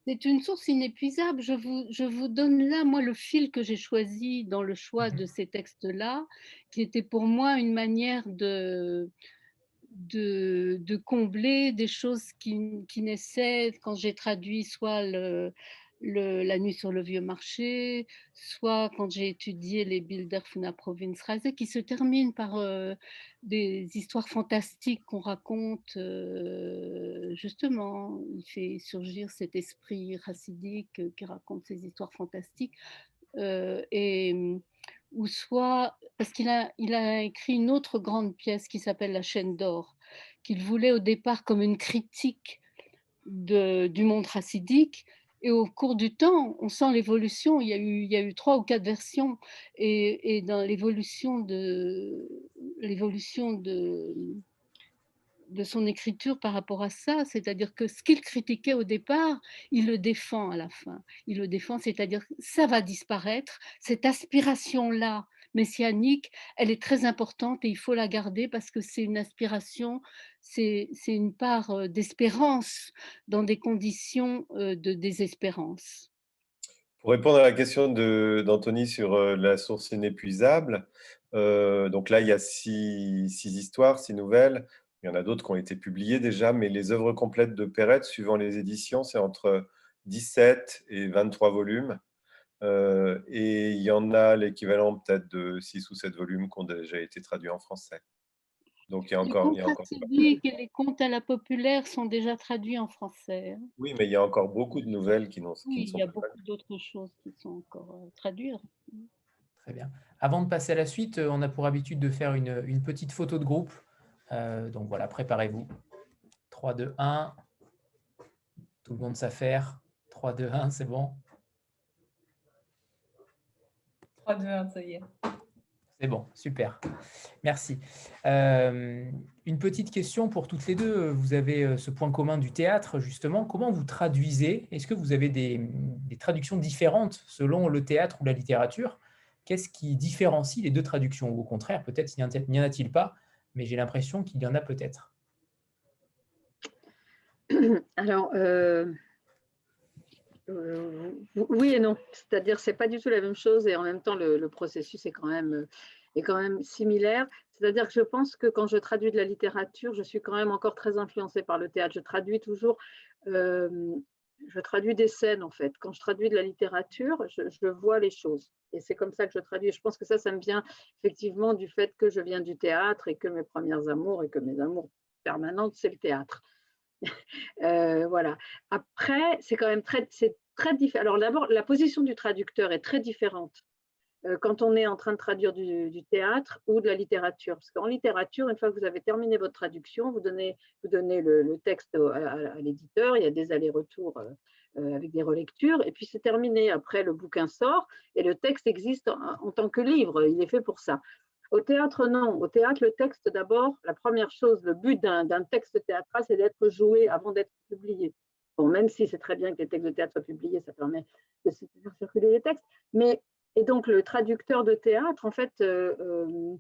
C'est une source inépuisable. Je vous, je vous, donne là, moi, le fil que j'ai choisi dans le choix de mhm. ces textes-là, qui était pour moi une manière de, de, combler des choses qui, qui naissaient quand j'ai traduit soit la nuit sur le vieux marché, soit quand j'ai étudié les Bilder der Provinzreise, qui se terminent par euh, des histoires fantastiques qu'on raconte, euh, justement. Il fait surgir cet esprit racidique qui raconte ces histoires fantastiques. Euh, et, ou soit, parce qu'il a, écrit une autre grande pièce qui s'appelle La chaîne d'or, qu'il voulait au départ comme une critique du monde racidique, et au cours du temps, on sent l'évolution. Il, y a eu, il y a eu trois ou quatre versions. Et, et dans l'évolution de, l'évolution de, de son écriture par rapport à ça, c'est-à-dire que ce qu'il critiquait au départ, il le défend à la fin. Il le défend, c'est-à-dire ça va disparaître, cette aspiration-là messianique, elle est très importante et il faut la garder parce que c'est une aspiration, c'est une part d'espérance dans des conditions de désespérance. Pour répondre à la question d'Anthony sur la source inépuisable, donc là, il y a six, six, histoires, six nouvelles. Il y en a d'autres qui ont été publiées déjà, mais les œuvres complètes de Perret, suivant les éditions, c'est entre 17 et 23 volumes. Euh, et il y en a l'équivalent peut-être de 6 ou 7 volumes qui ont déjà été traduits en français. Donc il y a encore. Il y a encore... que les contes à la populaire sont déjà traduits en français. Hein. Oui, mais il y a encore beaucoup de nouvelles qui, n'ont, oui, Il y a beaucoup d'autres choses qui sont encore euh, traduites. Très bien. Avant de passer à la suite, euh, on a pour habitude de faire une, une petite photo de groupe. Donc voilà, préparez-vous. 3, 2, 1. Tout le monde s'affaire. 3, 2, 1, c'est bon. 3, 2, 1, ça y est. C'est bon, super. Merci. Euh, une petite question pour toutes les deux. Vous avez euh, ce point commun du théâtre, justement. Comment vous traduisez? Est-ce que vous avez des, des, traductions différentes selon le théâtre ou la littérature? Qu'est-ce qui différencie les deux traductions? Ou au contraire, peut-être n'y en a-t-il pas, mais j'ai l'impression qu'il y en a peut-être. <clears throat> Alors, euh, euh, oui et non. C'est-à-dire, c'est pas du tout la même chose et en même temps, le, processus est quand même euh, est quand même similaire. C'est-à-dire que je pense que quand je traduis de la littérature, je suis quand même encore très influencée par le théâtre. Je traduis toujours je traduis des scènes en fait. Quand je traduis de la littérature, je, vois les choses. Et c'est comme ça que je traduis. Je pense que ça, ça me vient effectivement du fait que je viens du théâtre et que mes premières amours et que mes amours permanentes, c'est le théâtre. <laughs> Euh, voilà. Après, c'est quand même très, très différent. Alors d'abord, la position du traducteur est très différente quand on est en train de traduire du, théâtre ou de la littérature. Parce qu'en littérature, une fois que vous avez terminé votre traduction, vous donnez, le, texte à, l'éditeur, il y a des allers-retours euh, euh, avec des relectures, et puis c'est terminé. Après, le bouquin sort et le texte existe en, tant que livre, il est fait pour ça. Au théâtre, non. Au théâtre, le texte, d'abord, la première chose, le but d'un texte théâtral, c'est d'être joué avant d'être publié. Bon, même si c'est très bien que les textes de théâtre soient publiés, ça permet de faire circuler les textes, mais et donc, le traducteur de théâtre, en fait, euh, euh,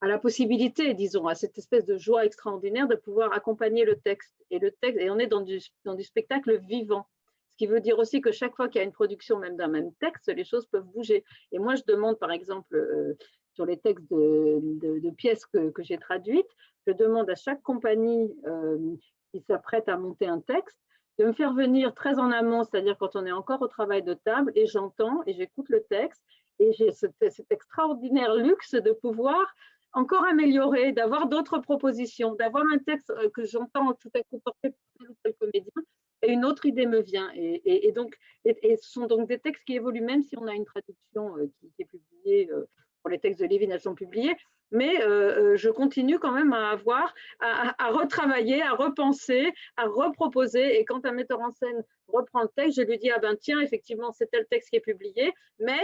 a la possibilité, disons, à cette espèce de joie extraordinaire de pouvoir accompagner le texte. Et, le texte, et on est dans du, spectacle vivant. Ce qui veut dire aussi que chaque fois qu'il y a une production même d'un même texte, les choses peuvent bouger. Et moi, je demande, par exemple, euh, sur les textes de, pièces que j'ai traduites, je demande à chaque compagnie qui s'apprête à monter un texte de me faire venir très en amont, c'est-à-dire quand on est encore au travail de table, et j'entends et j'écoute le texte, et j'ai cet, extraordinaire luxe de pouvoir encore améliorer, d'avoir d'autres propositions, d'avoir un texte euh, que j'entends tout à coup porté par tel tel comédien, et une autre idée me vient. Et, donc, et, ce sont donc des textes qui évoluent, même si on a une traduction euh, qui, est publiée, euh, pour les textes de Lévin, elles sont publiées, mais euh, euh, je continue quand même à avoir, à, retravailler, à repenser, à reproposer. Et quand un metteur en scène reprend le texte, je lui dis, ah ben tiens, effectivement, c'est tel texte qui est publié, mais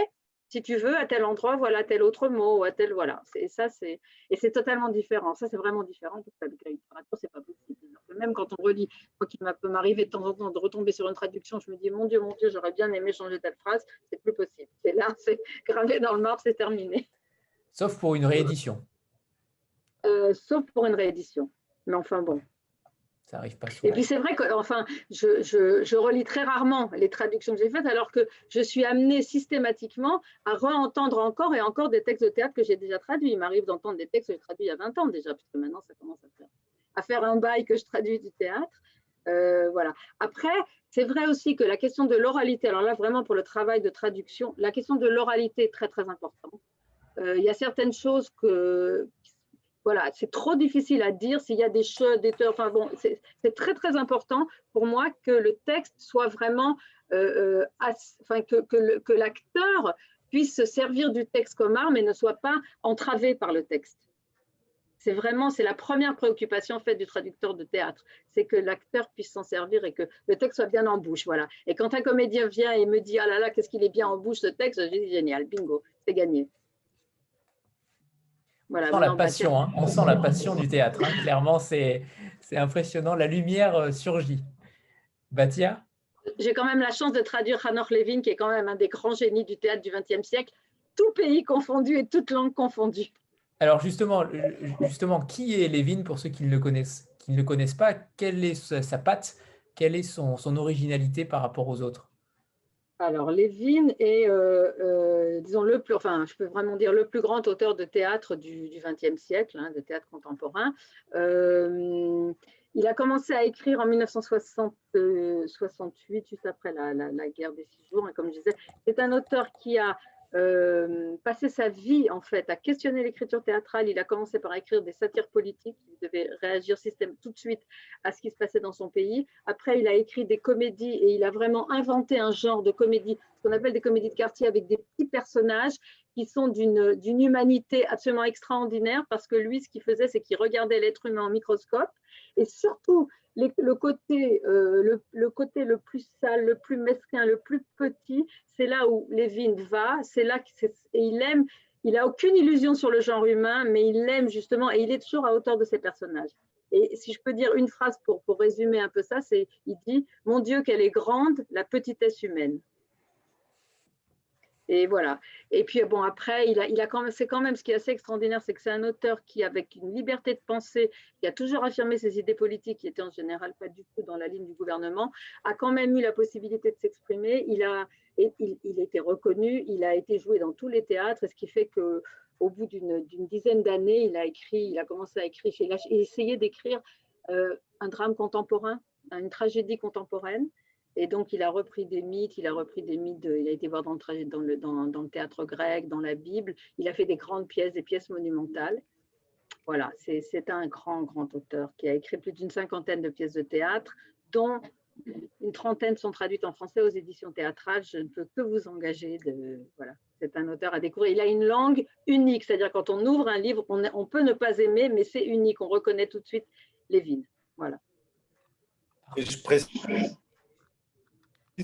si tu veux, à tel endroit, voilà tel autre mot, à tel, voilà. Et ça, c'est, et c'est totalement différent. Ça, c'est vraiment différent parce littérature, c'est pas possible. Même quand on relit, moi qui peut m'arriver de temps en temps de retomber sur une traduction, je me dis, mon Dieu, mon Dieu, j'aurais bien aimé changer telle phrase, c'est plus possible. C'est là, c'est gravé dans le marbre, c'est terminé. Sauf pour une réédition. Euh, sauf pour une réédition. Mais enfin bon. Ça arrive pas souvent. Et puis c'est vrai que enfin, je, je, relis très rarement les traductions que j'ai faites, alors que je suis amenée systématiquement à re-entendre encore et encore des textes de théâtre que j'ai déjà traduits. Il m'arrive d'entendre des textes que j'ai traduits il y a 20 ans déjà, puisque maintenant ça commence à faire, à faire un bail que je traduis du théâtre. Euh, voilà. Après, c'est vrai aussi que la question de l'oralité, alors là vraiment pour le travail de traduction, la question de l'oralité est très très importante. Euh, il y a certaines choses que, voilà, c'est trop difficile à dire s'il y a des choses, des bon, c'est très très important pour moi que le texte soit vraiment, euh, euh, enfin que, que l'acteur puisse se servir du texte comme arme et ne soit pas entravé par le texte. C'est vraiment, c'est la première préoccupation en du traducteur de théâtre, c'est que l'acteur puisse s'en servir et que le texte soit bien en bouche, voilà. Et quand un comédien vient et me dit ah là là qu'est-ce qu'il est bien en bouche ce texte, je dis génial, bingo, c'est gagné on sent la passion, hein. on sent la passion du théâtre. Hein. Clairement, c'est impressionnant. La lumière euh, surgit. Batia J'ai quand même la chance de traduire Hanor Levin, qui est quand même un des grands génies du théâtre du XXe siècle, tout pays confondu et toute langue confondue. Alors justement, justement, qui est Levin pour ceux qui ne le connaissent, qui ne le connaissent pas? Quelle est sa patte? Quelle est son, son originalité par rapport aux autres? Alors, Lévin est, euh, euh, disons, le plus, enfin, je peux vraiment dire le plus grand auteur de théâtre du XXe siècle, hein, de théâtre contemporain. Euh, il a commencé à écrire en 1968, juste après la, guerre des six jours. Comme je disais, c'est un auteur qui a euh, passé sa vie en fait à questionner l'écriture théâtrale. Il a commencé par écrire des satires politiques. Il devait réagir système tout de suite à ce qui se passait dans son pays. Après, il a écrit des comédies et il a vraiment inventé un genre de comédie, ce qu'on appelle des comédies de quartier avec des petits personnages qui sont d'une humanité absolument extraordinaire parce que lui, ce qu'il faisait, c'est qu'il regardait l'être humain en microscope et surtout le, côté, euh, le, côté le plus sale, le plus mesquin, le plus petit, c'est là où Lévin va, c'est là et il aime, il a aucune illusion sur le genre humain, mais il aime justement et il est toujours à hauteur de ses personnages. Et si je peux dire une phrase pour, pour résumer un peu ça, c'est il dit Mon Dieu, qu'elle est grande, la petitesse humaine. Et voilà. Et puis bon, après, il a, il a quand même, c'est quand même ce qui est assez extraordinaire, c'est que c'est un auteur qui, avec une liberté de pensée, qui a toujours affirmé ses idées politiques, qui étaient en général pas du tout dans la ligne du gouvernement, a quand même eu la possibilité de s'exprimer. Il a, il, il été reconnu, il a été joué dans tous les théâtres, ce qui fait que au bout d'une dizaine d'années, il a écrit, il a commencé à écrire, il a essayé d'écrire euh, un drame contemporain, une tragédie contemporaine. Et donc, il a repris des mythes, il a repris des mythes, il a été voir dans le, théâtre grec, dans la Bible, il a fait des grandes pièces, des pièces monumentales. Voilà, c'est un grand, grand auteur qui a écrit plus d'une cinquantaine de pièces de théâtre, dont une trentaine sont traduites en français aux éditions théâtrales. Je ne peux que vous engager. De, voilà, c'est un auteur à découvrir. Il a une langue unique, c'est-à-dire quand on ouvre un livre, on, on, peut ne pas aimer, mais c'est unique. On reconnaît tout de suite Lévin. Voilà. Et je précise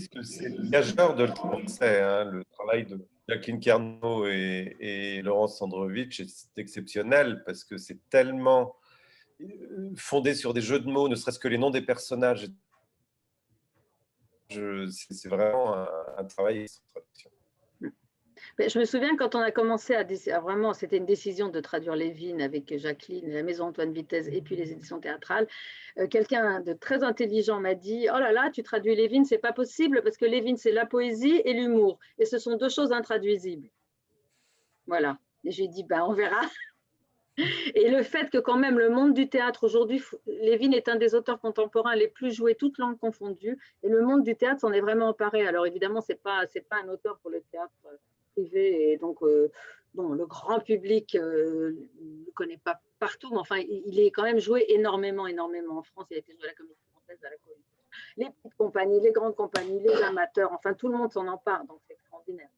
que c'est gageur de français, hein, le travail de Jacqueline Carnot et, Laurence Sandrovitch est exceptionnel parce que c'est tellement euh, fondé sur des jeux de mots, ne serait-ce que les noms des personnages. C'est vraiment un, travail je me souviens quand on a commencé à, vraiment, c'était une décision de traduire Lévin avec Jacqueline, la maison Antoine Vitesse et puis les éditions théâtrales. Euh, quelqu'un de très intelligent m'a dit Oh là là, tu traduis Lévin, c'est pas possible parce que Lévin, c'est la poésie et l'humour. Et ce sont deux choses intraduisibles. Voilà. Et j'ai dit ben, On verra. <laughs> Et le fait que quand même le monde du théâtre aujourd'hui, Lévin est un des auteurs contemporains les plus joués, toutes langues confondues, et le monde du théâtre s'en est vraiment emparé. Alors évidemment, ce n'est pas, pas un auteur pour le théâtre et donc euh, bon, le grand public ne euh, le connaît pas partout, mais enfin, il est quand même joué énormément, énormément en France. Il a été joué à la Comédie Française, à la Comédie. Les petites compagnies, les grandes compagnies, les amateurs, enfin tout le monde s'en empare, donc c'est extraordinaire.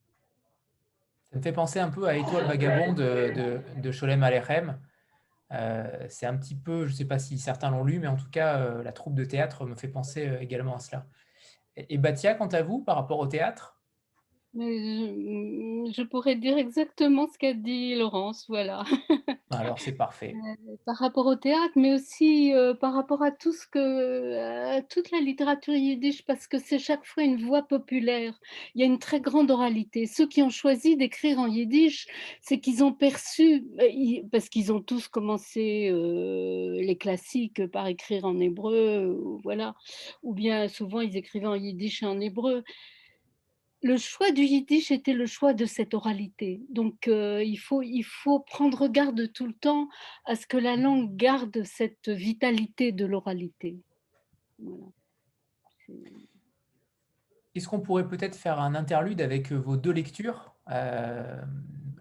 Ça me fait penser un peu à Étoile vagabond de, de, de Sholem Alechem. Euh, c'est un petit peu, je ne sais pas si certains l'ont lu, mais en tout cas, euh, la troupe de théâtre me fait penser également à cela. Et, et Batia, quant à vous, par rapport au théâtre? Je, pourrais dire exactement ce qu'a dit Laurence, voilà. Alors c'est parfait. <laughs> par rapport au théâtre, mais aussi par rapport à tout ce que, toute la littérature yiddish, parce que c'est chaque fois une voix populaire. Il y a une très grande oralité. Ceux qui ont choisi d'écrire en yiddish, c'est qu'ils ont perçu, parce qu'ils ont tous commencé les classiques par écrire en hébreu, voilà, ou bien souvent ils écrivaient en yiddish et en hébreu le choix du yiddish était le choix de cette oralité. Donc, euh, il, faut, il faut prendre garde tout le temps à ce que la langue garde cette vitalité de l'oralité. Est-ce qu'on pourrait peut-être faire un interlude avec vos deux lectures euh,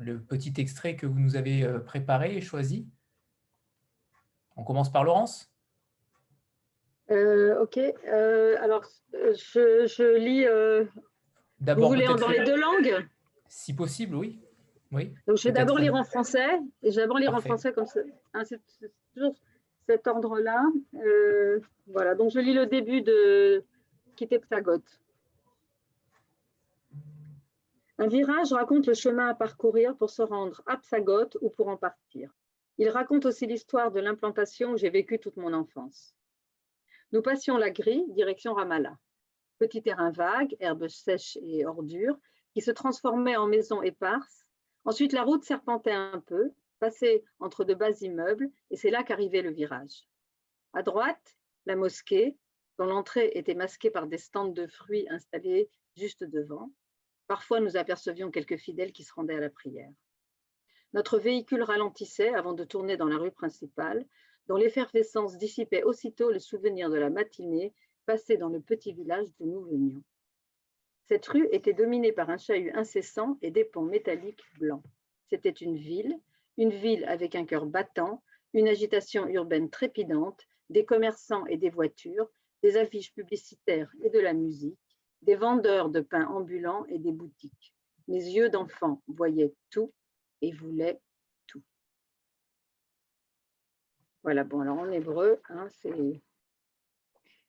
Le petit extrait que vous nous avez euh, préparé et choisi? On commence par Laurence? Ok. alors, je, je lis vous voulez dans les deux langues? Si possible, oui. oui Donc, je vais d'abord lire en français. Et je vais d'abord lire en français comme ça. Hein, c'est toujours cet ordre-là. Euh, voilà, donc je lis le début de Quitter Psagot. Un virage raconte le chemin à parcourir pour se rendre à Psagot ou pour en partir. Il raconte aussi l'histoire de l'implantation où j'ai vécu toute mon enfance. Nous passions la grille, direction Ramallah petit terrain vague, herbes sèches et ordures, qui se transformait en maisons éparses. Ensuite, la route serpentait un peu, passait entre de bas immeubles, et c'est là qu'arrivait le virage. À droite, la mosquée, dont l'entrée était masquée par des stands de fruits installés juste devant. Parfois, nous apercevions quelques fidèles qui se rendaient à la prière. Notre véhicule ralentissait avant de tourner dans la rue principale, dont l'effervescence dissipait aussitôt le souvenir de la matinée passé dans le petit village d'où nous venions. Cette rue était dominée par un chahut incessant et des ponts métalliques blancs. C'était une ville, une ville avec un cœur battant, une agitation urbaine trépidante, des commerçants et des voitures, des affiches publicitaires et de la musique, des vendeurs de pain ambulants et des boutiques. Mes yeux d'enfant voyaient tout et voulaient tout. Voilà, bon, alors en hébreu, hein, c'est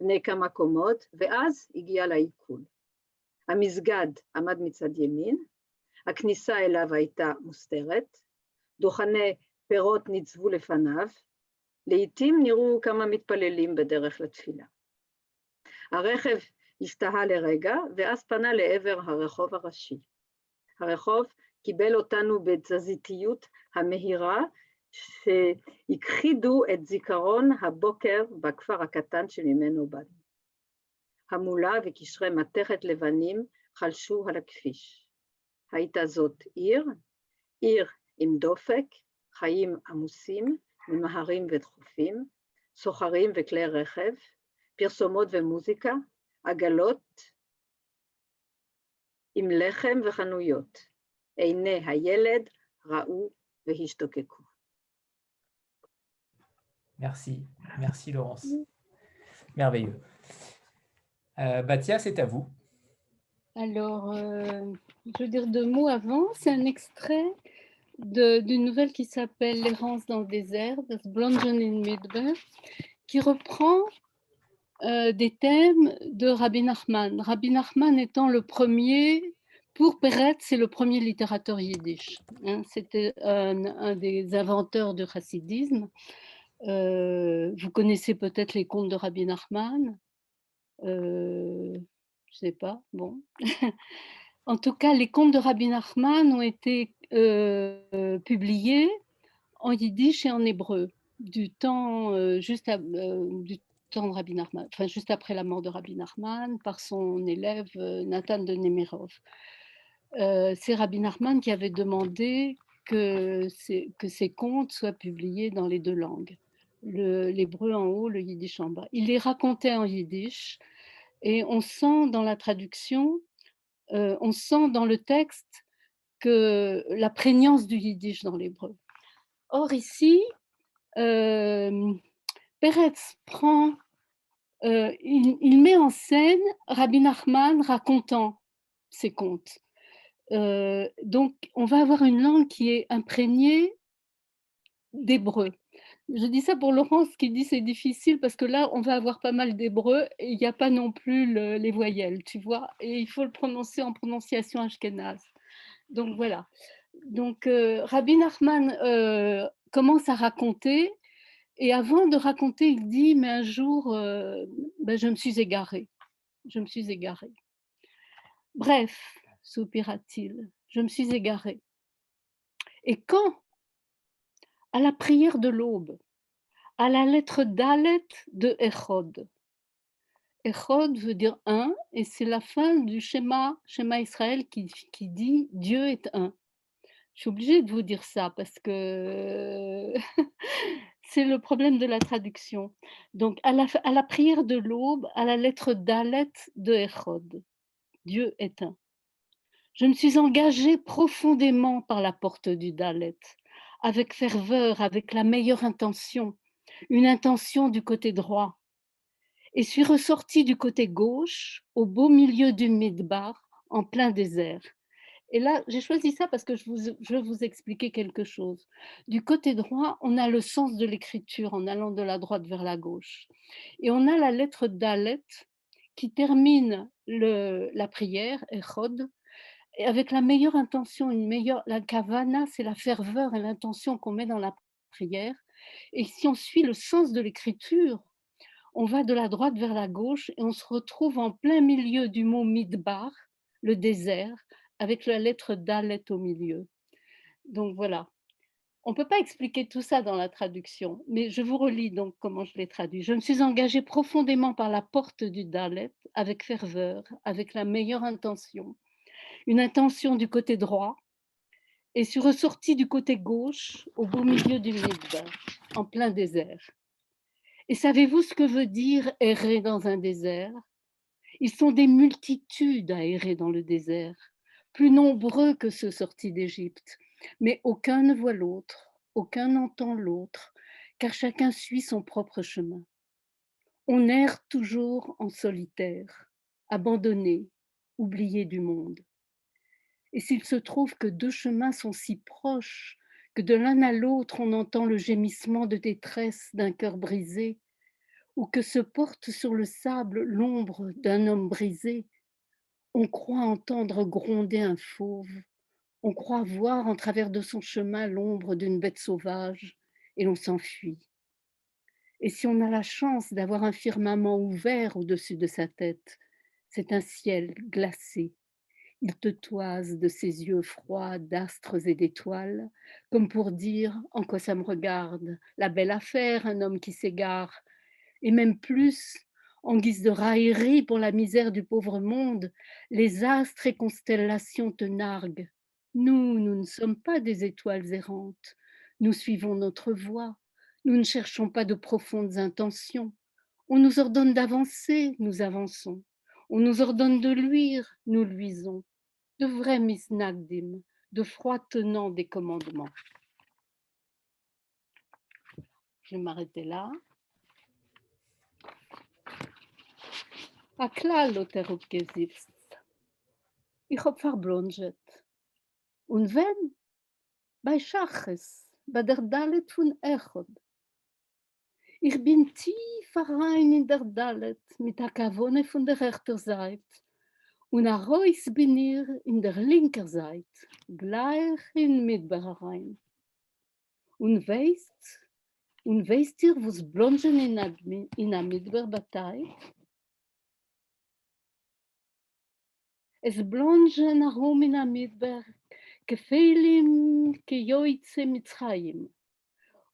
בני כמה קומות, ואז הגיע לעיכול. המסגד עמד מצד ימין, הכניסה אליו הייתה מוסתרת, דוכני פירות ניצבו לפניו, לעתים נראו כמה מתפללים בדרך לתפילה. הרכב השתהה לרגע, ואז פנה לעבר הרחוב הראשי. הרחוב קיבל אותנו בתזזיתיות המהירה, שהכחידו את זיכרון הבוקר בכפר הקטן שממנו באנו. המולה וקשרי מתכת לבנים חלשו על הכביש. הייתה זאת עיר, עיר עם דופק, חיים עמוסים, ממהרים ודחופים, סוחרים וכלי רכב, פרסומות ומוזיקה, עגלות עם לחם וחנויות. עיני הילד ראו והשתוקקו. Merci, merci Laurence. Merveilleux. Euh, Batia, c'est à vous. Alors, euh, je veux dire deux mots avant. C'est un extrait d'une nouvelle qui s'appelle L'errance dans le désert, Blondchen in qui reprend euh, des thèmes de Rabbi Nachman. Rabbi Nachman étant le premier, pour Peretz, c'est le premier littérateur yiddish. Hein. C'était un, un, des inventeurs du chassidisme. Euh, vous connaissez peut-être les contes de Rabbi Nachman? Euh, je sais pas, bon. <laughs> en tout cas, les contes de Rabbi Nachman ont été euh, publiés en yiddish et en hébreu du temps juste après la mort de Rabbi Nachman par son élève Nathan de Nemirov. C'est Rabbi Nachman qui avait demandé que, que ces contes soient publiés dans les deux langues, l'hébreu en haut, le yiddish en bas. Il les racontait en yiddish et on sent dans la traduction, euh, on sent dans le texte que la prégnance du yiddish dans l'hébreu. Or ici, euh, Peretz prend, euh, il, met en scène Rabbi Nachman racontant ses contes. Euh, donc, on va avoir une langue qui est imprégnée d'hébreu. Je dis ça pour Laurence qui dit c'est difficile parce que là, on va avoir pas mal d'hébreu et il n'y a pas non plus le, les voyelles, tu vois, et il faut le prononcer en prononciation ashkénaze. Donc voilà. Donc euh, Rabbi Nachman euh, commence à raconter et avant de raconter, il dit mais un jour, euh, ben, je me suis égaré. Je me suis égaré. Bref, soupira-t-il, je me suis égaré. Et quand à la prière de l'aube, à la lettre Dalet de Echod. Echod veut dire un, et c'est la fin du schéma, schéma Israël qui, qui, dit Dieu est un. Je suis obligée de vous dire ça parce que <laughs> c'est le problème de la traduction. Donc, à la, à la prière de l'aube, à la lettre Dalet de Echod, Dieu est un. Je me suis engagée profondément par la porte du Dalet avec ferveur, avec la meilleure intention, une intention du côté droit, et suis ressortie du côté gauche, au beau milieu du Midbar, en plein désert. Et là, j'ai choisi ça parce que je, vous, veux vous expliquer quelque chose. Du côté droit, on a le sens de l'écriture en allant de la droite vers la gauche. Et on a la lettre Dalet qui termine la prière, Echod, et avec la meilleure intention, une meilleure, la kavana, c'est la ferveur et l'intention qu'on met dans la prière. Et si on suit le sens de l'écriture, on va de la droite vers la gauche et on se retrouve en plein milieu du mot midbar, le désert, avec la lettre dalet au milieu. Donc voilà. On ne peut pas expliquer tout ça dans la traduction, mais je vous relis donc comment je l'ai traduit. Je me suis engagée profondément par la porte du Dalet avec ferveur, avec la meilleure intention une intention du côté droit et suis ressortie du côté gauche au beau milieu du Midbar, en plein désert. Et savez-vous ce que veut dire errer dans un désert? Ils sont des multitudes à errer dans le désert, plus nombreux que ceux sortis d'Égypte, mais aucun ne voit l'autre, aucun n'entend l'autre, car chacun suit son propre chemin. On erre toujours en solitaire, abandonné, oublié du monde. Et s'il se trouve que deux chemins sont si proches que de l'un à l'autre on entend le gémissement de détresse d'un cœur brisé, ou que se porte sur le sable l'ombre d'un homme brisé, on croit entendre gronder un fauve, on croit voir en travers de son chemin l'ombre d'une bête sauvage, et l'on s'enfuit. Et si on a la chance d'avoir un firmament ouvert au-dessus de sa tête, C'est un ciel glacé. Il te toise de ses yeux froids d'astres et d'étoiles, comme pour dire en quoi ça me regarde, la belle affaire, un homme qui s'égare, et même plus, en guise de raillerie pour la misère du pauvre monde, les astres et constellations te narguent. Nous, nous ne sommes pas des étoiles errantes, nous suivons notre voie, nous ne cherchons pas de profondes intentions. On nous ordonne d'avancer, nous avançons. On nous ordonne de luire, nous luisons De vrais misnagdim, de froids tenants des commandements. Je vais m'arrêter là. הכלל לא תרוב גזיפסט. Ich hab verblonget. Und wenn? Bei Schachs, bei der Dalet von Echod. Ich bin tief rein in der Dalet mit der Kavone von der rechten Seite Und a Reus bin ich in der linken Seite, gleich in rein. Und weißt, und weißt ihr, was Blongen in in Midbar beteiligt? Es blongen herum in der Midbar, Gefehlim kejoitze Mitzrayim.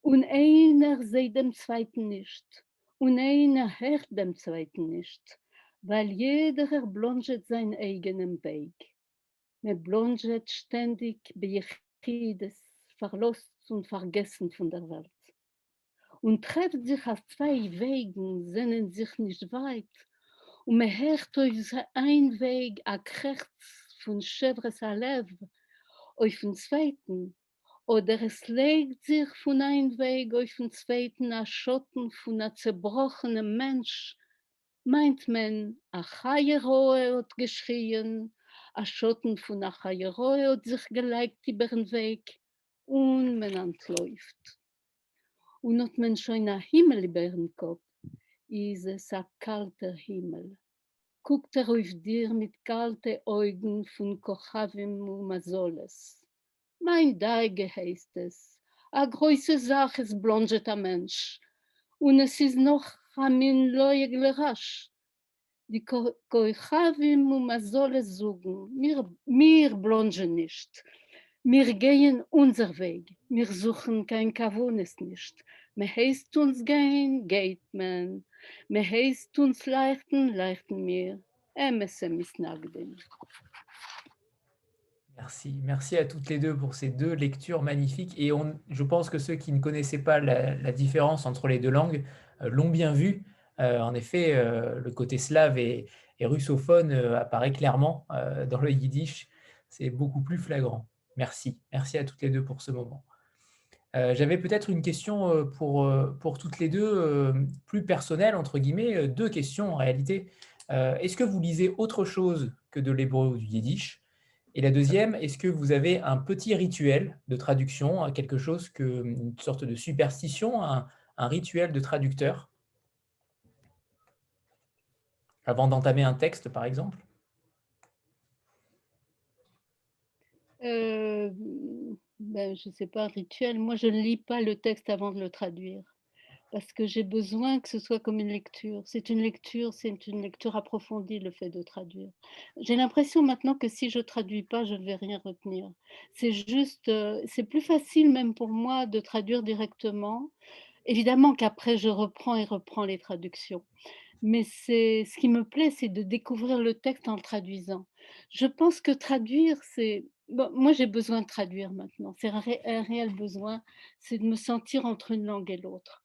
Und einer sieht dem Zweiten nicht. Und einer hört dem Zweiten nicht. Weil jeder erblonget seinen eigenen Weg. Man blonget ständig bei Jechides, verlost und vergessen von der Welt. Und trefft sich auf zwei Wegen, sehnen sich nicht weit. Und man hört auf ein Weg, a Krechts von Chevres Alev, auf den zweiten. Oder es legt sich von einem Weg auf den zweiten a Schotten von einem zerbrochenen Mensch. Meint man, a Chayeroe hat geschrien, a Schotten von a Chayeroe hat sich gelegt über den Weg und man entläuft. Und hat man schon ein Himmel über den Kopf, ist es ein kalter Himmel. Guckt er auf dir mit kalten Augen von Kochavim und Mazoles. Mein Deige heißt es. A große Sache ist blonget a Mensch. Und es ist noch Merci. Merci à toutes les deux pour ces deux lectures magnifiques. Et je pense que ceux qui ne connaissaient pas la, différence entre les deux langues l'ont bien vu. Euh, en effet, euh, le côté slave et, russophone euh, apparaît clairement euh, dans le yiddish. C'est beaucoup plus flagrant. Merci. Merci à toutes les deux pour ce moment. Euh, J'avais peut-être une question pour, pour toutes les deux, plus personnelle, entre guillemets, deux questions en réalité. Est-ce que vous lisez autre chose que de l'hébreu ou du yiddish? Et la deuxième, est-ce que vous avez un petit rituel de traduction, quelque chose que, une sorte de superstition, un rituel de traducteur Avant d'entamer un texte, par exemple? Euh, ben, Je ne sais pas, rituel. Moi, je ne lis pas le texte avant de le traduire parce que j'ai besoin que ce soit comme une lecture. C'est une lecture, c'est une lecture approfondie, le fait de traduire. J'ai l'impression maintenant que si je traduis pas, je ne vais rien retenir. C'est juste, euh, c'est plus facile même pour moi de traduire directement. Évidemment qu'après, je reprends et reprends les traductions. Mais c'est ce qui me plaît, c'est de découvrir le texte en le traduisant. Je pense que traduire, c'est... Moi, j'ai besoin de traduire maintenant. C'est un, un réel besoin, c'est de me sentir entre une langue et l'autre.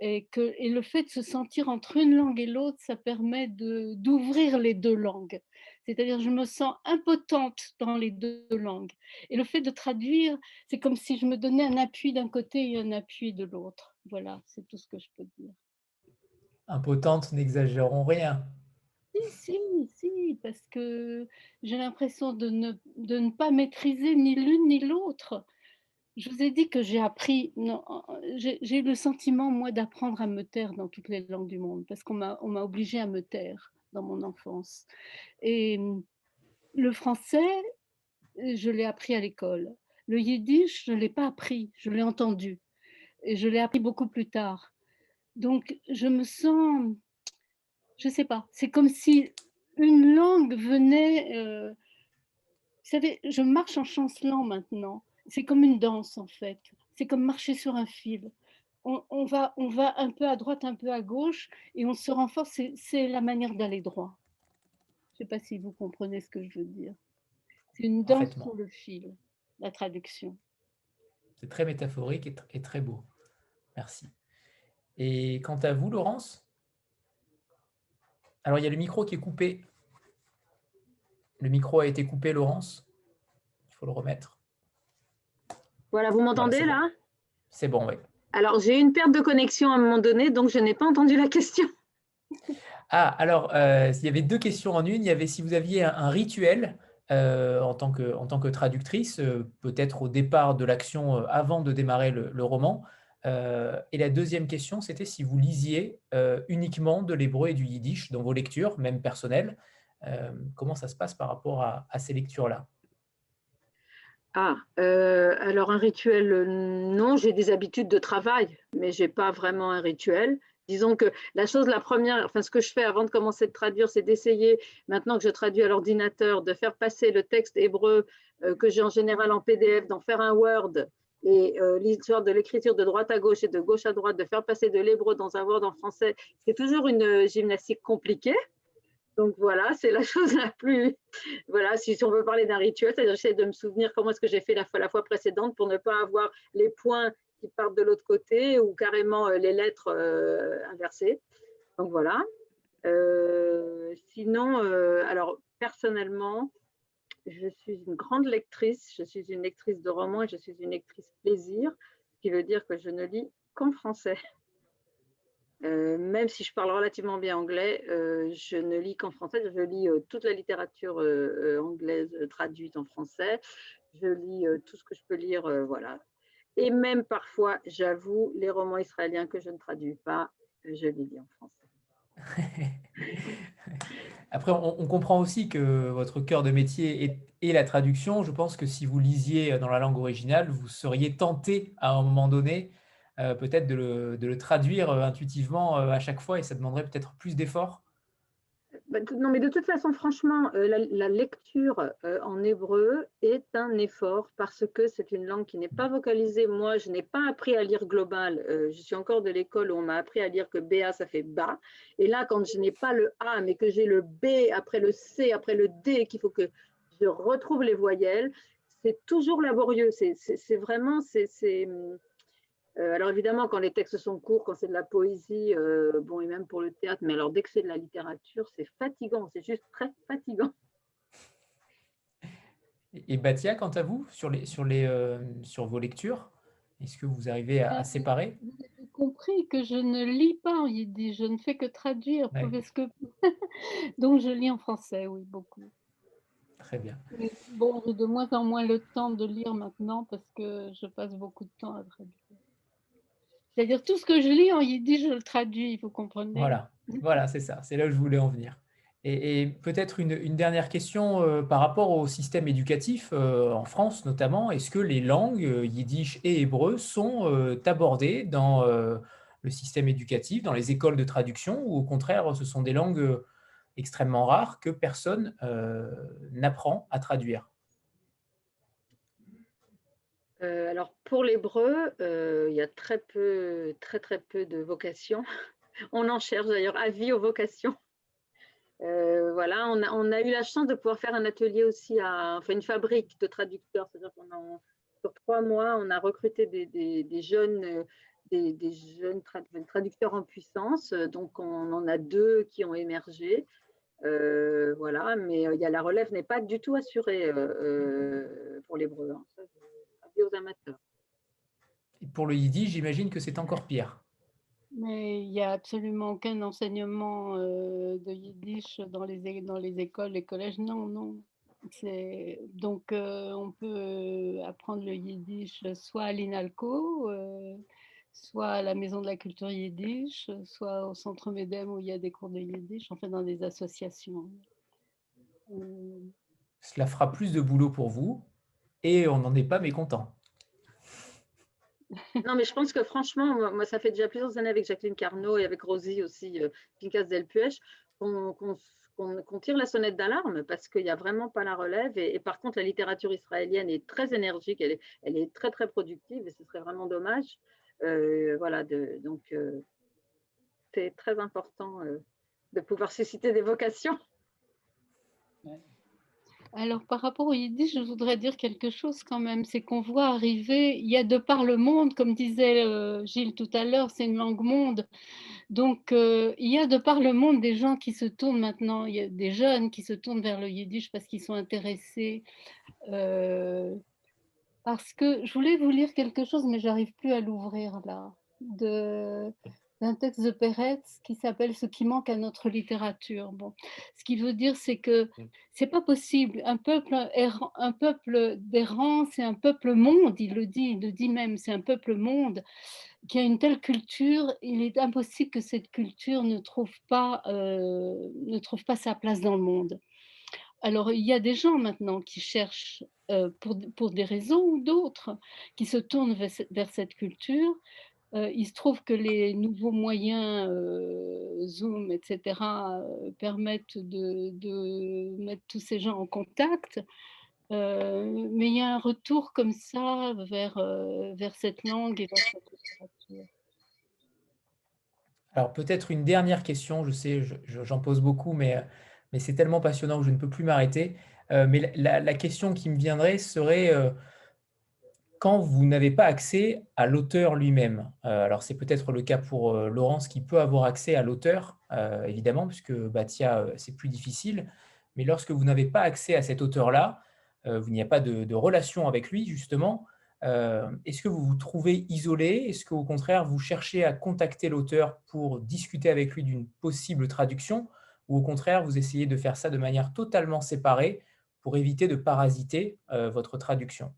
Et, que, et le fait de se sentir entre une langue et l'autre, ça permet de- d'ouvrir les deux langues. C'est-à-dire, je me sens impotente dans les deux langues. Et le fait de traduire, c'est comme si je me donnais un appui d'un côté et un appui de l'autre. Voilà, c'est tout ce que je peux dire. Impotente, n'exagérons rien. Si, si, si, parce que j'ai l'impression de ne, de ne pas maîtriser ni l'une ni l'autre. Je vous ai dit que j'ai appris, j'ai eu le sentiment, moi, d'apprendre à me taire dans toutes les langues du monde, parce qu'on m'a obligée à me taire dans mon enfance. Et hum, le français, je l'ai appris à l'école. Le yiddish, je ne l'ai pas appris, je l'ai entendu. Et je l'ai appris beaucoup plus tard. Donc, je me sens, je sais pas, c'est comme si une langue venait. euh, vous savez, je marche en chancelant maintenant. C'est comme une danse en fait. C'est comme marcher sur un fil. On, on va, on va un peu à droite, un peu à gauche, et on se renforce. C'est- la manière d'aller droit. Je ne sais pas si vous comprenez ce que je veux dire. C'est une danse sur le fil, la traduction. C'est très métaphorique et, tr- et très beau. Merci. Et quant à vous, Laurence? Alors, il y a le micro qui est coupé. Le micro a été coupé, Laurence? Il faut le remettre. Voilà, vous m'entendez c'est bon. là? C'est bon, oui. Alors, j'ai eu une perte de connexion à un moment donné, donc je n'ai pas entendu la question. <laughs> Ah, alors, euh, il y avait deux questions en une. Il y avait si vous aviez un, rituel euh, en, tant que, en tant que traductrice, euh, peut-être au départ de l'action avant de démarrer le, roman. Et la deuxième question, c'était si vous lisiez uniquement de l'hébreu et du yiddish dans vos lectures, même personnelles. Comment ça se passe par rapport à ces lectures-là? Ah, euh, alors un rituel, euh, non, j'ai des habitudes de travail, mais j'ai pas vraiment un rituel. Disons que la chose, la première, enfin ce que je fais avant de commencer de traduire, c'est d'essayer, maintenant que je traduis à l'ordinateur, de faire passer le texte hébreu euh, que j'ai en général en PDF, d'en faire un Word et l'histoire de l'écriture de droite à gauche et de gauche à droite, de faire passer de l'hébreu dans un Word en français, c'est toujours une gymnastique compliquée. Donc voilà, c'est la <laughs> chose la plus. Voilà, si on veut parler d'un rituel, c'est-à-dire j'essaie de me souvenir comment est-ce que j'ai fait la fois, la précédente pour ne pas avoir les points qui partent de l'autre côté ou carrément euh, les lettres euh, inversées. Donc voilà. Euh, sinon, alors personnellement, je suis une grande lectrice. Je suis une lectrice de romans et je suis une lectrice plaisir, ce qui veut dire que je ne lis qu'en français. <laughs> Euh, même si je parle relativement bien anglais, euh, je ne lis qu'en français. Je lis euh, toute la littérature anglaise traduite en français. Je lis tout ce que je peux lire, voilà. Et même parfois, j'avoue, les romans israéliens que je ne traduis pas, je les lis en français. <laughs> Après, on, comprend aussi que votre cœur de métier est la traduction. Je pense que si vous lisiez dans la langue originale, vous seriez tenté à un moment donné euh, peut-être de le, traduire euh, intuitivement euh, à chaque fois et ça demanderait peut-être plus d'efforts. Bah, non, mais de toute façon, franchement, la, lecture en hébreu est un effort parce que c'est une langue qui n'est pas vocalisée. Moi, je n'ai pas appris à lire global. Je suis encore de l'école où on m'a appris à lire que BA, ça fait bas. Et là, quand je n'ai pas le A, mais que j'ai le B après le C, après le D, qu'il faut que je retrouve les voyelles, c'est toujours laborieux. C'est vraiment, c'est hum, alors évidemment, quand les textes sont courts, quand c'est de la poésie, euh, bon, et même pour le théâtre, mais alors dès que c'est de la littérature, c'est fatigant, c'est juste très fatigant. Et, Batia, quant à vous, sur, les, sur, les, euh, sur vos lectures, est-ce que vous arrivez à, à séparer? Vous avez compris que je ne lis pas en yiddish, je ne fais que traduire. Ouais. parce que... <laughs> Donc je lis en français, oui, beaucoup. Très bien. Mais bon, j'ai de moins en moins le temps de lire maintenant parce que je passe beaucoup de temps à traduire. C'est-à-dire tout ce que je lis en yiddish, je le traduis, vous comprenez Voilà, voilà, c'est ça, c'est là où je voulais en venir. Et, peut-être une, dernière question euh, par rapport au système éducatif euh, en France notamment. Est-ce que les langues euh, yiddish et hébreu sont abordées dans le système éducatif, dans les écoles de traduction, ou au contraire, ce sont des langues extrêmement rares que personne n'apprend à traduire? Euh, alors pour l'hébreu, euh, il y a très peu, très très peu de vocations. <laughs> On en cherche d'ailleurs avis aux vocations. Euh, voilà, on a, eu la chance de pouvoir faire un atelier aussi à, enfin une fabrique de traducteurs. C'est-à-dire qu'on sur trois mois, on a recruté des, jeunes, des, jeunes trad- traducteurs en puissance. Donc on en a deux qui ont émergé. Voilà, mais la relève n'est pas du tout assurée pour l'hébreu. hein. Aux amateurs. Et pour le yiddish, j'imagine que c'est encore pire. Mais il n'y a absolument aucun enseignement euh, de yiddish dans les, é- dans les écoles, les collèges. Non, non. Donc, euh, on peut apprendre le yiddish soit à l'INALCO, euh, soit à la Maison de la Culture Yiddish, soit au Centre Medem où il y a des cours de yiddish, enfin dans des associations. Euh, Cela fera plus de boulot pour vous et on n'en est pas mécontent. Non, mais je pense que franchement, moi, moi, ça fait déjà plusieurs années avec Jacqueline Carnot et avec Rosie aussi, euh, Pincas Delpuech, qu'on tire la sonnette d'alarme parce qu'il n'y a vraiment pas la relève. Et, par contre, la littérature israélienne est très énergique, elle est, elle est très très productive et ce serait vraiment dommage. Euh, voilà, de, donc euh, c'est très important euh, de pouvoir susciter des vocations. Alors, par rapport au yiddish, je voudrais dire quelque chose quand même. C'est qu'on voit arriver, il y a de par le monde, comme disait Gilles tout à l'heure, c'est une langue monde. Donc, il y a de par le monde des gens qui se tournent maintenant, il y a des jeunes qui se tournent vers le yiddish parce qu'ils sont intéressés. parce que je voulais vous lire quelque chose, mais j'arrive plus à l'ouvrir là. D'un texte de Peretz qui s'appelle Ce qui manque à notre littérature. Bon, ce qui veut dire, c'est que mmh. c'est pas possible. Un peuple errant, un peuple d'errant, c'est un peuple monde. Il le dit, il le dit même. C'est un peuple monde qui a une telle culture. Il est impossible que cette culture ne trouve pas, euh, ne trouve pas sa place dans le monde. Alors, il y a des gens maintenant qui cherchent, euh, pour, pour, des raisons ou d'autres, qui se tournent vers cette culture il se trouve que les nouveaux moyens, Zoom, etc., permettent de, mettre tous ces gens en contact. mais il y a un retour comme ça vers, vers cette langue et vers cette littérature. Alors peut-être une dernière question, je sais, j'en pose beaucoup, mais, mais c'est tellement passionnant que je ne peux plus m'arrêter. mais la, question qui me viendrait serait quand vous n'avez pas accès à l'auteur lui-même. Euh, alors c'est peut-être le cas pour euh, Laurence qui peut avoir accès à l'auteur, euh, évidemment, puisque Batia, c'est plus difficile. Mais lorsque vous n'avez pas accès à cet auteur-là, vous n'y a pas de, relation avec lui, justement, est-ce que vous vous trouvez isolé? Est-ce qu'au contraire, vous cherchez à contacter l'auteur pour discuter avec lui d'une possible traduction? Ou au contraire, vous essayez de faire ça de manière totalement séparée pour éviter de parasiter votre traduction?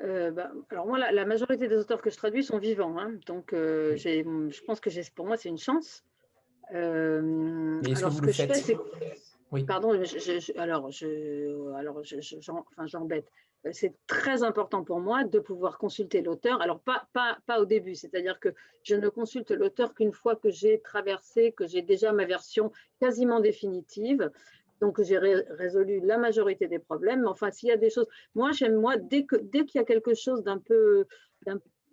Euh, bah, alors moi, la, majorité des auteurs que je traduis sont vivants, hein. donc euh, je pense que pour moi c'est une chance. Euh, alors ce que, je fais, c'est, oui. pardon, alors je, alors enfin j'embête. C'est très important pour moi de pouvoir consulter l'auteur. Alors pas, pas, pas au début, c'est-à-dire que je ne consulte l'auteur qu'une fois que j'ai traversé, que j'ai déjà ma version quasiment définitive. Donc, j'ai résolu la majorité des problèmes. Enfin, s'il y a des choses, moi, j'aime, moi, dès qu'il dès y a quelque chose d'un peu,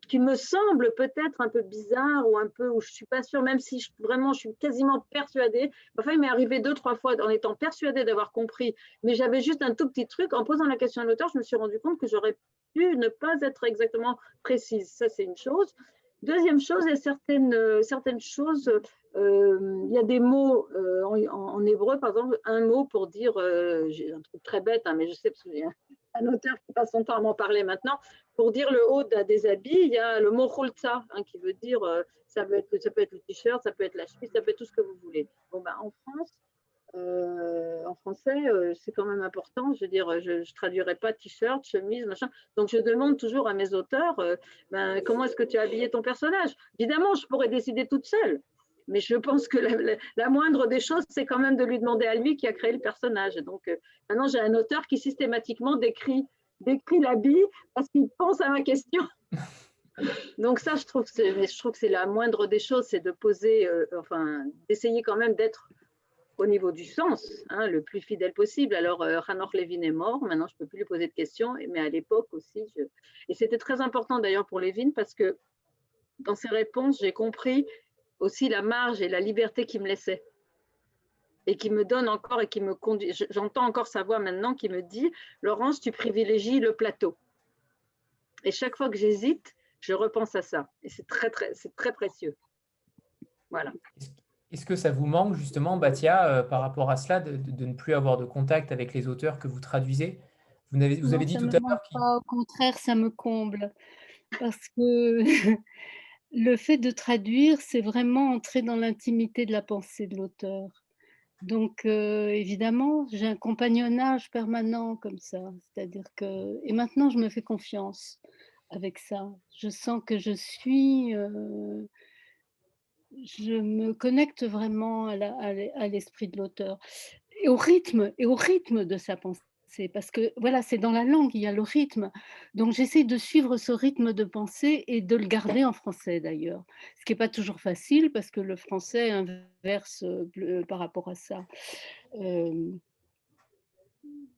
qui me semble peut-être un peu bizarre ou un peu où je suis pas sûre, même si vraiment je suis quasiment persuadée. Enfin, il m'est arrivé deux, trois fois en étant persuadée d'avoir compris, mais j'avais juste un tout petit truc. En posant la question à l'auteur, je me suis rendu compte que j'aurais pu ne pas être exactement précise. Ça, c'est une chose. Deuxième chose, il y a certaines, certaines choses euh, il y a des mots euh, en, hébreu, par exemple, un mot pour dire, euh, j'ai un truc très bête, hein, mais je sais parce qu'il y a un auteur qui passe son temps à m'en parler maintenant, pour dire le haut des habits, il y a le mot chulza, hein, qui veut dire, ça, peut être, ça peut être le t-shirt, ça peut être la chemise, ça peut être tout ce que vous voulez. Bon, ben, en France, en français, c'est quand même important. Je veux dire, je ne traduirai pas t-shirt, chemise, machin. Donc, je demande toujours à mes auteurs, ben, comment est-ce que tu as habillé ton personnage? Évidemment, je pourrais décider toute seule. Mais je pense que la, moindre des choses, c'est quand même de lui demander à lui qui a créé le personnage. Donc euh, maintenant, j'ai un auteur qui systématiquement décrit, décrit l'habit parce qu'il pense à ma question. <laughs> Donc ça, je trouve, que c'est la moindre des choses, c'est de poser, euh, enfin, d'essayer quand même d'être au niveau du sens, hein, le plus fidèle possible. Alors, euh, Hanor Levin est mort, maintenant je ne peux plus lui poser de questions, mais à l'époque aussi. Et c'était très important d'ailleurs pour Levin parce que dans ses réponses, j'ai compris aussi la marge et la liberté qu'il me laissait et qui me donne encore et qui me conduit. J'entends encore sa voix maintenant qui me dit Laurence, tu privilégies le plateau. Et chaque fois que j'hésite, je repense à ça. Et c'est très, très, c'est très précieux. Voilà. Est-ce que ça vous manque justement, Batia, euh, par rapport à cela, de, de, ne plus avoir de contact avec les auteurs que vous traduisez? Vous avez, vous avez dit tout à l'heure. Au contraire, ça me comble. Parce que <laughs> le fait de traduire, c'est vraiment entrer dans l'intimité de la pensée de l'auteur. Donc, euh, évidemment, j'ai un compagnonnage permanent comme ça. C'est-à-dire que. Et maintenant, je me fais confiance avec ça. Je sens que je suis. Euh, je me connecte vraiment à l'esprit de l'auteur et au rythme et au rythme de sa pensée. Parce que voilà, c'est dans la langue, il y a le rythme. Donc j'essaie de suivre ce rythme de pensée et de le garder en français d'ailleurs. Ce qui n'est pas toujours facile parce que le français inverse euh, par rapport à ça.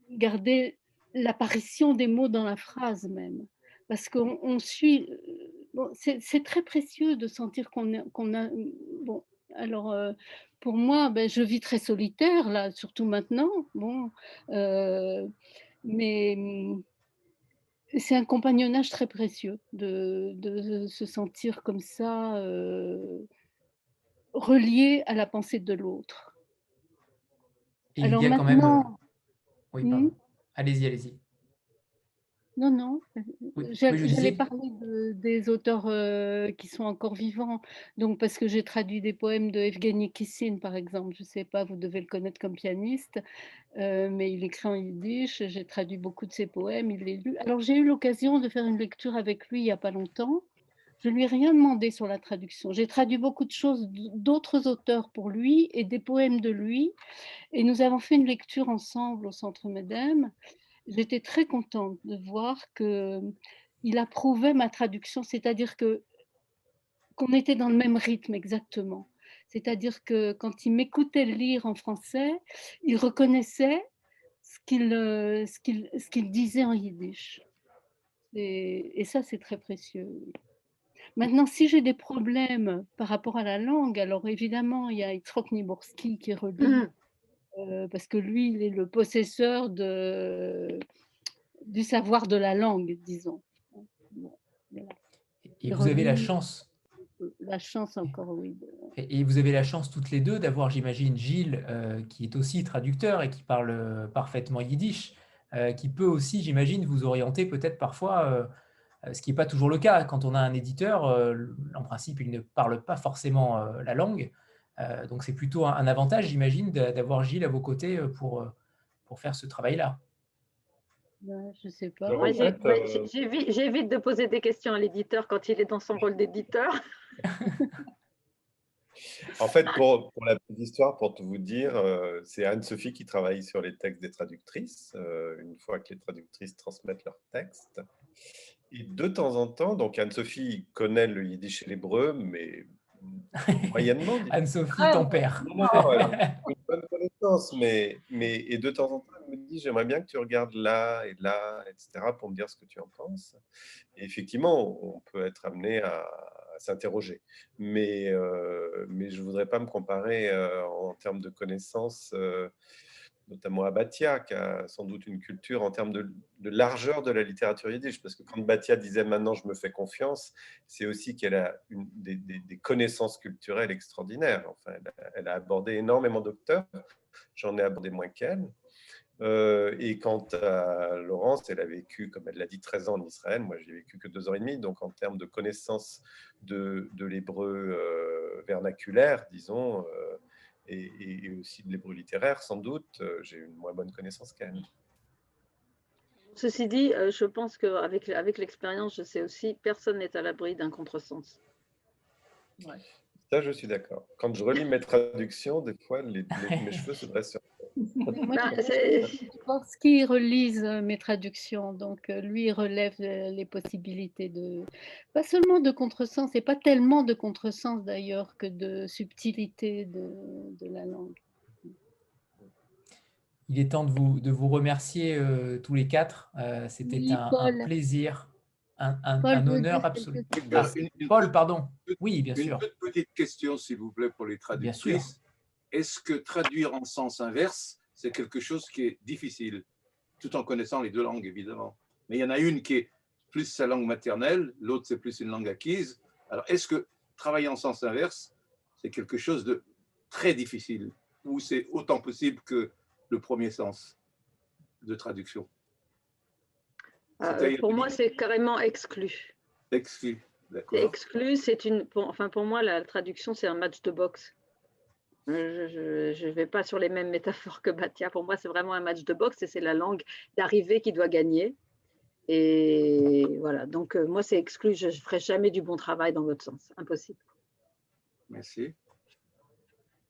Garder l'apparition des mots dans la phrase même. Parce qu'on suit. Bon, c'est très précieux de sentir qu'on a. Bon, alors, pour moi, ben, je vis très solitaire, là, surtout maintenant. Bon, mais mmh, c'est un compagnonnage très précieux de, de se sentir comme ça, relié à la pensée de l'autre. Alors il y a maintenant, quand même... Oui, pardon. Mmh? Allez-y, allez-y. Non, non. J'allais parler des auteurs euh, qui sont encore vivants. Donc, parce que j'ai traduit des poèmes de Evgeny Kissin, par exemple. Je ne sais pas, vous devez le connaître comme pianiste, euh, mais il écrit en yiddish. J'ai traduit beaucoup de ses poèmes, il les lu. Alors, j'ai eu l'occasion de faire une lecture avec lui il n'y a pas longtemps. Je lui ai rien demandé sur la traduction. J'ai traduit beaucoup de choses d'autres auteurs pour lui et des poèmes de lui. Et nous avons fait une lecture ensemble au Centre Medem j'étais très contente de voir qu'il approuvait ma traduction, c'est-à-dire que qu'on était dans le même rythme exactement. C'est-à-dire que quand il m'écoutait lire en français, il reconnaissait ce qu'il euh, disait en yiddish. Et, ça, c'est très précieux. Maintenant, si j'ai des problèmes par rapport à la langue, alors évidemment, il y a Itrok Niborski qui relie mmh. Euh, parce que lui, il est le possesseur de, du savoir de la langue, disons. Et vous avez la chance. La chance encore, oui. Et vous avez la chance toutes les deux d'avoir, j'imagine, Gilles, euh, qui est aussi traducteur et qui parle euh, parfaitement yiddish, qui peut aussi, j'imagine, vous orienter peut-être parfois, ce qui n'est pas toujours le cas. Quand on a un éditeur, en principe, il ne parle pas forcément la langue. Euh, donc c'est plutôt un, avantage, j'imagine, d'avoir Gilles à vos côtés euh, pour, euh, pour faire ce travail-là. Je sais pas. J'évite de poser des questions à l'éditeur quand il est dans son rôle d'éditeur. <laughs> en fait, pour, pour, la petite histoire, pour tout vous dire, c'est Anne-Sophie qui travaille sur les textes des traductrices, une fois que les traductrices transmettent leurs textes. Et de temps en temps, donc Anne-Sophie connaît le yiddish et l'hébreu, mais <laughs> Moyennement. Anne-Sophie, ton père. <laughs> une bonne connaissance, mais, mais et de temps en temps, elle me dit j'aimerais bien que tu regardes là et là, etc., pour me dire ce que tu en penses. Et effectivement, on peut être amené à, s'interroger. Mais, euh, mais je ne voudrais pas me comparer euh, en termes de connaissances. Notamment à Batia, qui a sans doute une culture en termes de, largeur de la littérature yiddish, parce que quand Batia disait maintenant je me fais confiance, c'est aussi qu'elle a des, connaissances culturelles extraordinaires. Enfin, elle a, abordé énormément d'auteurs, j'en ai abordé moins qu'elle. Euh, et quant à Laurence, elle a vécu, comme elle l'a dit, 13 ans en Israël. Moi, j'ai vécu que deux ans et demi. Donc, en termes de connaissances de, l'hébreu euh, vernaculaire, disons, euh, et, aussi de l'hébreu littéraire, sans doute, euh, j'ai une moins bonne connaissance qu'elle. Ceci dit, euh, je pense qu'avec avec l'expérience, je sais aussi, personne n'est à l'abri d'un contresens. Ouais. Ça, je suis d'accord. Quand je relis mes traductions, des fois, les, mes <laughs> cheveux se dressent sur je pense qu'il relise euh, mes traductions, donc euh, lui relève euh, les possibilités de, pas seulement de contresens, et pas tellement de contresens d'ailleurs que de subtilité de, de, la langue. Il est temps de vous, de vous remercier tous les quatre. C'était un, plaisir, un, un, honneur absolu. Ah, Paul, pardon. Oui, bien sûr. Une petite question, s'il vous plaît, pour les traductrices est-ce que traduire en sens inverse, c'est quelque chose qui est difficile, tout en connaissant les deux langues, évidemment. Mais il y en a une qui est plus sa langue maternelle, l'autre, c'est plus une langue acquise. Alors, est-ce que travailler en sens inverse, c'est quelque chose de très difficile, ou c'est autant possible que le premier sens de traduction? Euh, Pour moi, c'est carrément exclu. Exclu, d'accord. Exclu, c'est une. enfin, pour moi, la traduction, c'est un match de boxe. Je ne vais pas sur les mêmes métaphores que Batia. Pour moi, c'est vraiment un match de boxe et c'est la langue d'arrivée qui doit gagner. Et voilà, donc euh, moi, c'est exclu. Je ne ferai jamais du bon travail dans votre sens. Impossible. Merci.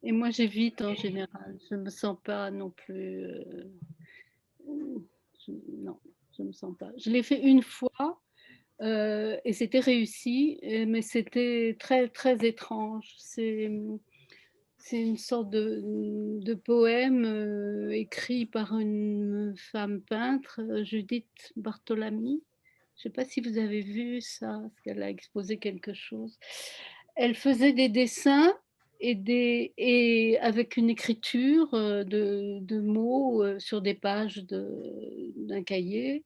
Et moi, j'évite en général. Je ne me sens pas non plus. Euh, non, je ne me sens pas. Je l'ai fait une fois euh, et c'était réussi, mais c'était très, très étrange. C'est c'est une sorte de, de poème écrit par une femme peintre, Judith Bartolami. Je ne sais pas si vous avez vu ça, parce qu'elle a exposé quelque chose. Elle faisait des dessins et, des, et avec une écriture de, de mots sur des pages d'un cahier.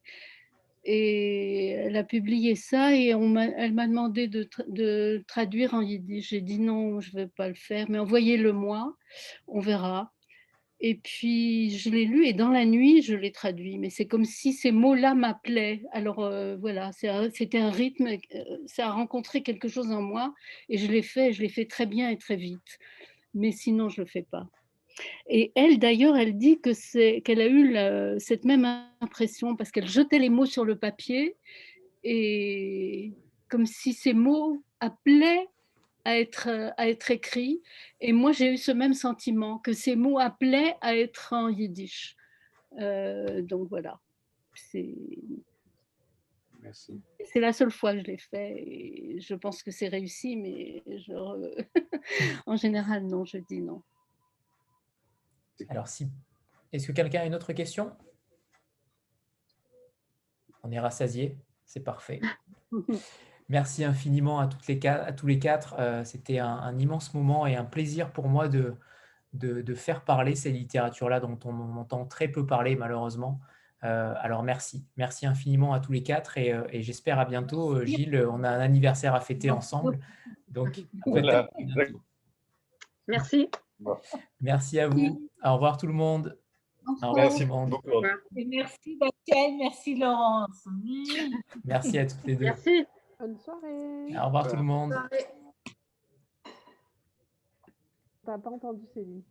Et elle a publié ça et elle m'a demandé de, de, traduire en yiddish. J'ai dit non, je ne vais pas le faire, mais envoyez-le moi, on verra. Et puis je l'ai lu et dans la nuit, je l'ai traduit. Mais c'est comme si ces mots-là m'appelaient. Alors euh, voilà, c'était un rythme, euh, ça a rencontré quelque chose en moi et je l'ai fait, je l'ai fait très bien et très vite. Mais sinon, je ne le fais pas. Et elle, d'ailleurs, elle dit que c'est qu'elle a eu cette même impression parce qu'elle jetait les mots sur le papier et comme si ces mots appelaient à être, à être écrits. Et moi, j'ai eu ce même sentiment que ces mots appelaient à être en yiddish. Euh, donc voilà. C'est. C'est la seule fois que je l'ai fait et je pense que c'est réussi, mais je... <laughs> en général, non, je dis non. Alors, si... est-ce que quelqu'un a une autre question? On est rassasié, c'est parfait. <laughs> Merci infiniment à, toutes les, à tous les quatre. Euh, c'était un, immense moment et un plaisir pour moi de, de, faire parler ces littératures-là dont on entend très peu parler malheureusement. Euh, alors merci, merci infiniment à tous les quatre et, euh, j'espère à bientôt. Gilles, on a un anniversaire à fêter ensemble. Donc, Merci. Merci à vous. Au revoir tout le monde. Merci beaucoup. merci Bastien, merci Laurence. Merci à toutes les deux. Merci. Bonne soirée. Au revoir tout le monde. T'as pas entendu Céline